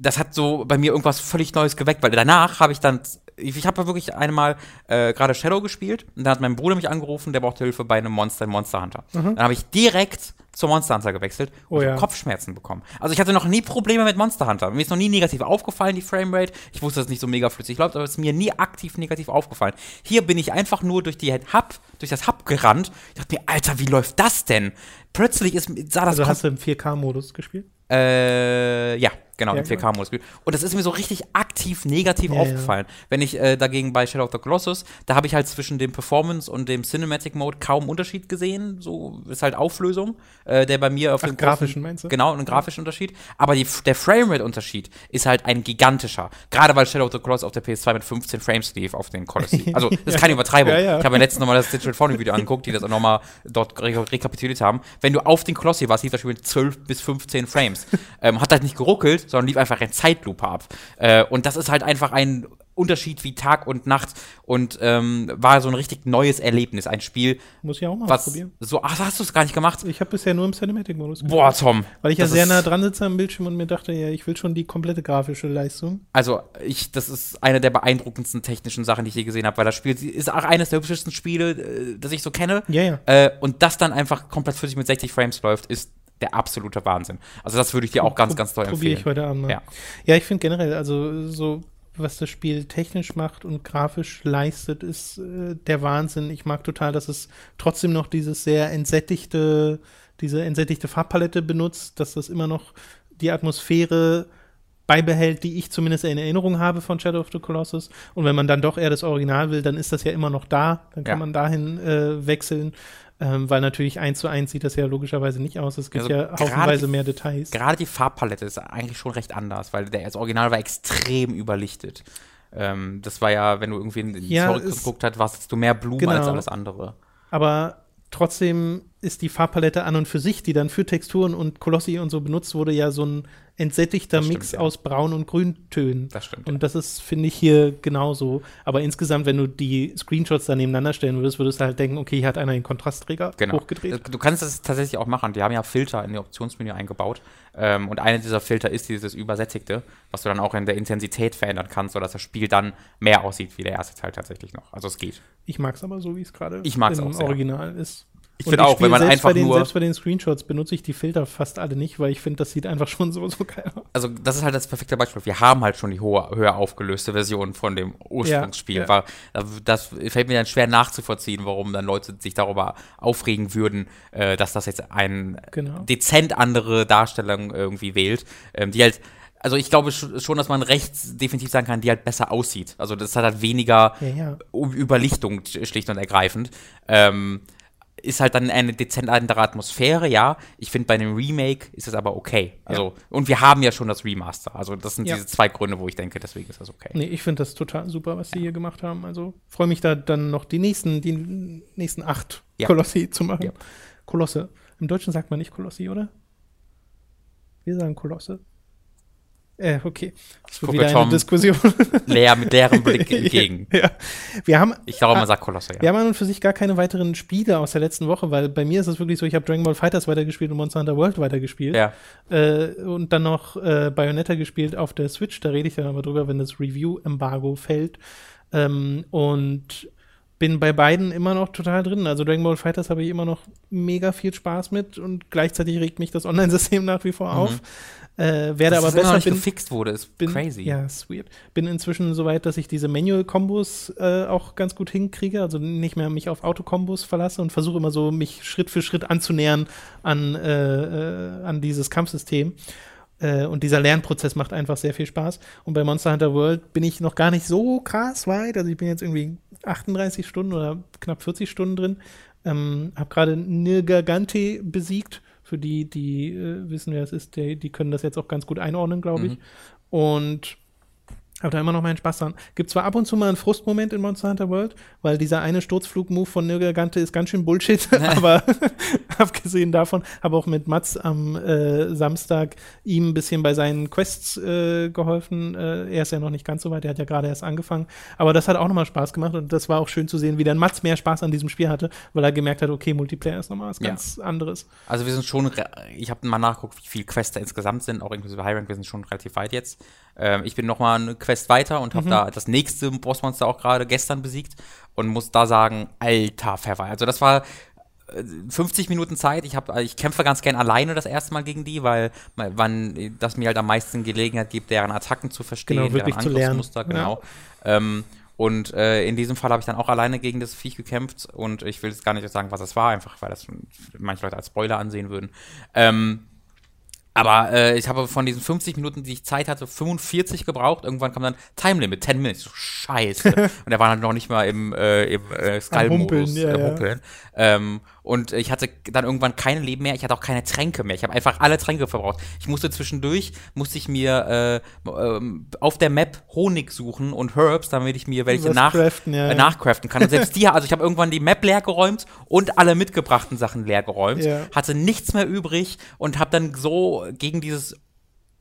das hat so bei mir irgendwas völlig Neues geweckt, weil danach habe ich dann, ich, habe wirklich einmal äh, gerade Shadow gespielt und dann hat mein Bruder mich angerufen, der brauchte Hilfe bei einem Monster, Monster Hunter. Mhm. Dann habe ich direkt zum Monster Hunter gewechselt und oh, ja. Kopfschmerzen bekommen. Also ich hatte noch nie Probleme mit Monster Hunter. Mir ist noch nie negativ aufgefallen, die Framerate. Ich wusste, dass es nicht so mega flüssig läuft, aber es ist mir nie aktiv negativ aufgefallen. Hier bin ich einfach nur durch die Hub, durch das Hub gerannt. Ich dachte mir, Alter, wie läuft das denn? Plötzlich ist, sah das. Also hast du im 4K-Modus gespielt? Äh, ja, genau, Ja, im 4K-Modus gespielt. Und das ist mir so richtig aktiv negativ Ja, ja. aufgefallen. Wenn ich äh, dagegen bei Shadow of the Colossus, da habe ich halt zwischen dem Performance und dem Cinematic Mode kaum Unterschied gesehen. So ist halt Auflösung, äh, der bei mir auf Ach, dem grafischen meinst du? Genau, einen grafischen Unterschied. Aber die, der Framerate-Unterschied ist halt ein gigantischer. Gerade weil Shadow of the Colossus auf der PS2 mit 15 Frames lief auf den Colossi. Also, das ist keine Übertreibung. Ja, ja. Ich habe mir letztens nochmal das Digital Foundry Video angeguckt, die das auch nochmal dort re rekapituliert haben. Wenn du auf den Colossi warst, lief das Spiel mit 12 bis 15 Frames. ähm, hat halt nicht geruckelt, sondern lief einfach in Zeitlupe ab. Äh, und das ist halt einfach ein Unterschied wie Tag und Nacht und ähm, war so ein richtig neues Erlebnis. Ein Spiel, Muss ich auch mal was ausprobieren. so, ach, hast du es gar nicht gemacht? Ich habe bisher nur im Cinematic-Modus Boah, Tom. Weil ich ja sehr nah dran sitze am Bildschirm und mir dachte, ja, ich will schon die komplette grafische Leistung. Also, ich, das ist eine der beeindruckendsten technischen Sachen, die ich je gesehen habe, weil das Spiel ist auch eines der hübschesten Spiele, äh, das ich so kenne. Ja, ja. Äh, und das dann einfach komplett flüssig mit 60 Frames läuft, ist der absolute Wahnsinn. Also, das würde ich dir auch ganz, ganz toll Probiere empfehlen. ich heute Abend mal. Ja. Ja, ich finde generell, also so, was das Spiel technisch macht und grafisch leistet, ist äh, der Wahnsinn. Ich mag total, dass es trotzdem noch dieses sehr entsättigte, diese entsättigte Farbpalette benutzt, dass das immer noch die Atmosphäre beibehält, die ich zumindest in Erinnerung habe von Shadow of the Colossus. Und wenn man dann doch eher das Original will, dann ist das ja immer noch da. Dann kann Ja. man dahin äh, wechseln. Ähm, weil natürlich eins zu eins sieht das ja logischerweise nicht aus. Es gibt Also ja haufenweise die- mehr Details. Gerade die Farbpalette ist eigentlich schon recht anders, weil der, das Original war extrem überlichtet. Ähm, das war ja, wenn du irgendwie in die Ja, Story geguckt hast, warst du mehr Blumen Genau. als alles andere. aber trotzdem ist die Farbpalette an und für sich, die dann für Texturen und Kolossi und so benutzt wurde, ja so ein entsättigter stimmt, Mix ja. aus Braun- und Grüntönen. Das stimmt. Und das ist, finde ich, hier genauso. Aber insgesamt, wenn du die Screenshots da nebeneinander stellen würdest, würdest du halt denken, okay, hier hat einer den Kontrastträger Genau. hochgedreht. Du kannst das tatsächlich auch machen. Die haben ja Filter in ihr Optionsmenü eingebaut. Ähm, und einer dieser Filter ist dieses Übersättigte, was du dann auch in der Intensität verändern kannst, sodass das Spiel dann mehr aussieht wie der erste Teil tatsächlich noch. Also es geht. Ich mag es aber so, wie es gerade im auch sehr. Original ist. Ich finde auch, wenn man selbst einfach bei den, nur. Selbst bei den Screenshots benutze ich die Filter fast alle nicht, weil ich finde, das sieht einfach schon so, so geil aus. Also, das ist halt das perfekte Beispiel. Wir haben halt schon die hohe, höher aufgelöste Version von dem Ursprungsspiel. Ja, ja. Das fällt mir dann schwer nachzuvollziehen, warum dann Leute sich darüber aufregen würden, äh, dass das jetzt eine Genau. dezent andere Darstellung irgendwie wählt, ähm, die halt. Also ich glaube sch- schon, dass man recht definitiv sagen kann, die halt besser aussieht. Also das hat halt weniger Ja, ja. Überlichtung sch- schlicht und ergreifend. Ähm, ist halt dann eine dezent andere Atmosphäre, ja. Ich finde, bei einem Remake ist es aber okay. Also, und wir haben ja schon das Remaster. Also, das sind Ja. diese zwei Gründe, wo ich denke, deswegen ist das okay. Nee, ich finde das total super, was die hier gemacht haben. Also freue mich da dann noch die nächsten, die nächsten acht Ja. Kolossi zu machen. Ja. Kolosse. Im Deutschen sagt man nicht Kolossi, oder? Wir sagen Kolosse. Äh, okay. Das wird wieder eine Tom Diskussion. Leer mit leerem Blick entgegen. ja. Wir haben, Ich glaube, man sagt Kolosse, ja. wir haben an und für sich gar keine weiteren Spiele aus der letzten Woche, weil bei mir ist es wirklich so, ich habe Dragon Ball Fighters weitergespielt und Monster Hunter World weitergespielt. Ja. Äh, und dann noch äh, Bayonetta gespielt auf der Switch. Da rede ich dann aber drüber, wenn das Review-Embargo fällt. Ähm, und bin bei beiden immer noch total drin. Also Dragon Ball Fighters habe ich immer noch mega viel Spaß mit und gleichzeitig regt mich das Online-System nach wie vor auf. Äh, werde Dass aber noch besser nicht bin, gefixt wurde, ist bin crazy. Ja, ist weird. Bin inzwischen so weit, dass ich diese Manual-Kombos äh, auch ganz gut hinkriege, also nicht mehr mich auf Autokombos verlasse und versuche immer so, mich Schritt für Schritt anzunähern an, äh, äh, an dieses Kampfsystem. Äh, und dieser Lernprozess macht einfach sehr viel Spaß. Und bei Monster Hunter World bin ich noch gar nicht so krass weit. Also ich bin jetzt irgendwie 38 Stunden oder knapp 40 Stunden drin. Ähm, hab gerade Nirgagante besiegt. Für die, die äh, wissen, wer es ist, die, die können das jetzt auch ganz gut einordnen, glaube ich. Mhm. Und habe da immer noch meinen Spaß dran. Gibt zwar ab und zu mal einen Frustmoment in Monster Hunter World, weil dieser eine Sturzflug-Move von Nirgagante ist ganz schön Bullshit, aber abgesehen davon habe auch mit Mats am äh, Samstag ihm ein bisschen bei seinen Quests äh, geholfen. Äh, er ist ja noch nicht ganz so weit, er hat ja gerade erst angefangen. Aber das hat auch nochmal Spaß gemacht und das war auch schön zu sehen, wie dann Mats mehr Spaß an diesem Spiel hatte, weil er gemerkt hat, okay, Multiplayer ist nochmal was Ja. ganz anderes. Also wir sind schon, ich habe mal nachgeguckt, wie viele Quests da insgesamt sind, auch inklusive High Rank, wir sind schon relativ weit jetzt. Ähm, ich bin noch mal eine Quest weiter und habe da das nächste Bossmonster auch gerade gestern besiegt und muss da sagen, alter Pfeffer. Also das war äh, 50 Minuten Zeit. Ich, hab, ich kämpfe ganz gern alleine das erste Mal gegen die, weil wann das mir halt am meisten Gelegenheit gibt, deren Attacken zu verstehen, Genau, deren. Angriffsmuster, genau. Ähm, und äh, in diesem Fall habe ich dann auch alleine gegen das Viech gekämpft und ich will jetzt gar nicht sagen, was es war, einfach weil das manche Leute als Spoiler ansehen würden. Ähm, Aber äh, ich habe von diesen 50 Minuten, die ich Zeit hatte, 45 gebraucht. Irgendwann kam dann Time Limit, 10 Minutes. So, scheiße. und er war dann noch nicht mal im, äh, im äh, Skull-Modus. Ja, äh, ja. Ähm, und ich hatte dann irgendwann keine Leben mehr. Ich hatte auch keine Tränke mehr. Ich habe einfach alle Tränke verbraucht. Ich musste zwischendurch, musste ich mir äh, ähm, auf der Map Honig suchen und Herbs, damit ich mir welche nach, craften, ja, äh, nachcraften kann. Und selbst die, also ich habe irgendwann die Map leer geräumt und alle mitgebrachten Sachen leer geräumt. Ja. Hatte nichts mehr übrig und habe dann so gegen dieses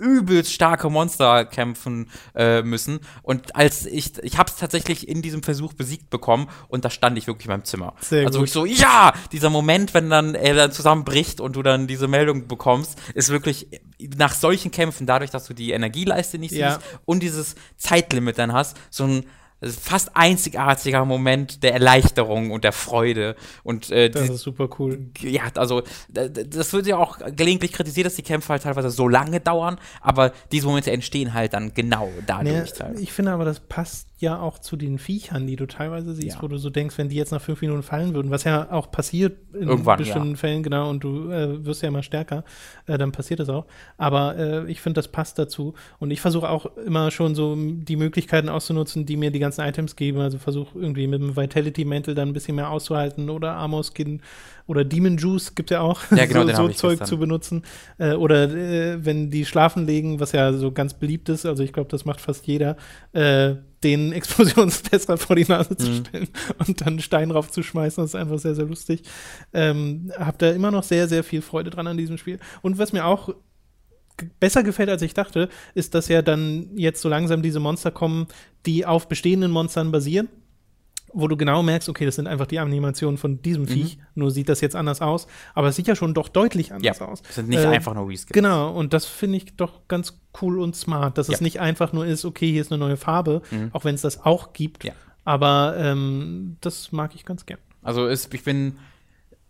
übelst starke Monster kämpfen äh, müssen. Und als ich, ich habe es tatsächlich in diesem Versuch besiegt bekommen und da stand ich wirklich in meinem Zimmer. Sehr also gut. ich so, ja, dieser Moment, wenn dann er dann zusammenbricht und du dann diese Meldung bekommst, ist wirklich nach solchen Kämpfen, dadurch, dass du die Energieleiste nicht Ja. siehst und dieses Zeitlimit dann hast, so ein fast einzigartiger Moment der Erleichterung und der Freude und äh, Das die- ist super cool. ja, also das wird ja auch gelegentlich kritisiert, dass die Kämpfe halt teilweise so lange dauern, aber diese Momente entstehen halt dann genau Nee, dadurch. teilweise. ich finde aber, das passt ja auch zu den Viechern, die du teilweise siehst, Ja. wo du so denkst, wenn die jetzt nach fünf Minuten fallen würden, was ja auch passiert in Irgendwann, bestimmten Fällen, genau, und du äh, wirst ja immer stärker, äh, dann passiert das auch. Aber äh, ich finde, das passt dazu. Und ich versuche auch immer schon so die Möglichkeiten auszunutzen, die mir die ganzen Items geben. Also versuche irgendwie mit dem Vitality Mantle dann ein bisschen mehr auszuhalten oder Armor Skin oder Demon Juice gibt ja auch, Ja, genau, so, so Zeug gestern. zu benutzen. Äh, oder äh, wenn die schlafen legen, was ja so ganz beliebt ist, also ich glaube, das macht fast jeder, äh, den Explosionsfässer vor die Nase zu Mhm. stellen und dann Stein drauf zu schmeißen, das ist einfach sehr, sehr lustig. Ähm, hab da immer noch sehr, sehr viel Freude dran an diesem Spiel. Und was mir auch besser gefällt, als ich dachte, ist, dass ja dann jetzt so langsam diese Monster kommen, die auf bestehenden Monstern basieren wo du genau merkst, okay, das sind einfach die Animationen von diesem Viech, nur sieht das jetzt anders aus, aber es sieht ja schon doch deutlich Ja, anders aus. es sind nicht Äh, einfach nur Reskins. Genau, und das finde ich doch ganz cool und smart, dass es Ja. nicht einfach nur ist, okay, hier ist eine neue Farbe, Mhm. auch wenn es das auch gibt, Ja. aber ähm, das mag ich ganz gern. Also es, ich bin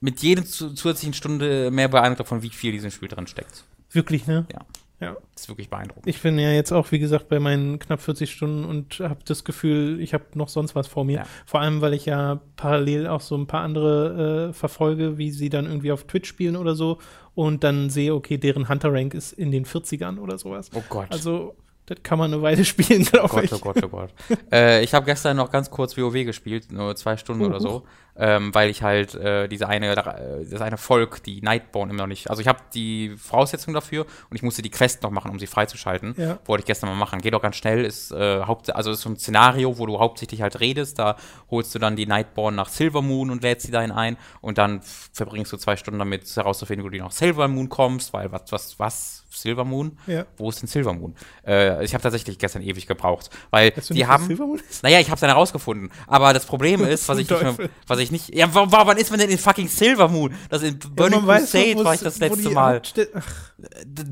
mit jeder zu, zusätzlichen Stunde mehr beeindruckt davon, wie viel in diesem Spiel drin steckt. Wirklich, ne? Ja. Ja. Das ist wirklich beeindruckend. Ich bin ja jetzt auch, wie gesagt, bei meinen knapp 40 Stunden und habe das Gefühl, ich habe noch sonst was vor mir. Ja. Vor allem, weil ich ja parallel auch so ein paar andere äh, verfolge, wie sie dann irgendwie auf Twitch spielen oder so und dann sehe, okay, deren Hunter-Rank ist in den 40ern oder sowas. oh Gott. Also, das kann man eine Weile spielen, Oh glaube Gott, ich. oh Gott, oh Gott. äh, ich habe gestern noch ganz kurz WoW gespielt, nur zwei Stunden Oh, oder so, ähm, weil ich halt äh, diese eine, äh, das eine Volk, die Nightborn immer noch nicht, also ich habe die Voraussetzung dafür und ich musste die Quest noch machen, um sie freizuschalten. Ja. Wollte ich gestern mal machen. Geht auch ganz schnell, ist äh, haupt, also ist so ein Szenario, wo du hauptsächlich halt redest, da holst du dann die Nightborn nach Silvermoon und lädst sie dahin ein und dann verbringst du zwei Stunden damit herauszufinden, wo du nach Silvermoon kommst, weil was, was, was, Silvermoon? Ja. Wo ist denn Silvermoon? Äh, ich habe tatsächlich gestern ewig gebraucht, weil die haben. Naja, ich habe es dann herausgefunden. Aber das Problem ist, was ich nicht mehr, was ich nicht. Ja, wa- wa- wann ist man denn in fucking Silvermoon? Das in Burning weiß doch, Crusade wo war ich das letzte Mal. Ach,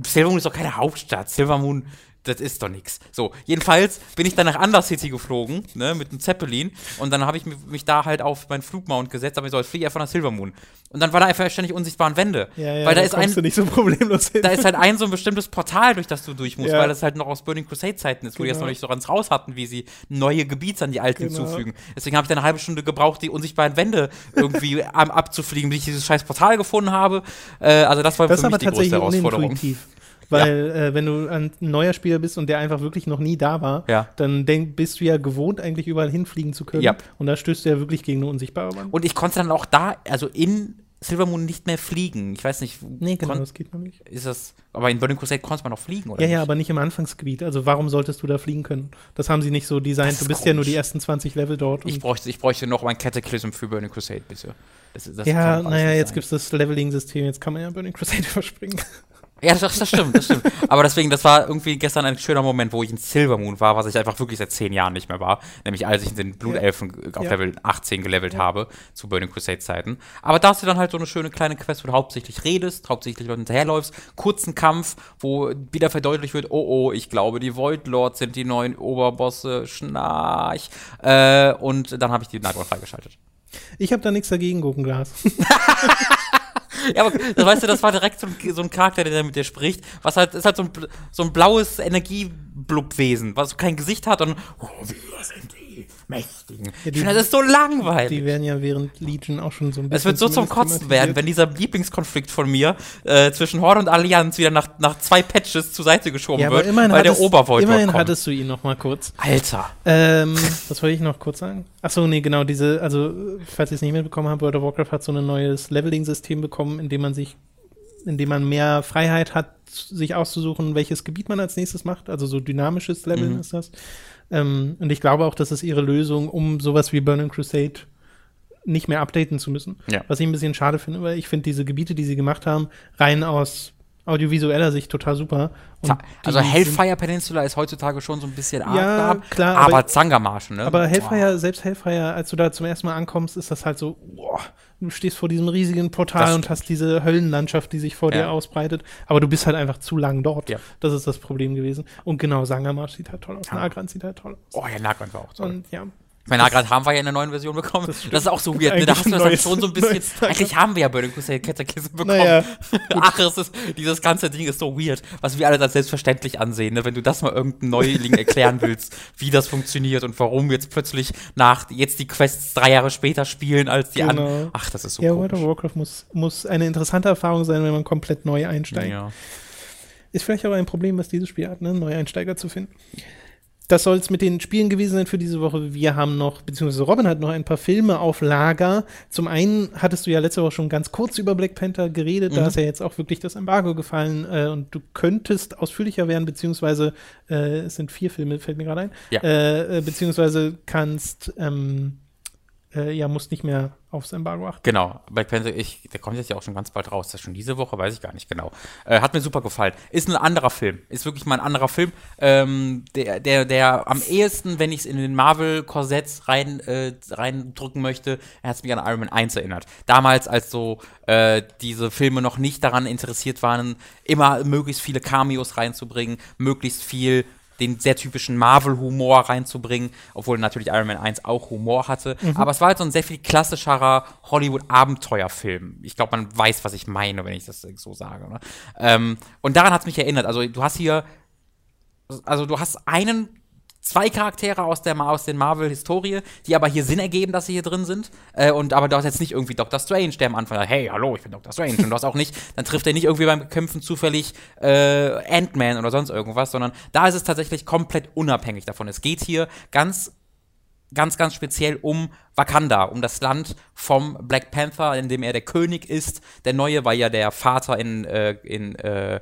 Silvermoon ist doch keine Hauptstadt. Silvermoon, das ist doch nix. So, jedenfalls bin ich dann nach Undercity geflogen, ne, mit einem Zeppelin. Und dann habe ich mich, da halt auf meinen Flugmount gesetzt, aber ich so, jetzt fliege ich einfach nach Silvermoon. Und dann war da einfach ständig unsichtbaren Wände. ja, ja, weil da ist ein, du nicht so problemlos hin. da ist halt ein so ein bestimmtes Portal, durch das du durch musst, Ja. weil das halt noch aus Burning Crusade Zeiten ist, wo die jetzt Genau. noch nicht so ganz raus hatten, wie sie neue Gebiete an die alten Genau. hinzufügen. Deswegen habe ich dann eine halbe Stunde gebraucht, die unsichtbaren Wände irgendwie abzufliegen, bis ich dieses scheiß Portal gefunden habe. Äh, also das war Das für mich die tatsächlich Herausforderung. unintuitiv. Weil, äh, wenn du ein neuer Spieler bist und der einfach wirklich noch nie da war, Ja. dann denk, bist du ja gewohnt, eigentlich überall hinfliegen zu können. Ja. Und da stößt du ja wirklich gegen eine unsichtbare Wand. Und ich konnte dann auch da, also in Silvermoon nicht mehr fliegen. Ich weiß nicht, nee, genau, das geht noch nicht. ist das, aber in Burning Crusade konnte man noch fliegen, oder? Ja, ja, nicht? aber nicht im Anfangsgebiet. Also warum solltest du da fliegen können? Das haben sie nicht so designt. Du bist ja nur die komisch. ersten 20 Level dort. Ich bräuchte, ich bräuchte noch mein Cataclysm für Burning Crusade, bitte. Das, das ja, naja, jetzt gibt es das Leveling-System. Jetzt kann man ja Burning Crusade überspringen. Ja, das, das stimmt, das stimmt. Aber deswegen, das war irgendwie gestern ein schöner Moment, wo ich in Silvermoon war, was ich einfach wirklich seit zehn Jahren nicht mehr war. Nämlich als ich in den Blutelfen auf Ja. Level 18 gelevelt habe, zu Burning Crusade Zeiten. Aber da hast du dann halt so eine schöne kleine Quest, wo du hauptsächlich redest, hauptsächlich Leuten hinterherläufst, kurzen Kampf, wo wieder verdeutlicht wird, oh oh, ich glaube, die Void Lords sind die neuen Oberbosse, schnarch. Äh, und dann habe ich die Nightwatch freigeschaltet. Ich habe da nichts dagegen, Gurkenglas. Ja, aber das, weißt du, das war direkt so ein, so ein Charakter, der mit dir spricht, was halt, ist halt so ein, so ein blaues Energieblubwesen, was kein Gesicht hat und, oh, wir sind die Mächtigen. Ja, ich die- finde, das ist so langweilig. Die werden ja während Legion auch schon so ein bisschen. Es wird so zum Kotzen werden, wenn dieser Lieblingskonflikt von mir äh, zwischen Horde und Allianz wieder nach, nach zwei Patches zur Seite geschoben Ja, wird, immerhin, weil der hattest, Obervoid immerhin kommt. hattest du ihn noch mal kurz. Alter. Ähm, was wollte ich noch kurz sagen? Achso, nee, genau, diese, also, falls ihr es nicht mitbekommen habt, World of Warcraft hat so ein neues Leveling-System bekommen, in dem man sich, in dem man mehr Freiheit hat, sich auszusuchen, welches Gebiet man als nächstes macht. Also so dynamisches Leveln Mhm. ist das. Ähm, und ich glaube auch, das ist ihre Lösung, um sowas wie Burning Crusade nicht mehr updaten zu müssen. Ja. Was ich ein bisschen schade finde, weil ich finde diese Gebiete, die sie gemacht haben, rein aus audiovisueller Sicht total super. Und Also Hellfire Peninsula ist heutzutage schon so ein bisschen arg Ja, gehabt, klar, aber, aber- Zangermarschen, ne? Aber Hellfire, selbst Hellfire, als du da zum ersten Mal ankommst, ist das halt so, boah, du stehst vor diesem riesigen Portal und hast diese Höllenlandschaft, die sich vor Ja. dir ausbreitet. Aber du bist halt einfach zu lang dort. Ja. Das ist das Problem gewesen. Und genau, Sangermarsch sieht halt toll aus. Ja. Nagrand sieht halt toll aus. Oh, ja, Nagrand war auch toll. Und ja, Ich meine, Nagrand haben wir ja in der neuen Version bekommen. Das, stimmt. ist auch so weird, ne? Da Eigentlich hast du das neues- schon so ein bisschen. Eigentlich haben wir ja Burning Crusade Cataclysm bekommen. Naja, Ach, es ist, dieses ganze Ding ist so weird, was wir alle als selbstverständlich ansehen, ne? wenn du das mal irgendeinem Neuling erklären willst, wie das funktioniert und warum jetzt plötzlich nach jetzt die Quests drei Jahre später spielen als die Genau. anderen. Ach, das ist so ja World of. Warcraft muss, muss eine interessante Erfahrung sein, wenn man komplett neu einsteigt. Ja. Ist vielleicht auch ein Problem, was dieses Spiel hat, ne? Neueinsteiger zu finden. Das soll es mit den Spielen gewesen sein für diese Woche. Wir haben noch, beziehungsweise Robin hat noch ein paar Filme auf Lager. Zum einen hattest du ja letzte Woche schon ganz kurz über Black Panther geredet. Da Mhm. ist ja jetzt auch wirklich das Embargo gefallen äh, und du könntest ausführlicher werden, beziehungsweise äh, es sind vier Filme, fällt mir gerade ein. Ja. Äh, äh, beziehungsweise kannst, ähm, äh, ja, musst nicht mehr aufs Embargo achten. Genau, Black Panther, ich, der kommt jetzt ja auch schon ganz bald raus. Das ist schon diese Woche, weiß ich gar nicht genau. Äh, hat mir super gefallen. Ist ein anderer Film. Ist wirklich mal ein anderer Film. Ähm, der, der, der am ehesten, wenn ich es in den Marvel-Korsetts rein, äh, reindrücken möchte, hat mich an Iron Man 1 erinnert. Damals, als so äh, diese Filme noch nicht daran interessiert waren, immer möglichst viele Cameos reinzubringen, möglichst viel den sehr typischen Marvel-Humor reinzubringen, obwohl natürlich Iron Man 1 auch Humor hatte. Aber es war halt so ein sehr viel klassischerer Hollywood-Abenteuerfilm. Ich glaube, man weiß, was ich meine, wenn ich das so sage. Ne? Ähm, und daran hat es mich erinnert. Also du hast hier, also du hast einen zwei Charaktere aus der aus den Marvel-Historie, die aber hier Sinn ergeben, dass sie hier drin sind. Äh, und aber du hast jetzt nicht irgendwie Doctor Strange, der am Anfang sagt, hey, hallo, ich bin Doctor Strange. und du hast auch nicht, dann trifft er nicht irgendwie beim Kämpfen zufällig äh, Ant-Man oder sonst irgendwas, sondern da ist es tatsächlich komplett unabhängig davon. Es geht hier ganz ganz, ganz speziell um Wakanda, um das Land vom Black Panther, in dem er der König ist. Der Neue war ja der Vater in, äh, in äh,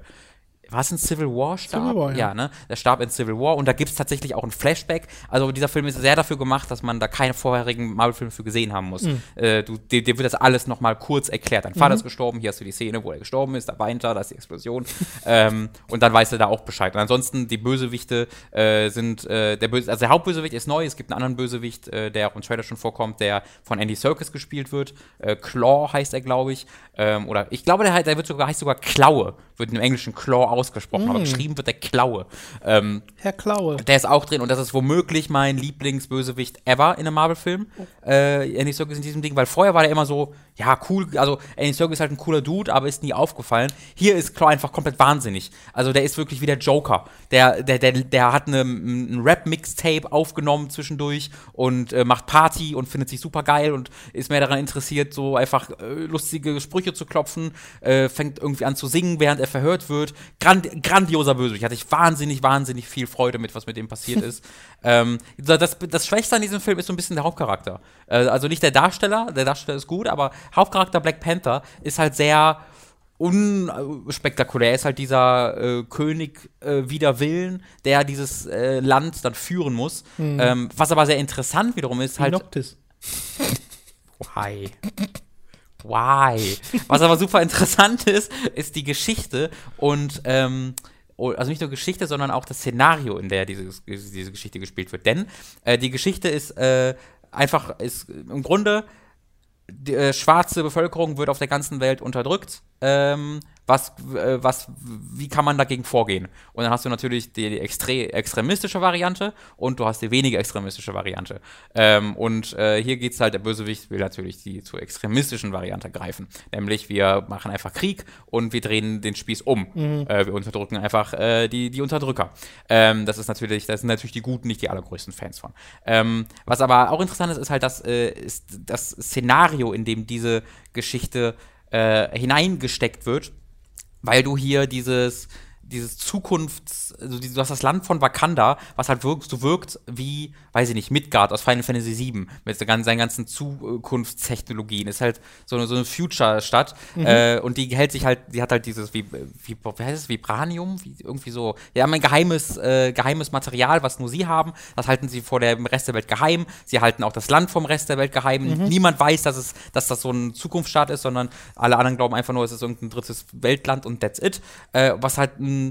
was in Civil War starb? Civil War, ja. ja, ne? Der starb in Civil War und da gibt es tatsächlich auch ein Flashback. Also dieser Film ist sehr dafür gemacht, dass man da keine vorherigen Marvel-Filme für gesehen haben muss. Mhm. Äh, du, dir, dir wird das alles nochmal kurz erklärt. Dein Vater ist gestorben, hier hast du die Szene, wo er gestorben ist, da weint er, da ist die Explosion. ähm, und dann weißt du da auch Bescheid. Und ansonsten, die Bösewichte äh, sind, äh, der Böse, also der Hauptbösewicht ist neu, es gibt einen anderen Bösewicht, äh, der auch im Trailer schon vorkommt, der von Andy Serkis gespielt wird. Äh, Claw heißt er, glaube ich. Ähm, oder ich glaube, der, der wird sogar, heißt sogar Klaue, wird im Englischen Claw ausgesprochen, aber geschrieben wird der Klaue. Ähm, Herr Klaue. der ist auch drin und das ist womöglich mein Lieblingsbösewicht ever in einem Marvel-Film. Äh, Andy Serkis in diesem Ding, weil vorher war der immer so, ja, cool, also Andy Serkis ist halt ein cooler Dude, aber ist nie aufgefallen. Hier ist Claw einfach komplett wahnsinnig. Also der ist wirklich wie der Joker. Der, der, der, der hat eine, ein Rap-Mixtape aufgenommen zwischendurch und äh, macht Party und findet sich super geil und ist mehr daran interessiert, so einfach äh, lustige Sprüche zu klopfen, äh, fängt irgendwie an zu singen, während er verhört wird. Grand, grandioser Bösewicht. Hatte ich wahnsinnig, wahnsinnig viel Freude mit, was mit dem passiert ist. Ähm, das, das Schwächste an diesem Film ist so ein bisschen der Hauptcharakter. Äh, also nicht der Darsteller, der Darsteller ist gut, aber Hauptcharakter Black Panther ist halt sehr unspektakulär. Er ist halt dieser äh, König äh, wider Willen, der dieses äh, Land dann führen muss. Ähm, was aber sehr interessant wiederum ist, halt. Noctis. Why? Why? Was aber super interessant ist, ist die Geschichte und ähm, also nicht nur Geschichte, sondern auch das Szenario, in der diese, diese Geschichte gespielt wird. Denn äh, die Geschichte ist äh, einfach, ist im Grunde die äh, schwarze Bevölkerung wird auf der ganzen Welt unterdrückt ähm, was, äh, was, wie kann man dagegen vorgehen? Und dann hast du natürlich die, extre extremistische Variante und du hast die weniger extremistische Variante. Ähm, und äh, hier geht's halt, der Bösewicht will natürlich die zur extremistischen Variante greifen. Nämlich, wir machen einfach Krieg und wir drehen den Spieß um. Mhm. Äh, wir unterdrücken einfach äh, die, die Unterdrücker. Ähm, das ist natürlich, das sind natürlich die Guten, nicht die allergrößten Fans von. Ähm, was aber auch interessant ist, ist halt das, äh, ist das Szenario, in dem diese Geschichte äh, hineingesteckt wird, weil du hier dieses, dieses Zukunfts, also du hast das Land von Wakanda, was halt wirkt, so wirkt wie, weiß ich nicht, Midgard aus Final Fantasy VII mit seinen ganzen Zukunftstechnologien. Ist halt so eine, so eine Future-Stadt mhm. äh, und die hält sich halt, die hat halt dieses, wie, wie, wie heißt es, Vibranium? Wie, irgendwie so, die haben ein geheimes, äh, geheimes Material, was nur sie haben. Das halten sie vor dem Rest der Welt geheim. Sie halten auch das Land vom Rest der Welt geheim. Mhm. Niemand weiß, dass, es, dass das so ein Zukunftsstaat ist, sondern alle anderen glauben einfach nur, es ist irgendein drittes Weltland und that's it. Äh, was halt ein diesen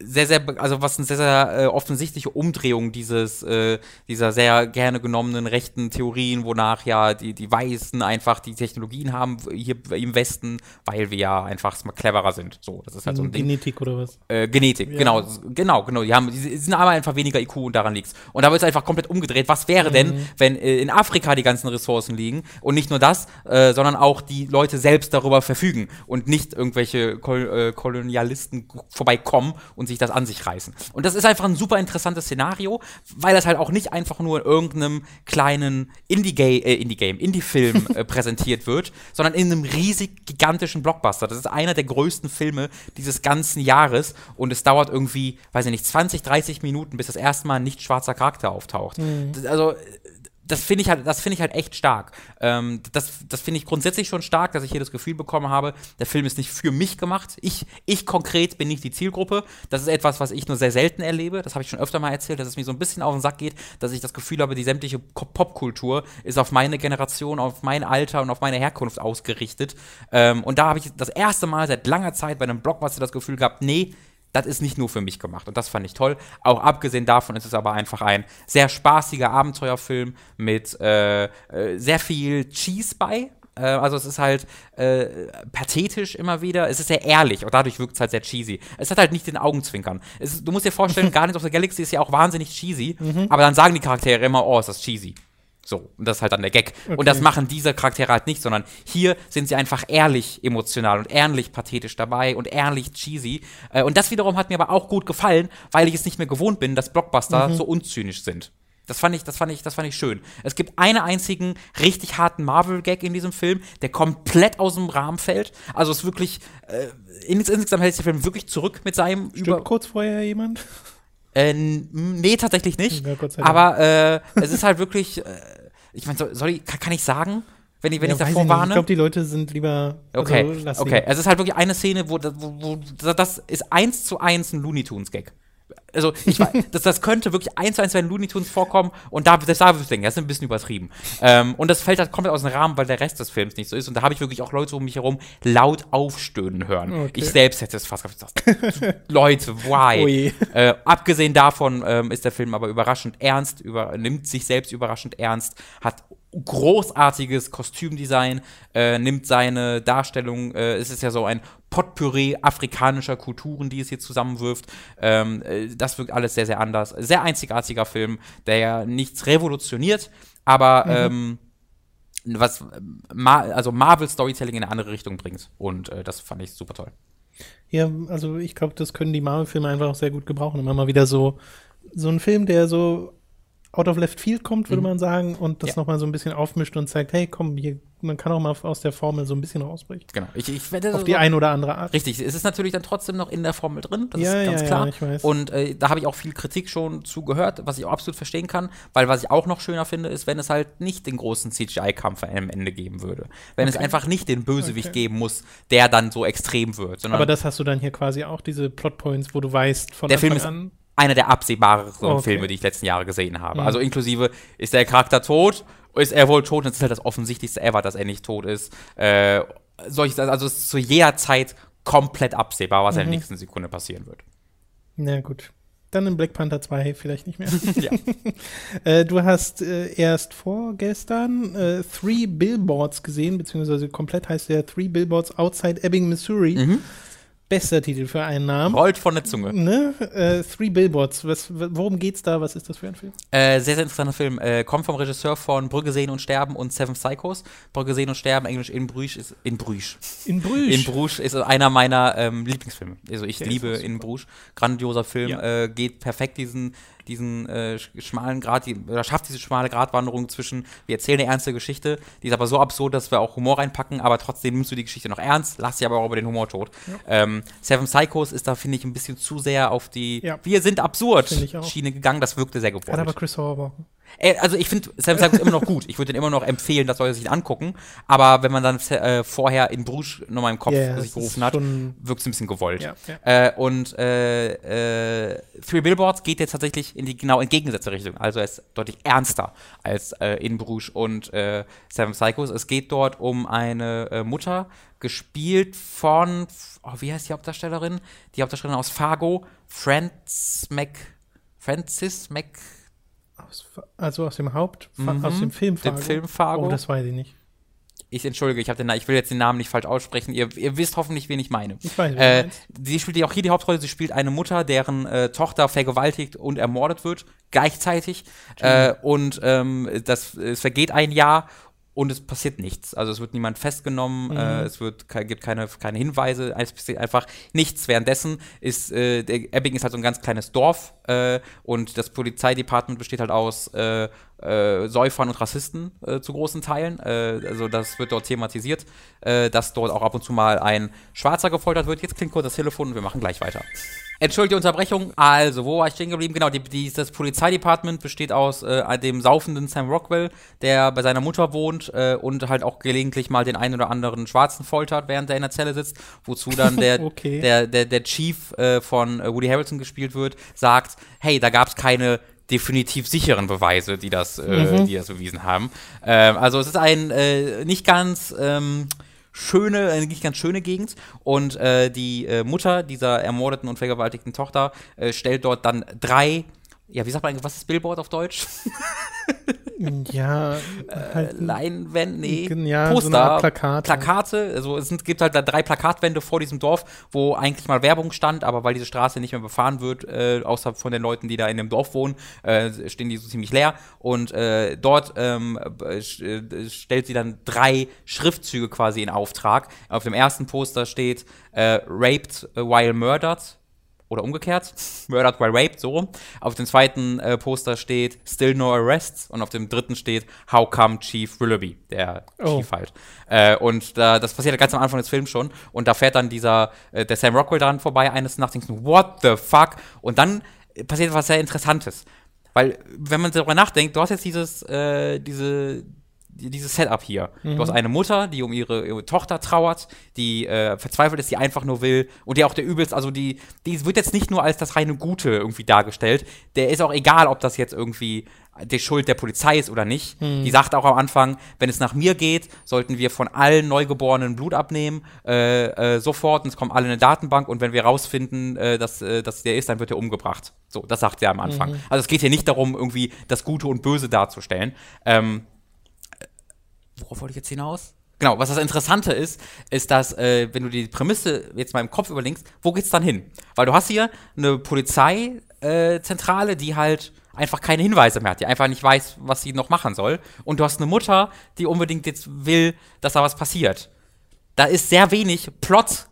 sehr, sehr, also was eine sehr, sehr äh, offensichtliche Umdrehung dieses, äh, dieser sehr gerne genommenen rechten Theorien, wonach ja die, die Weißen einfach die Technologien haben hier im Westen, weil wir ja einfach cleverer sind. So, das ist halt so ein Genetik Ding. oder was? Äh, Genetik, ja. genau, genau, genau. Die haben, die sind aber einfach weniger IQ und daran liegt's. Und da wird es einfach komplett umgedreht. Was wäre mhm. denn, wenn äh, in Afrika die ganzen Ressourcen liegen und nicht nur das, äh, sondern auch die Leute selbst darüber verfügen und nicht irgendwelche Kol äh, Kolonialisten vorbeikommen und sich das an sich reißen. Und das ist einfach ein super interessantes Szenario, weil das halt auch nicht einfach nur in irgendeinem kleinen Indie-Game, äh, Indie-Game, Indie-Film äh, präsentiert wird, sondern in einem riesig gigantischen Blockbuster. Das ist einer der größten Filme dieses ganzen Jahres und es dauert irgendwie, weiß ich nicht, 20, 30 Minuten, bis das erste Mal ein nicht schwarzer Charakter auftaucht. Mhm. Also das finde ich halt, das finde ich halt echt stark. Ähm, das das finde ich grundsätzlich schon stark, dass ich hier das Gefühl bekommen habe, der Film ist nicht für mich gemacht. Ich, ich konkret bin nicht die Zielgruppe. Das ist etwas, was ich nur sehr selten erlebe. Das habe ich schon öfter mal erzählt, dass es mir so ein bisschen auf den Sack geht, dass ich das Gefühl habe, die sämtliche Popkultur ist auf meine Generation, auf mein Alter und auf meine Herkunft ausgerichtet. Ähm, und da habe ich das erste Mal seit langer Zeit bei einem Blockbuster das Gefühl gehabt, nee, das ist nicht nur für mich gemacht. Und das fand ich toll. Auch abgesehen davon ist es aber einfach ein sehr spaßiger Abenteuerfilm mit äh, äh, sehr viel Cheese bei. Äh, also es ist halt äh, pathetisch immer wieder. Es ist sehr ehrlich und dadurch wirkt es halt sehr cheesy. Es hat halt nicht den Augenzwinkern. Ist, du musst dir vorstellen, Guardians of the Galaxy ist ja auch wahnsinnig cheesy, mhm. aber dann sagen die Charaktere immer, oh, ist das cheesy. So, und das ist halt dann der Gag. Okay. Und das machen diese Charaktere halt nicht, sondern hier sind sie einfach ehrlich emotional und ehrlich pathetisch dabei und ehrlich cheesy. Äh, und das wiederum hat mir aber auch gut gefallen, weil ich es nicht mehr gewohnt bin, dass Blockbuster mhm. so unzynisch sind. Das fand ich, das fand ich, das fand ich schön. Es gibt einen einzigen richtig harten Marvel-Gag in diesem Film, der komplett aus dem Rahmen fällt. Also es ist wirklich, äh, insgesamt hält sich der Film wirklich zurück mit seinem Stimmt über kurz vorher jemand? Äh, nee, tatsächlich nicht. Ja, aber äh, es ist halt wirklich, äh, ich meine, soll, soll ich, kann, kann, ich sagen, wenn ich, wenn ja, ich davor warne? Ich glaube, die Leute sind lieber. Okay, also, okay. Es ist halt wirklich eine Szene, wo, wo, wo das ist eins zu eins ein Looney Tunes Gag. Also, ich weiß, das, das könnte wirklich eins zu eins bei den Looney Tunes vorkommen und da, das da würde ich denken, das ist ein bisschen übertrieben. Ähm, und das fällt halt komplett aus dem Rahmen, weil der Rest des Films nicht so ist. Und da habe ich wirklich auch Leute um mich herum laut aufstöhnen hören. Okay. Ich selbst hätte es fast gesagt, Leute, why? Äh, abgesehen davon ähm, ist der Film aber überraschend ernst, über, nimmt sich selbst überraschend ernst, hat großartiges Kostümdesign, äh, nimmt seine Darstellung, äh, es ist ja so ein Potpourri afrikanischer Kulturen, die es hier zusammenwirft. Ähm, äh, das wirkt alles sehr, sehr anders. Sehr einzigartiger Film, der ja nichts revolutioniert, aber mhm. ähm, was Ma also Marvel Storytelling in eine andere Richtung bringt. Und äh, das fand ich super toll. Ja, also ich glaube, das können die Marvel-Filme einfach auch sehr gut gebrauchen. Immer mal wieder so, so ein Film, der so out of left field kommt, würde mhm. man sagen, und das ja. nochmal so ein bisschen aufmischt und zeigt, hey, komm, hier, man kann auch mal aus der Formel so ein bisschen rausbrechen. Genau. Ich, ich werde Auf die eine oder andere Art. Richtig. Es ist natürlich dann trotzdem noch in der Formel drin, das ja, ist ganz ja, klar. Ja, ich weiß. Und äh, da habe ich auch viel Kritik schon zugehört, was ich auch absolut verstehen kann, weil was ich auch noch schöner finde, ist, wenn es halt nicht den großen CGI-Kampf am Ende geben würde. Wenn okay. es einfach nicht den Bösewicht okay. geben muss, der dann so extrem wird. Aber das hast du dann hier quasi auch, diese Plotpoints, wo du weißt von der Anfang Film ist an einer der absehbareren okay. Filme, die ich letzten Jahre gesehen habe. Mhm. Also inklusive, ist der Charakter tot? Ist er wohl tot? Das ist halt das offensichtlichste ever, dass er nicht tot ist. Äh, solch, also es ist zu jeder Zeit komplett absehbar, was mhm. in der nächsten Sekunde passieren wird. Na gut. Dann in Black Panther 2 vielleicht nicht mehr. ja. äh, du hast äh, erst vorgestern äh, Three Billboards gesehen, beziehungsweise komplett heißt der Three Billboards Outside Ebbing, Missouri. Mhm. Bester Titel für einen Namen. Rollt von der Zunge. Ne? Äh, Three Billboards. Was, worum geht's da? Was ist das für ein Film? Äh, sehr, sehr interessanter Film. Äh, kommt vom Regisseur von Brügge sehen und sterben und Seven Psychos. Brügge sehen und sterben, Englisch in Bruges ist in Bruges. In Bruges. In Bruges ist einer meiner ähm, Lieblingsfilme. Also ich Ja, liebe in Bruges. Grandioser Film. Ja. Äh, geht perfekt diesen diesen äh, sch- schmalen Grad, die, oder schafft diese schmale Gratwanderung zwischen, wir erzählen eine ernste Geschichte, die ist aber so absurd, dass wir auch Humor reinpacken, aber trotzdem nimmst du die Geschichte noch ernst, lass sie aber auch über den Humor tot. Ähm, Seven Psychos ist da, finde ich, ein bisschen zu sehr auf die Ja. Wir sind absurd. Schiene gegangen, das wirkte sehr Hat aber gewollt. Chris Horvath. Äh, also ich finde Seven Psychos immer noch gut. Ich würde den immer noch empfehlen, dass Leute sich ihn angucken, aber wenn man dann äh, vorher in Bruges nochmal im Kopf ja, sich gerufen hat, wirkt es ein bisschen gewollt. Ja, ja. Äh, und äh, äh, Three Billboards geht jetzt tatsächlich in die genau entgegengesetzte Richtung. Also er ist deutlich ernster als äh, in Bruges und äh, Seven Psychos. Es geht dort um eine äh, Mutter, gespielt von, oh, wie heißt die Hauptdarstellerin? Die Hauptdarstellerin aus Fargo, Frances Mac, Francis Mac, Aus, also aus dem Haupt, Mhm. aus dem Film Dem Film Fargo. Oh, das weiß ich nicht. ich entschuldige, ich, hab den, ich will jetzt den Namen nicht falsch aussprechen. Ihr, ihr wisst hoffentlich, wen ich meine. Ich weiß, Äh, sie spielt ja auch hier die Hauptrolle. Sie spielt eine Mutter, deren äh, Tochter vergewaltigt und ermordet wird, gleichzeitig. Äh, und ähm, das, es vergeht ein Jahr und es passiert nichts. Also es wird niemand festgenommen, Mhm. äh, es wird, gibt keine, keine Hinweise, es passiert einfach nichts. Währenddessen ist, äh, Ebbing ist halt so ein ganz kleines Dorf äh, und das Polizeidepartement besteht halt aus äh, äh, Säufern und Rassisten äh, zu großen Teilen. Äh, also das wird dort thematisiert, dass dort auch ab und zu mal ein Schwarzer gefoltert wird. Jetzt klingt kurz das Telefon und wir machen gleich weiter. Entschuldige die Unterbrechung. Also, wo war ich stehen geblieben? Genau, die, die, das Polizeidepartement besteht aus äh, dem saufenden Sam Rockwell, der bei seiner Mutter wohnt äh, und halt auch gelegentlich mal den einen oder anderen Schwarzen foltert, während er in der Zelle sitzt. Wozu dann der, Okay. der, der, der Chief äh, von äh, Woody Harrelson gespielt wird, sagt, hey, da gab es keine definitiv sicheren Beweise, die das, äh, die das bewiesen haben. Ähm, also es ist ein äh, nicht ganz ähm, schöne, eine nicht ganz schöne Gegend. Und äh, die äh, Mutter dieser ermordeten und vergewaltigten Tochter äh, stellt dort dann drei, ja, wie sagt man, eigentlich, was ist Billboard auf Deutsch? Ja, halt, Leinwände, nee, Ja, so Poster, eine Art Plakat. Plakate, also es sind, gibt halt da drei Plakatwände vor diesem Dorf, wo eigentlich mal Werbung stand, aber weil diese Straße nicht mehr befahren wird, äh, außer von den Leuten, die da in dem Dorf wohnen, äh, stehen die so ziemlich leer und äh, dort ähm, äh, äh, stellt sie dann drei Schriftzüge quasi in Auftrag. Auf dem ersten Poster steht äh, Raped while murdered oder umgekehrt, Murdered while raped, so rum. Auf dem zweiten äh, Poster steht Still no arrests und auf dem dritten steht How come Chief Willoughby, der Oh. Chief halt. Äh, und da, das passiert ganz am Anfang des Films schon und da fährt dann dieser, äh, der Sam Rockwell dran vorbei eines Nachts, du, what the fuck? Und dann passiert was sehr Interessantes. Weil, wenn man darüber nachdenkt, du hast jetzt dieses, äh, diese, die- dieses Setup hier. Du hast eine Mutter, die um ihre, ihre Tochter trauert, die äh, verzweifelt ist, die einfach nur will und die auch der übelst, also die, die wird jetzt nicht nur als das reine Gute irgendwie dargestellt. Der ist auch egal, ob das jetzt irgendwie die Schuld der Polizei ist oder nicht. Die sagt auch am Anfang, wenn es nach mir geht, sollten wir von allen Neugeborenen Blut abnehmen, äh, äh, sofort, und es kommen alle in eine Datenbank und wenn wir rausfinden, äh, dass, äh, dass der ist, dann wird er umgebracht. So, das sagt sie am Anfang. Also es geht hier nicht darum, irgendwie das Gute und Böse darzustellen. Ähm, worauf wollte ich jetzt hinaus? Genau, was das Interessante ist, ist, dass, äh, wenn du die Prämisse jetzt mal im Kopf überlegst, wo geht's dann hin? Weil du hast hier eine Polizeizentrale, äh, die halt einfach keine Hinweise mehr hat, die einfach nicht weiß, was sie noch machen soll. Und du hast eine Mutter, die unbedingt jetzt will, dass da was passiert. Da ist sehr wenig Plot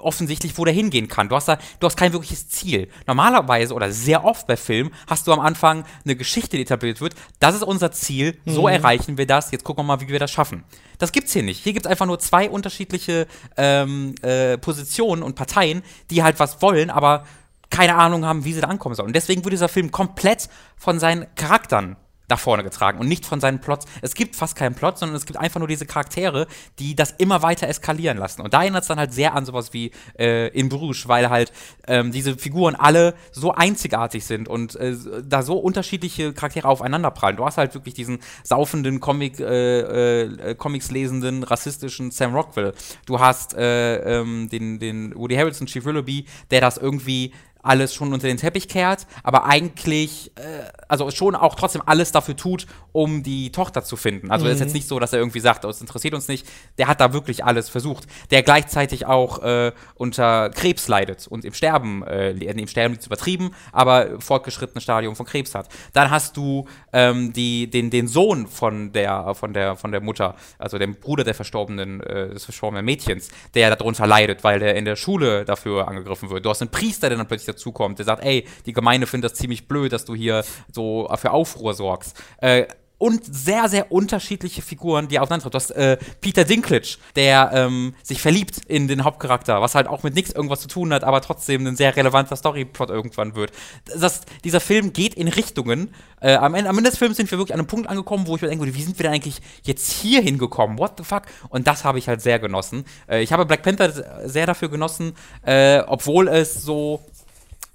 offensichtlich, wo der hingehen kann. Du hast da, du hast kein wirkliches Ziel. Normalerweise oder sehr oft bei Filmen hast du am Anfang eine Geschichte, die etabliert wird. Das ist unser Ziel, so erreichen wir das. Jetzt gucken wir mal, wie wir das schaffen. Das gibt's hier nicht. Hier gibt's einfach nur zwei unterschiedliche ähm, äh, Positionen und Parteien, die halt was wollen, aber keine Ahnung haben, wie sie da ankommen sollen. Und deswegen wird dieser Film komplett von seinen Charakteren nach vorne getragen und nicht von seinen Plots. Es gibt fast keinen Plot, sondern es gibt einfach nur diese Charaktere, die das immer weiter eskalieren lassen. Und da erinnert es dann halt sehr an sowas wie äh, in Bruges, weil halt ähm, diese Figuren alle so einzigartig sind und äh, da so unterschiedliche Charaktere aufeinanderprallen. Du hast halt wirklich diesen saufenden Comic, äh, äh, Comics lesenden, rassistischen Sam Rockwell. Du hast äh, ähm, den, den Woody Harrelson, Chief Willoughby, der das irgendwie alles schon unter den Teppich kehrt, aber eigentlich, äh, also schon auch trotzdem alles dafür tut, um die Tochter zu finden. Also mhm. ist jetzt nicht so, dass er irgendwie sagt, oh, es interessiert uns nicht. Der hat da wirklich alles versucht. Der gleichzeitig auch äh, unter Krebs leidet und im Sterben, äh, im Sterben liegt übertrieben, aber fortgeschrittenes Stadium von Krebs hat. Dann hast du ähm, die, den, den Sohn von der, von, der, von der Mutter, also dem Bruder der verstorbenen, äh, des verstorbenen Mädchens, der darunter leidet, weil der in der Schule dafür angegriffen wird. Du hast einen Priester, der dann plötzlich dazukommt, der sagt, ey, die Gemeinde findet das ziemlich blöd, dass du hier so für Aufruhr sorgst. Äh, und sehr, sehr unterschiedliche Figuren, die aufeinander Du hast äh, Peter Dinklage, der ähm, sich verliebt in den Hauptcharakter, was halt auch mit nichts irgendwas zu tun hat, aber trotzdem ein sehr relevanter Storyplot irgendwann wird. Das, dieser Film geht in Richtungen. Äh, am, Ende, am Ende des Films sind wir wirklich an einem Punkt angekommen, wo ich mir denke, wie sind wir denn eigentlich jetzt hier hingekommen? What the fuck? Und das habe ich halt sehr genossen. Äh, ich habe Black Panther sehr dafür genossen, äh, obwohl es so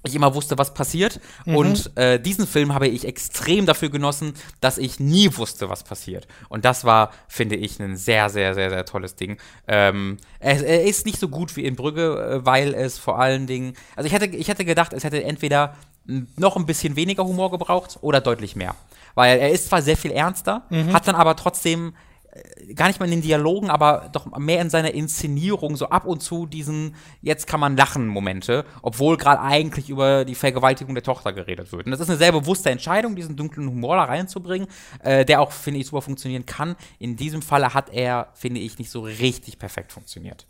ich immer wusste, was passiert. Mhm. Und äh, diesen Film habe ich extrem dafür genossen, dass ich nie wusste, was passiert. Und das war, finde ich, ein sehr, sehr, sehr, sehr tolles Ding. Ähm, er, er, ist nicht so gut wie in Brügge, äh, weil es vor allen Dingen, also ich hätte, ich hätte gedacht, es hätte entweder noch ein bisschen weniger Humor gebraucht oder deutlich mehr. Weil er ist zwar sehr viel ernster, mhm. hat dann aber trotzdem gar nicht mal in den Dialogen, aber doch mehr in seiner Inszenierung, so ab und zu diesen jetzt kann man lachen Momente, obwohl gerade eigentlich über die Vergewaltigung der Tochter geredet wird. Und das ist eine sehr bewusste Entscheidung, diesen dunklen Humor da reinzubringen, äh, der auch, finde ich, super funktionieren kann. In diesem Falle hat er, finde ich, nicht so richtig perfekt funktioniert.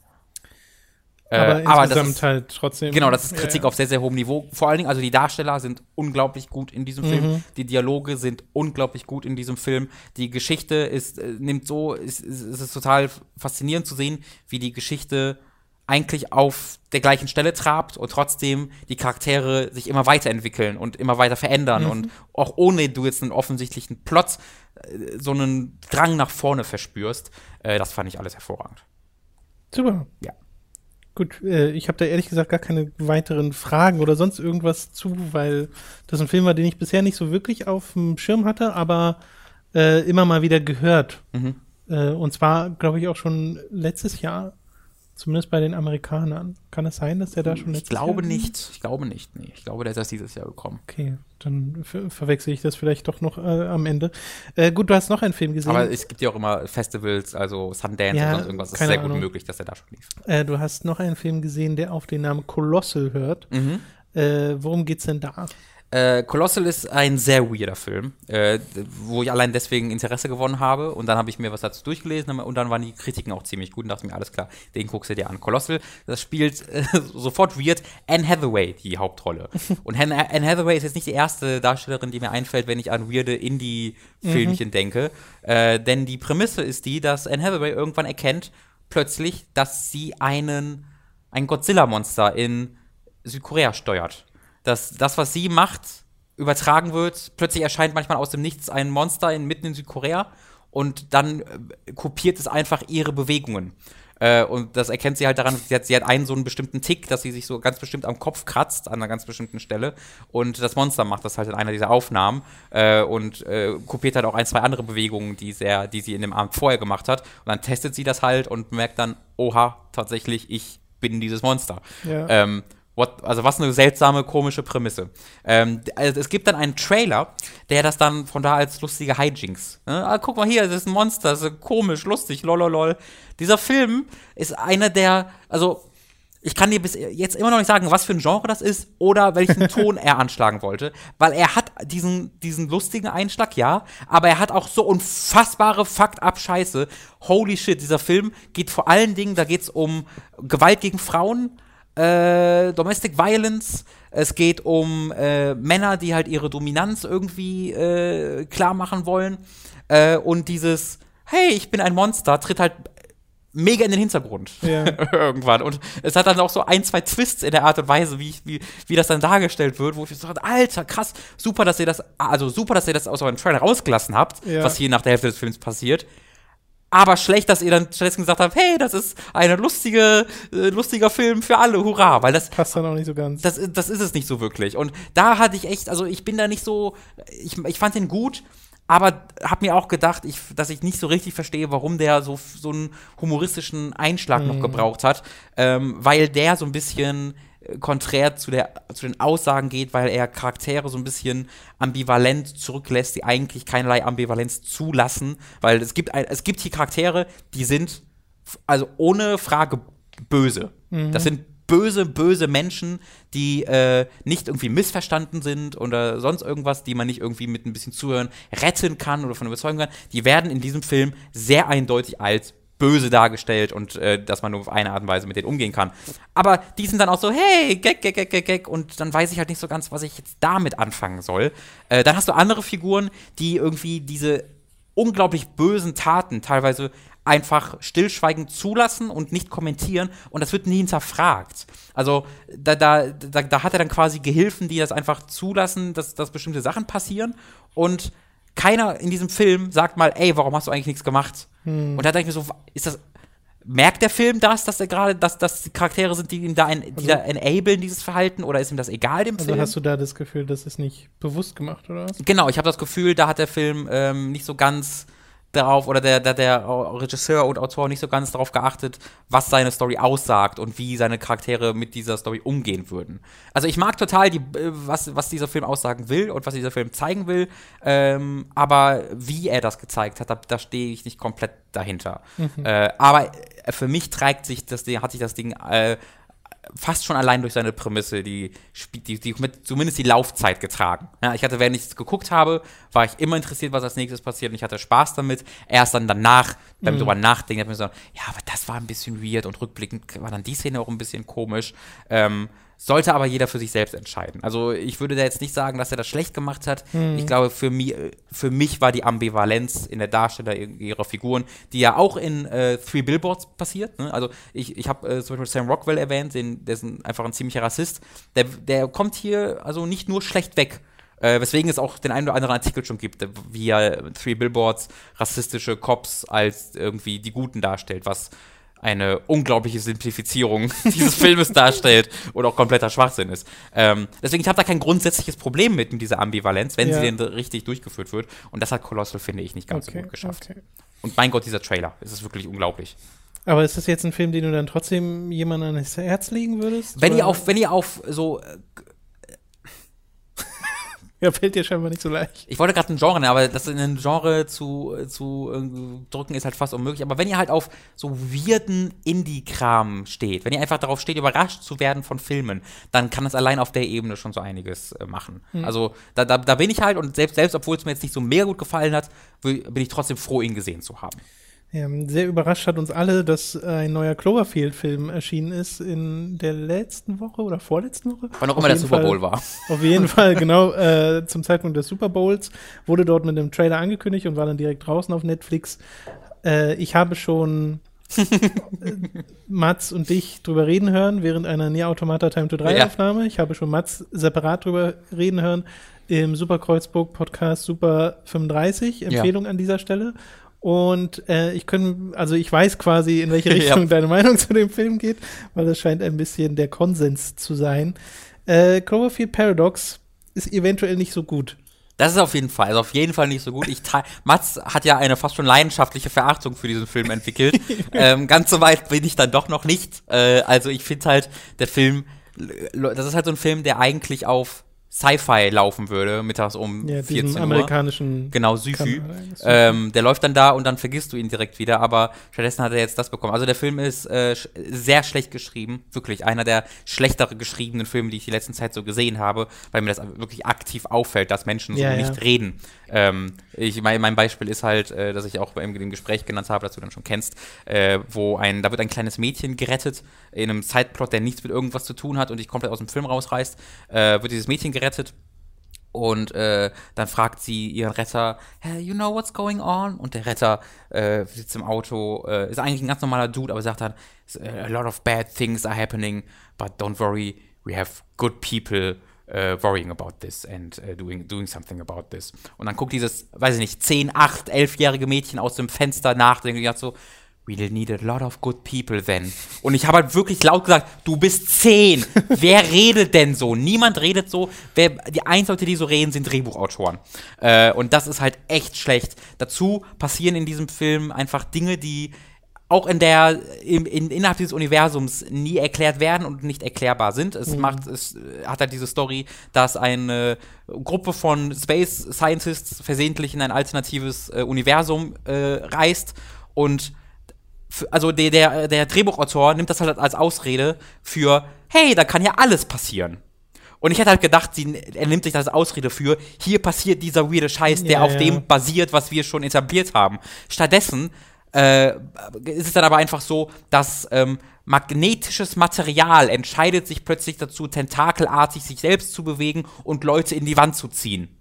Äh, aber, aber insgesamt ist, halt trotzdem. Genau, das ist Kritik ja, ja. auf sehr, sehr hohem Niveau. Vor allen Dingen, also die Darsteller sind unglaublich gut in diesem mhm. Film. Die Dialoge sind unglaublich gut in diesem Film. Die Geschichte ist, äh, nimmt so, ist, ist, ist es total faszinierend zu sehen, wie die Geschichte eigentlich auf der gleichen Stelle trabt und trotzdem die Charaktere sich immer weiterentwickeln und immer weiter verändern mhm. und auch ohne du jetzt einen offensichtlichen Plot äh, so einen Drang nach vorne verspürst. Das fand ich alles hervorragend. Super. Ja. Gut, äh, ich habe da ehrlich gesagt gar keine weiteren Fragen oder sonst irgendwas zu, weil das ein Film war, den ich bisher nicht so wirklich auf dem Schirm hatte, aber äh, immer mal wieder gehört. Mhm. Äh, und zwar, glaube ich, auch schon letztes Jahr Zumindest bei den Amerikanern. Kann es sein, dass der da schon letztes Ich glaube Jahr nicht. Ich glaube nicht. Nee, ich glaube, der ist erst dieses Jahr gekommen. Okay, dann ver verwechsel ich das vielleicht doch noch äh, am Ende. Äh, gut, du hast noch einen Film gesehen. Aber es gibt ja auch immer Festivals, also Sundance ja, und sonst irgendwas. Es ist sehr Ahnung. gut möglich, dass der da schon lief. Äh, du hast noch einen Film gesehen, der auf den Namen Colossal hört. Mhm. Äh, worum geht's denn da? Äh, Colossal ist ein sehr weirder Film, äh, wo ich allein deswegen Interesse gewonnen habe. Und dann habe ich mir was dazu durchgelesen und dann waren die Kritiken auch ziemlich gut und dachte mir, alles klar, den guckst du dir an. Colossal, das spielt äh, sofort weird Anne Hathaway die Hauptrolle. und Anne, Anne, Hathaway ist jetzt nicht die erste Darstellerin, die mir einfällt, wenn ich an weirde Indie-Filmchen mhm. denke. Äh, denn die Prämisse ist die, dass Anne Hathaway irgendwann erkennt, plötzlich, dass sie einen, ein Godzilla-Monster in Südkorea steuert dass das, was sie macht, übertragen wird. Plötzlich erscheint manchmal aus dem Nichts ein Monster in, mitten in Südkorea und dann äh, kopiert es einfach ihre Bewegungen. Äh, und das erkennt sie halt daran, sie hat, sie hat einen so einen bestimmten Tick, dass sie sich so ganz bestimmt am Kopf kratzt, an einer ganz bestimmten Stelle. Und das Monster macht das halt in einer dieser Aufnahmen äh, und äh, kopiert halt auch ein, zwei andere Bewegungen, die, sehr, die sie in dem Abend vorher gemacht hat. Und dann testet sie das halt und merkt dann, oha, tatsächlich, ich bin dieses Monster. Ja. Ähm, What, also was eine seltsame, komische Prämisse. Ähm, also es gibt dann einen Trailer, der das dann von da als lustige Hijinks. Ne? Ah, guck mal hier, das ist ein Monster, das ist komisch, lustig, lololol. Dieser Film ist einer der, also ich kann dir bis jetzt immer noch nicht sagen, was für ein Genre das ist oder welchen Ton er anschlagen wollte, weil er hat diesen, diesen lustigen Einschlag, ja, aber er hat auch so unfassbare Fakt-up-Scheiße. Holy shit, dieser Film geht vor allen Dingen, da geht's um Gewalt gegen Frauen, äh, Domestic Violence. Es geht um äh, Männer, die halt ihre Dominanz irgendwie äh, klar machen wollen. Äh, und dieses, hey, ich bin ein Monster, tritt halt mega in den Hintergrund ja. irgendwann. Und es hat dann auch so ein, zwei Twists in der Art und Weise, wie, wie, wie das dann dargestellt wird, wo ich so Alter, krass, super, dass ihr das, also super, dass ihr das aus eurem Trailer rausgelassen habt, ja. was hier nach der Hälfte des Films passiert aber schlecht, dass ihr dann stattdessen gesagt habt, hey, das ist ein lustige, äh, lustiger Film für alle, hurra, weil das passt dann auch nicht so ganz. Das, das ist es nicht so wirklich. Und da hatte ich echt, also ich bin da nicht so, ich, ich fand den gut, aber habe mir auch gedacht, ich, dass ich nicht so richtig verstehe, warum der so, so einen humoristischen Einschlag mhm. noch gebraucht hat, ähm, weil der so ein bisschen konträr zu, der, zu den Aussagen geht, weil er Charaktere so ein bisschen ambivalent zurücklässt, die eigentlich keinerlei Ambivalenz zulassen. Weil es gibt, ein, es gibt hier Charaktere, die sind also ohne Frage böse. Mhm. Das sind böse, böse Menschen, die äh, nicht irgendwie missverstanden sind oder sonst irgendwas, die man nicht irgendwie mit ein bisschen Zuhören retten kann oder von überzeugen kann, die werden in diesem Film sehr eindeutig als böse dargestellt und äh, dass man nur auf eine Art und Weise mit denen umgehen kann. Aber die sind dann auch so, hey, gag, gag, gag, gag, gag, und dann weiß ich halt nicht so ganz, was ich jetzt damit anfangen soll. Äh, dann hast du andere Figuren, die irgendwie diese unglaublich bösen Taten teilweise einfach stillschweigend zulassen und nicht kommentieren und das wird nie hinterfragt. Also da, da, da, da hat er dann quasi Gehilfen, die das einfach zulassen, dass, dass bestimmte Sachen passieren und keiner in diesem Film sagt mal, ey, warum hast du eigentlich nichts gemacht? Hm. Und da denke ich mir so, ist das, merkt der Film das, dass er gerade, dass das Charaktere sind, die ihm da, ein, die also, da enablen, dieses Verhalten, oder ist ihm das egal dem also Film? Also hast du da das Gefühl, das ist nicht bewusst gemacht, oder was? Genau, ich habe das Gefühl, da hat der Film ähm, nicht so ganz darauf oder der, der, der Regisseur und Autor nicht so ganz darauf geachtet, was seine Story aussagt und wie seine Charaktere mit dieser Story umgehen würden. Also ich mag total, die, äh, was, was dieser Film aussagen will und was dieser Film zeigen will, ähm, aber wie er das gezeigt hat, da, da stehe ich nicht komplett dahinter. Mhm. Äh, aber für mich trägt sich das Ding, hat sich das Ding äh, fast schon allein durch seine Prämisse die, die, die mit zumindest die Laufzeit getragen. Ja, ich hatte, während ich es geguckt habe, war ich immer interessiert, was als nächstes passiert und ich hatte Spaß damit. Erst dann danach, beim mhm. drüber nachdenken, habe ich mir so, ja, aber das war ein bisschen weird und rückblickend war dann die Szene auch ein bisschen komisch. Ähm, sollte aber jeder für sich selbst entscheiden. Also ich würde da jetzt nicht sagen, dass er das schlecht gemacht hat. Mhm. Ich glaube, für, mi für mich war die Ambivalenz in der Darstellung ihrer Figuren, die ja auch in äh, Three Billboards passiert. Ne? Also ich, ich habe äh, zum Beispiel Sam Rockwell erwähnt, den, der ist ein, einfach ein ziemlicher Rassist. Der, der kommt hier also nicht nur schlecht weg. Äh, weswegen es auch den einen oder anderen Artikel schon gibt, wie ja Three Billboards rassistische Cops als irgendwie die Guten darstellt, was eine unglaubliche Simplifizierung dieses Filmes darstellt oder auch kompletter Schwachsinn ist. Ähm, deswegen, ich habe da kein grundsätzliches Problem mit, mit dieser Ambivalenz, wenn ja. sie denn richtig durchgeführt wird. Und das hat Colossal, finde ich, nicht ganz okay, so gut geschafft. Okay. Und mein Gott, dieser Trailer, es ist wirklich unglaublich. Aber ist das jetzt ein Film, den du dann trotzdem jemandem ans Herz legen würdest? Wenn ihr auf, wenn ihr auf so äh, ja, fällt dir scheinbar nicht so leicht. Ich wollte gerade ein Genre nennen, aber das in ein Genre zu, zu äh, drücken ist halt fast unmöglich. Aber wenn ihr halt auf so weirden Indie-Kram steht, wenn ihr einfach darauf steht, überrascht zu werden von Filmen, dann kann das allein auf der Ebene schon so einiges äh, machen. Mhm. Also da, da, da bin ich halt und selbst, selbst obwohl es mir jetzt nicht so mega gut gefallen hat, bin ich trotzdem froh, ihn gesehen zu haben. Ja, sehr überrascht hat uns alle, dass ein neuer Cloverfield-Film erschienen ist in der letzten Woche oder vorletzten Woche. Wann auch immer der Super Bowl Fall, war. Auf jeden Fall, genau. Äh, zum Zeitpunkt des Super Bowls wurde dort mit einem Trailer angekündigt und war dann direkt draußen auf Netflix. Äh, ich habe schon äh, Mats und dich drüber reden hören während einer Nier Automata Time to 3 ja. Aufnahme. Ich habe schon Mats separat drüber reden hören im Super Kreuzburg Podcast Super 35. Empfehlung ja. an dieser Stelle. Und äh, ich können, also ich weiß quasi, in welche Richtung ja. deine Meinung zu dem Film geht, weil das scheint ein bisschen der Konsens zu sein. Äh, Cloverfield Paradox ist eventuell nicht so gut. Das ist auf jeden Fall, also auf jeden Fall nicht so gut. Ich Mats hat ja eine fast schon leidenschaftliche Verachtung für diesen Film entwickelt. ähm, ganz so weit bin ich dann doch noch nicht. Äh, also ich finde halt, der Film, das ist halt so ein Film, der eigentlich auf Sci-Fi laufen würde, mittags um ja, 14 Uhr. amerikanischen Genau, Syfy. Ähm, der läuft dann da und dann vergisst du ihn direkt wieder, aber stattdessen hat er jetzt das bekommen. Also der Film ist äh, sch sehr schlecht geschrieben, wirklich einer der schlechter geschriebenen Filme, die ich die letzten Zeit so gesehen habe, weil mir das wirklich aktiv auffällt, dass Menschen so ja, nicht ja. reden. Ähm, ich, mein, mein Beispiel ist halt, äh, dass ich auch in dem Gespräch genannt habe, das du dann schon kennst, äh, wo ein, da wird ein kleines Mädchen gerettet in einem Zeitplot, der nichts mit irgendwas zu tun hat und dich komplett aus dem Film rausreißt, äh, wird dieses Mädchen gerettet und äh, dann fragt sie ihren Retter, hey, you know what's going on? Und der Retter äh, sitzt im Auto, äh, ist eigentlich ein ganz normaler Dude, aber sagt dann, a lot of bad things are happening, but don't worry, we have good people uh, worrying about this and uh, doing, doing something about this. Und dann guckt dieses, weiß ich nicht, 10, 8, 11-jährige Mädchen aus dem Fenster nach und sagt so, We'll need a lot of good people then. Und ich habe halt wirklich laut gesagt, du bist zehn. Wer redet denn so? Niemand redet so. Wer, die einzigen Leute, die so reden, sind Drehbuchautoren. Äh, und das ist halt echt schlecht. Dazu passieren in diesem Film einfach Dinge, die auch in der, im, in, innerhalb dieses Universums nie erklärt werden und nicht erklärbar sind. Es Mhm. macht, es äh, hat halt diese Story, dass eine Gruppe von Space Scientists versehentlich in ein alternatives äh, Universum äh, reist und also der, der, der Drehbuchautor nimmt das halt als Ausrede für, hey, da kann ja alles passieren. Und ich hätte halt gedacht, sie, er nimmt sich das als Ausrede für, hier passiert dieser weirde Scheiß, der Ja, auf ja. dem basiert, was wir schon etabliert haben. Stattdessen äh, ist es dann aber einfach so, dass ähm, magnetisches Material entscheidet sich plötzlich dazu, tentakelartig sich selbst zu bewegen und Leute in die Wand zu ziehen.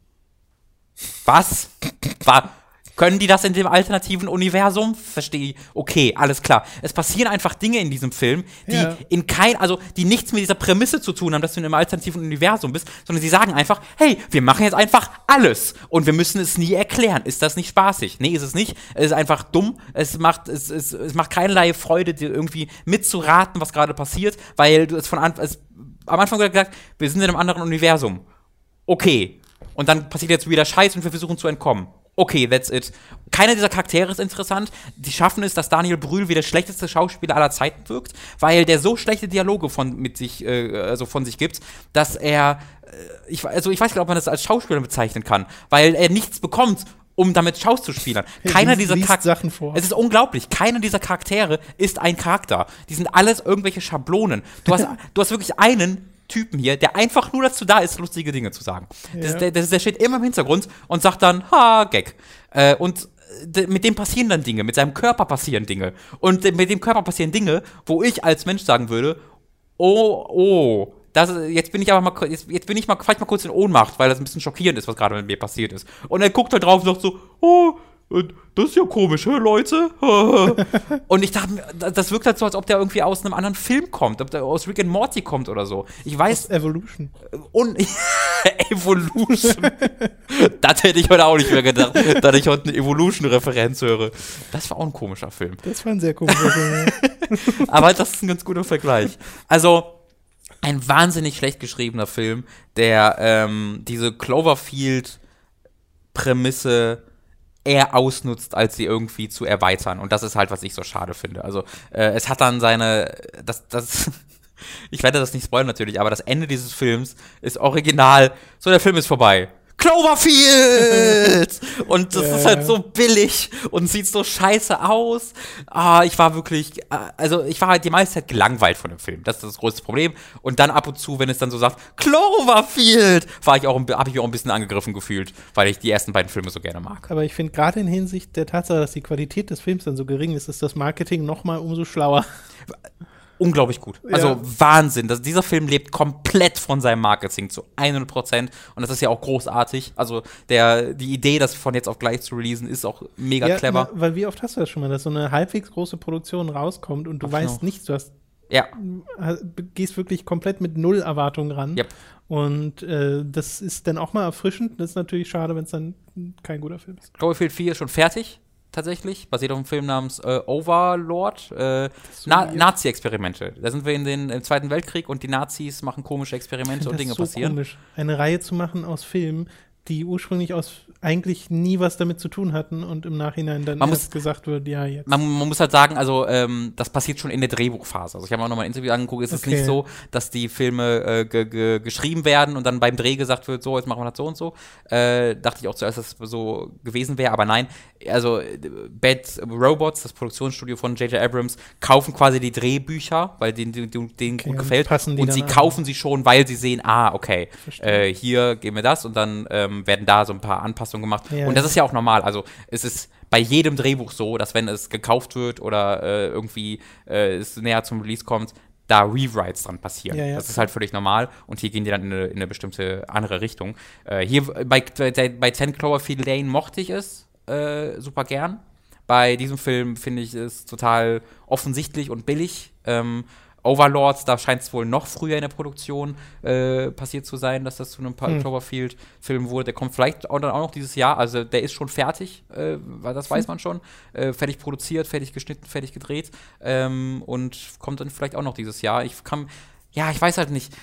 Was? War, können die das in dem alternativen Universum? Verstehe ich. Okay, alles klar. Es passieren einfach Dinge in diesem Film, die Ja. in kein, also die nichts mit dieser Prämisse zu tun haben, dass du in einem alternativen Universum bist, sondern sie sagen einfach, hey, wir machen jetzt einfach alles und wir müssen es nie erklären. Ist das nicht spaßig? Nee, ist es nicht. Es ist einfach dumm. Es macht, es, es, es macht keinerlei Freude, dir irgendwie mitzuraten, was gerade passiert, weil du es von Anfang, es, am Anfang gesagt, wir sind in einem anderen Universum okay. Und dann passiert jetzt wieder Scheiß und wir versuchen zu entkommen. Okay, that's it. Keiner dieser Charaktere ist interessant. Die schaffen es, dass Daniel Brühl wie der schlechteste Schauspieler aller Zeiten wirkt, weil der so schlechte Dialoge von, mit sich, äh, also von sich gibt, dass er, äh, ich, also ich weiß gar nicht, ob man das als Schauspieler bezeichnen kann, weil er nichts bekommt, um damit Schauzuspielern. Er Keiner liest- dieser Charaktere. Es ist unglaublich. Keiner dieser Charaktere ist ein Charakter. Die sind alles irgendwelche Schablonen. Du hast, du hast wirklich einen Typen hier, der einfach nur dazu da ist, lustige Dinge zu sagen. Das, Ja. der, das, der steht immer im Hintergrund und sagt dann, ha, Gag. Äh, und d- mit dem passieren dann Dinge, mit seinem Körper passieren Dinge. Und mit dem Körper passieren Dinge, wo ich als Mensch sagen würde, oh, oh, das, jetzt bin ich aber mal, jetzt, jetzt bin ich mal, vielleicht mal kurz in Ohnmacht, weil das ein bisschen schockierend ist, was gerade mit mir passiert ist. Und er guckt halt drauf und sagt so, oh, äh, das ist ja komisch, hä, Leute? und ich dachte, das wirkt halt so, als ob der irgendwie aus einem anderen Film kommt, ob der aus Rick and Morty kommt oder so. Ich weiß, Evolution. und Evolution. das hätte ich heute auch nicht mehr gedacht, dass ich heute eine Evolution-Referenz höre. Das war auch ein komischer Film. Das war ein sehr komischer Film. ja. Aber das ist ein ganz guter Vergleich. Also, ein wahnsinnig schlecht geschriebener Film, der ähm, diese Cloverfield-Prämisse eher ausnutzt, als sie irgendwie zu erweitern. Und das ist halt, was ich so schade finde. Also, äh, es hat dann seine, das, das, ich werde das nicht spoilern natürlich, aber das Ende dieses Films ist original, so der Film ist vorbei. Cloverfield! Und das Ja, ist halt so billig und sieht so scheiße aus. Ah, ich war wirklich, äh, also ich war halt die meiste Zeit gelangweilt von dem Film. Das ist das größte Problem. Und dann ab und zu, wenn es dann so sagt, Cloverfield, war ich auch, ein bi- hab ich mich auch ein bisschen angegriffen gefühlt, weil ich die ersten beiden Filme so gerne mag. Aber ich finde gerade in Hinsicht der Tatsache, dass die Qualität des Films dann so gering ist, ist das Marketing noch mal umso schlauer. Unglaublich gut. Also Ja. Wahnsinn. Das, dieser Film lebt komplett von seinem Marketing zu 100 Prozent. Und das ist ja auch großartig. Also der, die Idee, das von jetzt auf gleich zu releasen, ist auch mega Ja, clever. Weil wie oft hast du das schon mal, dass so eine halbwegs große Produktion rauskommt und du Ach, weißt genau. nichts, du hast, Ja, gehst wirklich komplett mit null Erwartungen ran. Yep. Und äh, das ist dann auch mal erfrischend. Das ist natürlich schade, wenn es dann kein guter Film ist. Cloverfield 4 ist schon fertig, tatsächlich. Basiert auf einem Film namens äh, Overlord. Äh, Na. Nazi-Experimente. Da sind wir in den, im Zweiten Weltkrieg und die Nazis machen komische Experimente und Dinge so passieren. komisch, eine Reihe zu machen aus Filmen, die ursprünglich aus eigentlich nie was damit zu tun hatten und im Nachhinein dann Man muss- gesagt wird, ja, jetzt. Man, man muss halt sagen, also ähm, das passiert schon in der Drehbuchphase. Also ich habe mir auch nochmal ein Interview angeguckt. Es ist Okay. nicht so, dass die Filme äh, ge ge geschrieben werden und dann beim Dreh gesagt wird, so, jetzt machen wir das so und so. Äh, dachte ich auch zuerst, dass es so gewesen wäre, aber nein. Also Bad Robots, das Produktionsstudio von J.J. Abrams, kaufen quasi die Drehbücher, weil denen, denen, denen gut und gefällt. Und dann sie an. kaufen sie schon, weil sie sehen, ah, okay, äh, hier gehen wir das und dann ähm, werden da so ein paar Anpassungen gemacht. Ja, und das ist ja auch normal. Also es ist bei jedem Drehbuch so, dass wenn es gekauft wird oder äh, irgendwie äh, es näher zum Release kommt, da Rewrites dran passieren. Ja, ja. Das ist halt völlig normal und hier gehen die dann in eine, in eine bestimmte andere Richtung. Äh, hier bei, bei, bei 10 Cloverfield Lane mochte ich es äh, super gern. Bei diesem Film finde ich es total offensichtlich und billig. Ähm, Overlords, da scheint es wohl noch früher in der Produktion äh, passiert zu sein, dass das zu einem Hm. Cloverfield-Film wurde. Der kommt vielleicht auch, dann auch noch dieses Jahr. Also der ist schon fertig, äh, weil das weiß man schon. Äh, fertig produziert, fertig geschnitten, fertig gedreht. Ähm, und kommt dann vielleicht auch noch dieses Jahr. Ich kann, ja, ich weiß halt nicht.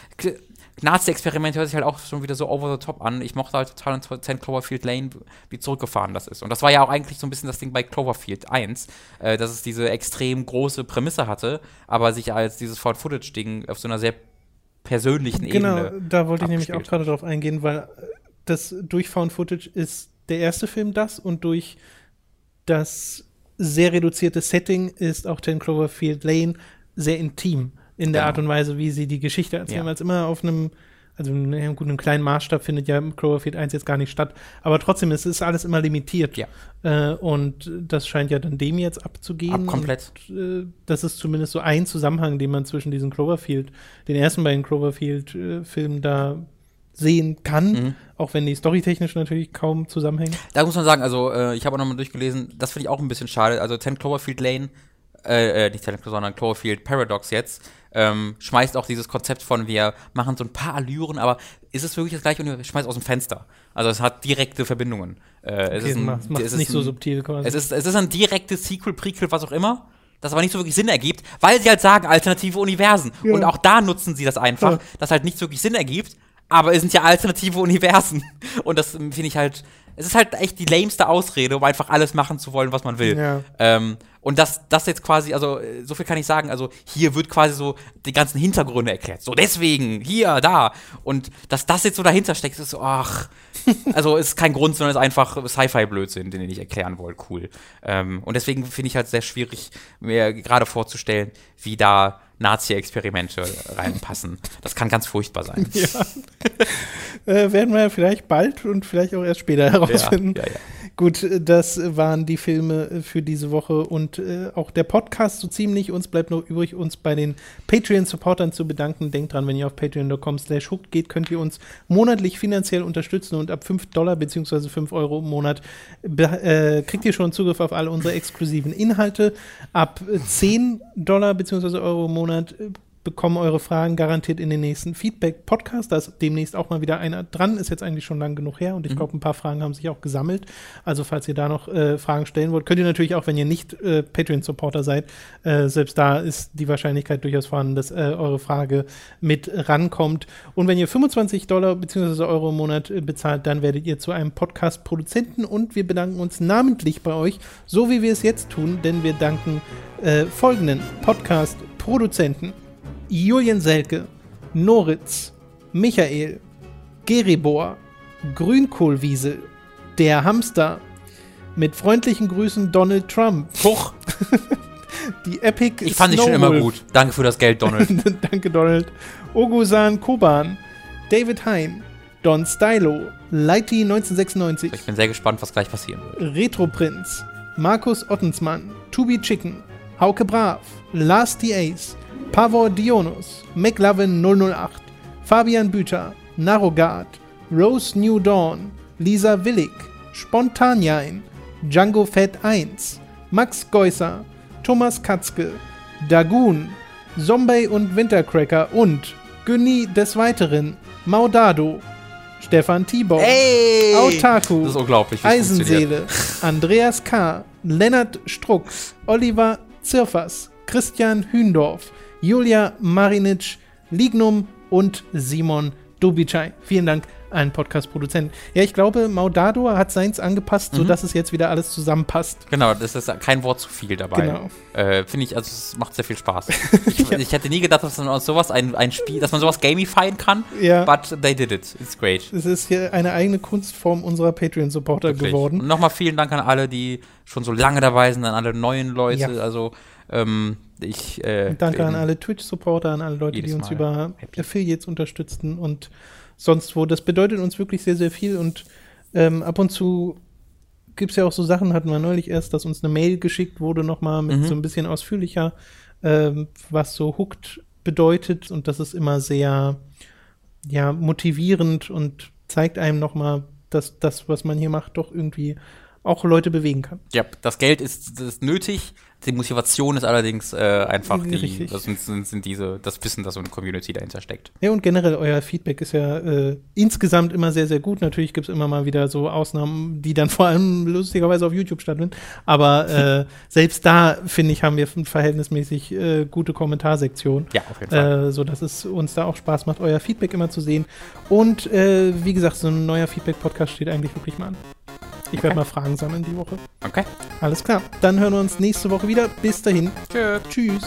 Nazi-Experiment hört sich halt auch schon wieder so over the top an. Ich mochte halt total in 10 Cloverfield Lane, wie zurückgefahren das ist. Und das war ja auch eigentlich so ein bisschen das Ding bei Cloverfield 1, äh, dass es diese extrem große Prämisse hatte, aber sich als dieses Found-Footage-Ding auf so einer sehr persönlichen genau, Ebene. Genau, da wollte ich nämlich auch gerade drauf eingehen, weil das durch Found Footage ist der erste Film das und durch das sehr reduzierte Setting ist auch 10 Cloverfield Lane sehr intim in der Genau. Art und Weise, wie sie die Geschichte erzählen, Ja. weil es immer auf einem also gut, einem kleinen Maßstab findet ja Cloverfield 1 jetzt gar nicht statt, aber trotzdem, es ist alles immer limitiert. Ja. Äh, und das scheint ja dann dem jetzt abzugehen. Ab komplett. Und, äh, das ist zumindest so ein Zusammenhang, den man zwischen diesen Cloverfield, den ersten beiden Cloverfield-Filmen da sehen kann, Mhm. auch wenn die storytechnisch natürlich kaum zusammenhängen. Da muss man sagen, also äh, ich habe auch nochmal durchgelesen, das finde ich auch ein bisschen schade. Also 10 Cloverfield Lane, äh, äh, nicht 10 sondern Cloverfield Paradox jetzt, ähm, schmeißt auch dieses Konzept von, wir machen so ein paar Allüren, aber ist es wirklich das gleiche und wir schmeißen aus dem Fenster? Also es hat direkte Verbindungen. Äh, es Okay, ist ein, macht es es nicht so ein, subtil quasi. Es ist, es ist ein direktes Sequel, Prequel, was auch immer, das aber nicht so wirklich Sinn ergibt, weil sie halt sagen, alternative Universen. Ja. Und auch da nutzen sie das einfach, Ja. das halt nicht wirklich Sinn ergibt, aber es sind ja alternative Universen. Und das ähm, finde ich halt, es ist halt echt die lameste Ausrede, um einfach alles machen zu wollen, was man will. Ja. Ähm, und das, das jetzt quasi, also äh, so viel kann ich sagen, also hier wird quasi so die ganzen Hintergründe erklärt. So deswegen, hier, da. Und dass das jetzt so dahinter steckt, ist so, ach. Also ist kein Grund, sondern ist einfach Sci-Fi-Blödsinn, den ich erklären wollte. Cool. Ähm, und deswegen finde ich halt sehr schwierig, mir gerade vorzustellen, wie da Nazi-Experimente reinpassen. Das kann ganz furchtbar sein. ja. äh, werden wir vielleicht bald und vielleicht auch erst später herausfinden. ja, ja. Gut, äh, das waren die Filme äh, für diese Woche und äh, auch der Podcast so ziemlich. Uns bleibt nur übrig, uns bei den Patreon-Supportern zu bedanken. Denkt dran, wenn ihr auf patreon.com slash hooked geht, könnt ihr uns monatlich finanziell unterstützen und ab 5 Dollar bzw. 5 Euro im Monat äh, kriegt ihr schon Zugriff auf alle unsere exklusiven Inhalte. Ab äh, 10 Dollar bzw. Euro im Monat äh, bekommen eure Fragen garantiert in den nächsten Feedback-Podcast. Da ist demnächst auch mal wieder einer dran. Ist jetzt eigentlich schon lang genug her und ich glaube, ein paar Fragen haben sich auch gesammelt. Also, falls ihr da noch äh, Fragen stellen wollt, könnt ihr natürlich auch, wenn ihr nicht äh, Patreon-Supporter seid, äh, selbst da ist die Wahrscheinlichkeit durchaus vorhanden, dass äh, eure Frage mit rankommt. Und wenn ihr 25 Dollar bzw. Euro im Monat äh, bezahlt, dann werdet ihr zu einem Podcast-Produzenten und wir bedanken uns namentlich bei euch, so wie wir es jetzt tun, denn wir danken äh, folgenden Podcast-Produzenten. Julian Selke, Noritz, Michael, Geribor, Grünkohlwiesel, der Hamster, mit freundlichen Grüßen Donald Trump, Huch, die Epic ich fand dich schon immer gut. Danke für das Geld, Donald. Danke, Donald. Ogusan Koban, David Hein, Don Stylo, Lighty 1996, Ich bin sehr gespannt, was gleich passieren wird. Retroprinz, Markus Ottensmann, Tubi Chicken, Hauke Brav, Lars the Ace, Pavor Dionus, McLovin 008, Fabian Büter, Narogard, Rose New Dawn, Lisa Willig, Spontanjain, Django Fett 1, Max Geusser, Thomas Katzke, Dagun, Zombie und Wintercracker und Günni des Weiteren, Maudado, Stefan Tibor, Ey! Autaku. Eisenseele, Andreas K., Lennart Strux, Oliver Zirfers, Christian Hündorf, Julia Marinic, Lignum und Simon Dubicai. Vielen Dank an Podcast-Produzenten. Ja, ich glaube, Maudado hat seins angepasst, Mhm. sodass es jetzt wieder alles zusammenpasst. Genau, das ist kein Wort zu viel dabei. Genau. Äh, Finde ich, also es macht sehr viel Spaß. Ich, ich hätte nie gedacht, dass man sowas ein, ein Spiel, dass man sowas gamifyen kann, Ja. but they did it. It's great. Es ist hier eine eigene Kunstform unserer Patreon-Supporter geworden. Und nochmal vielen Dank an alle, die schon so lange dabei sind, an alle neuen Leute. Ja. Also, ähm, ich. Äh, Danke an alle Twitch-Supporter, an alle Leute, die uns Mal über happy. Affiliates unterstützen und sonst wo. Das bedeutet uns wirklich sehr, sehr viel und ähm, ab und zu gibt es ja auch so Sachen, hatten wir neulich erst, dass uns eine Mail geschickt wurde, nochmal mit Mhm. so ein bisschen ausführlicher, ähm, was so Hooked bedeutet und das ist immer sehr, ja, motivierend und zeigt einem nochmal, dass das, was man hier macht, doch irgendwie auch Leute bewegen kann. Ja, das Geld ist, ist nötig, Die Motivation ist allerdings äh, einfach die, das sind, sind, diese, das Wissen, dass so eine Community dahinter steckt. Ja, und generell euer Feedback ist ja äh, insgesamt immer sehr, sehr gut. Natürlich gibt es immer mal wieder so Ausnahmen, die dann vor allem lustigerweise auf YouTube stattfinden. Aber äh, selbst da, finde ich, haben wir eine verhältnismäßig äh, gute Kommentarsektion. Ja, auf jeden Fall. Äh, so dass es uns da auch Spaß macht, euer Feedback immer zu sehen. Und äh, wie gesagt, so ein neuer Feedback-Podcast steht eigentlich wirklich mal an. Ich werde Okay. mal Fragen sammeln die Woche. Okay. Alles klar. Dann hören wir uns nächste Woche wieder. Bis dahin. Tschö. Tschüss.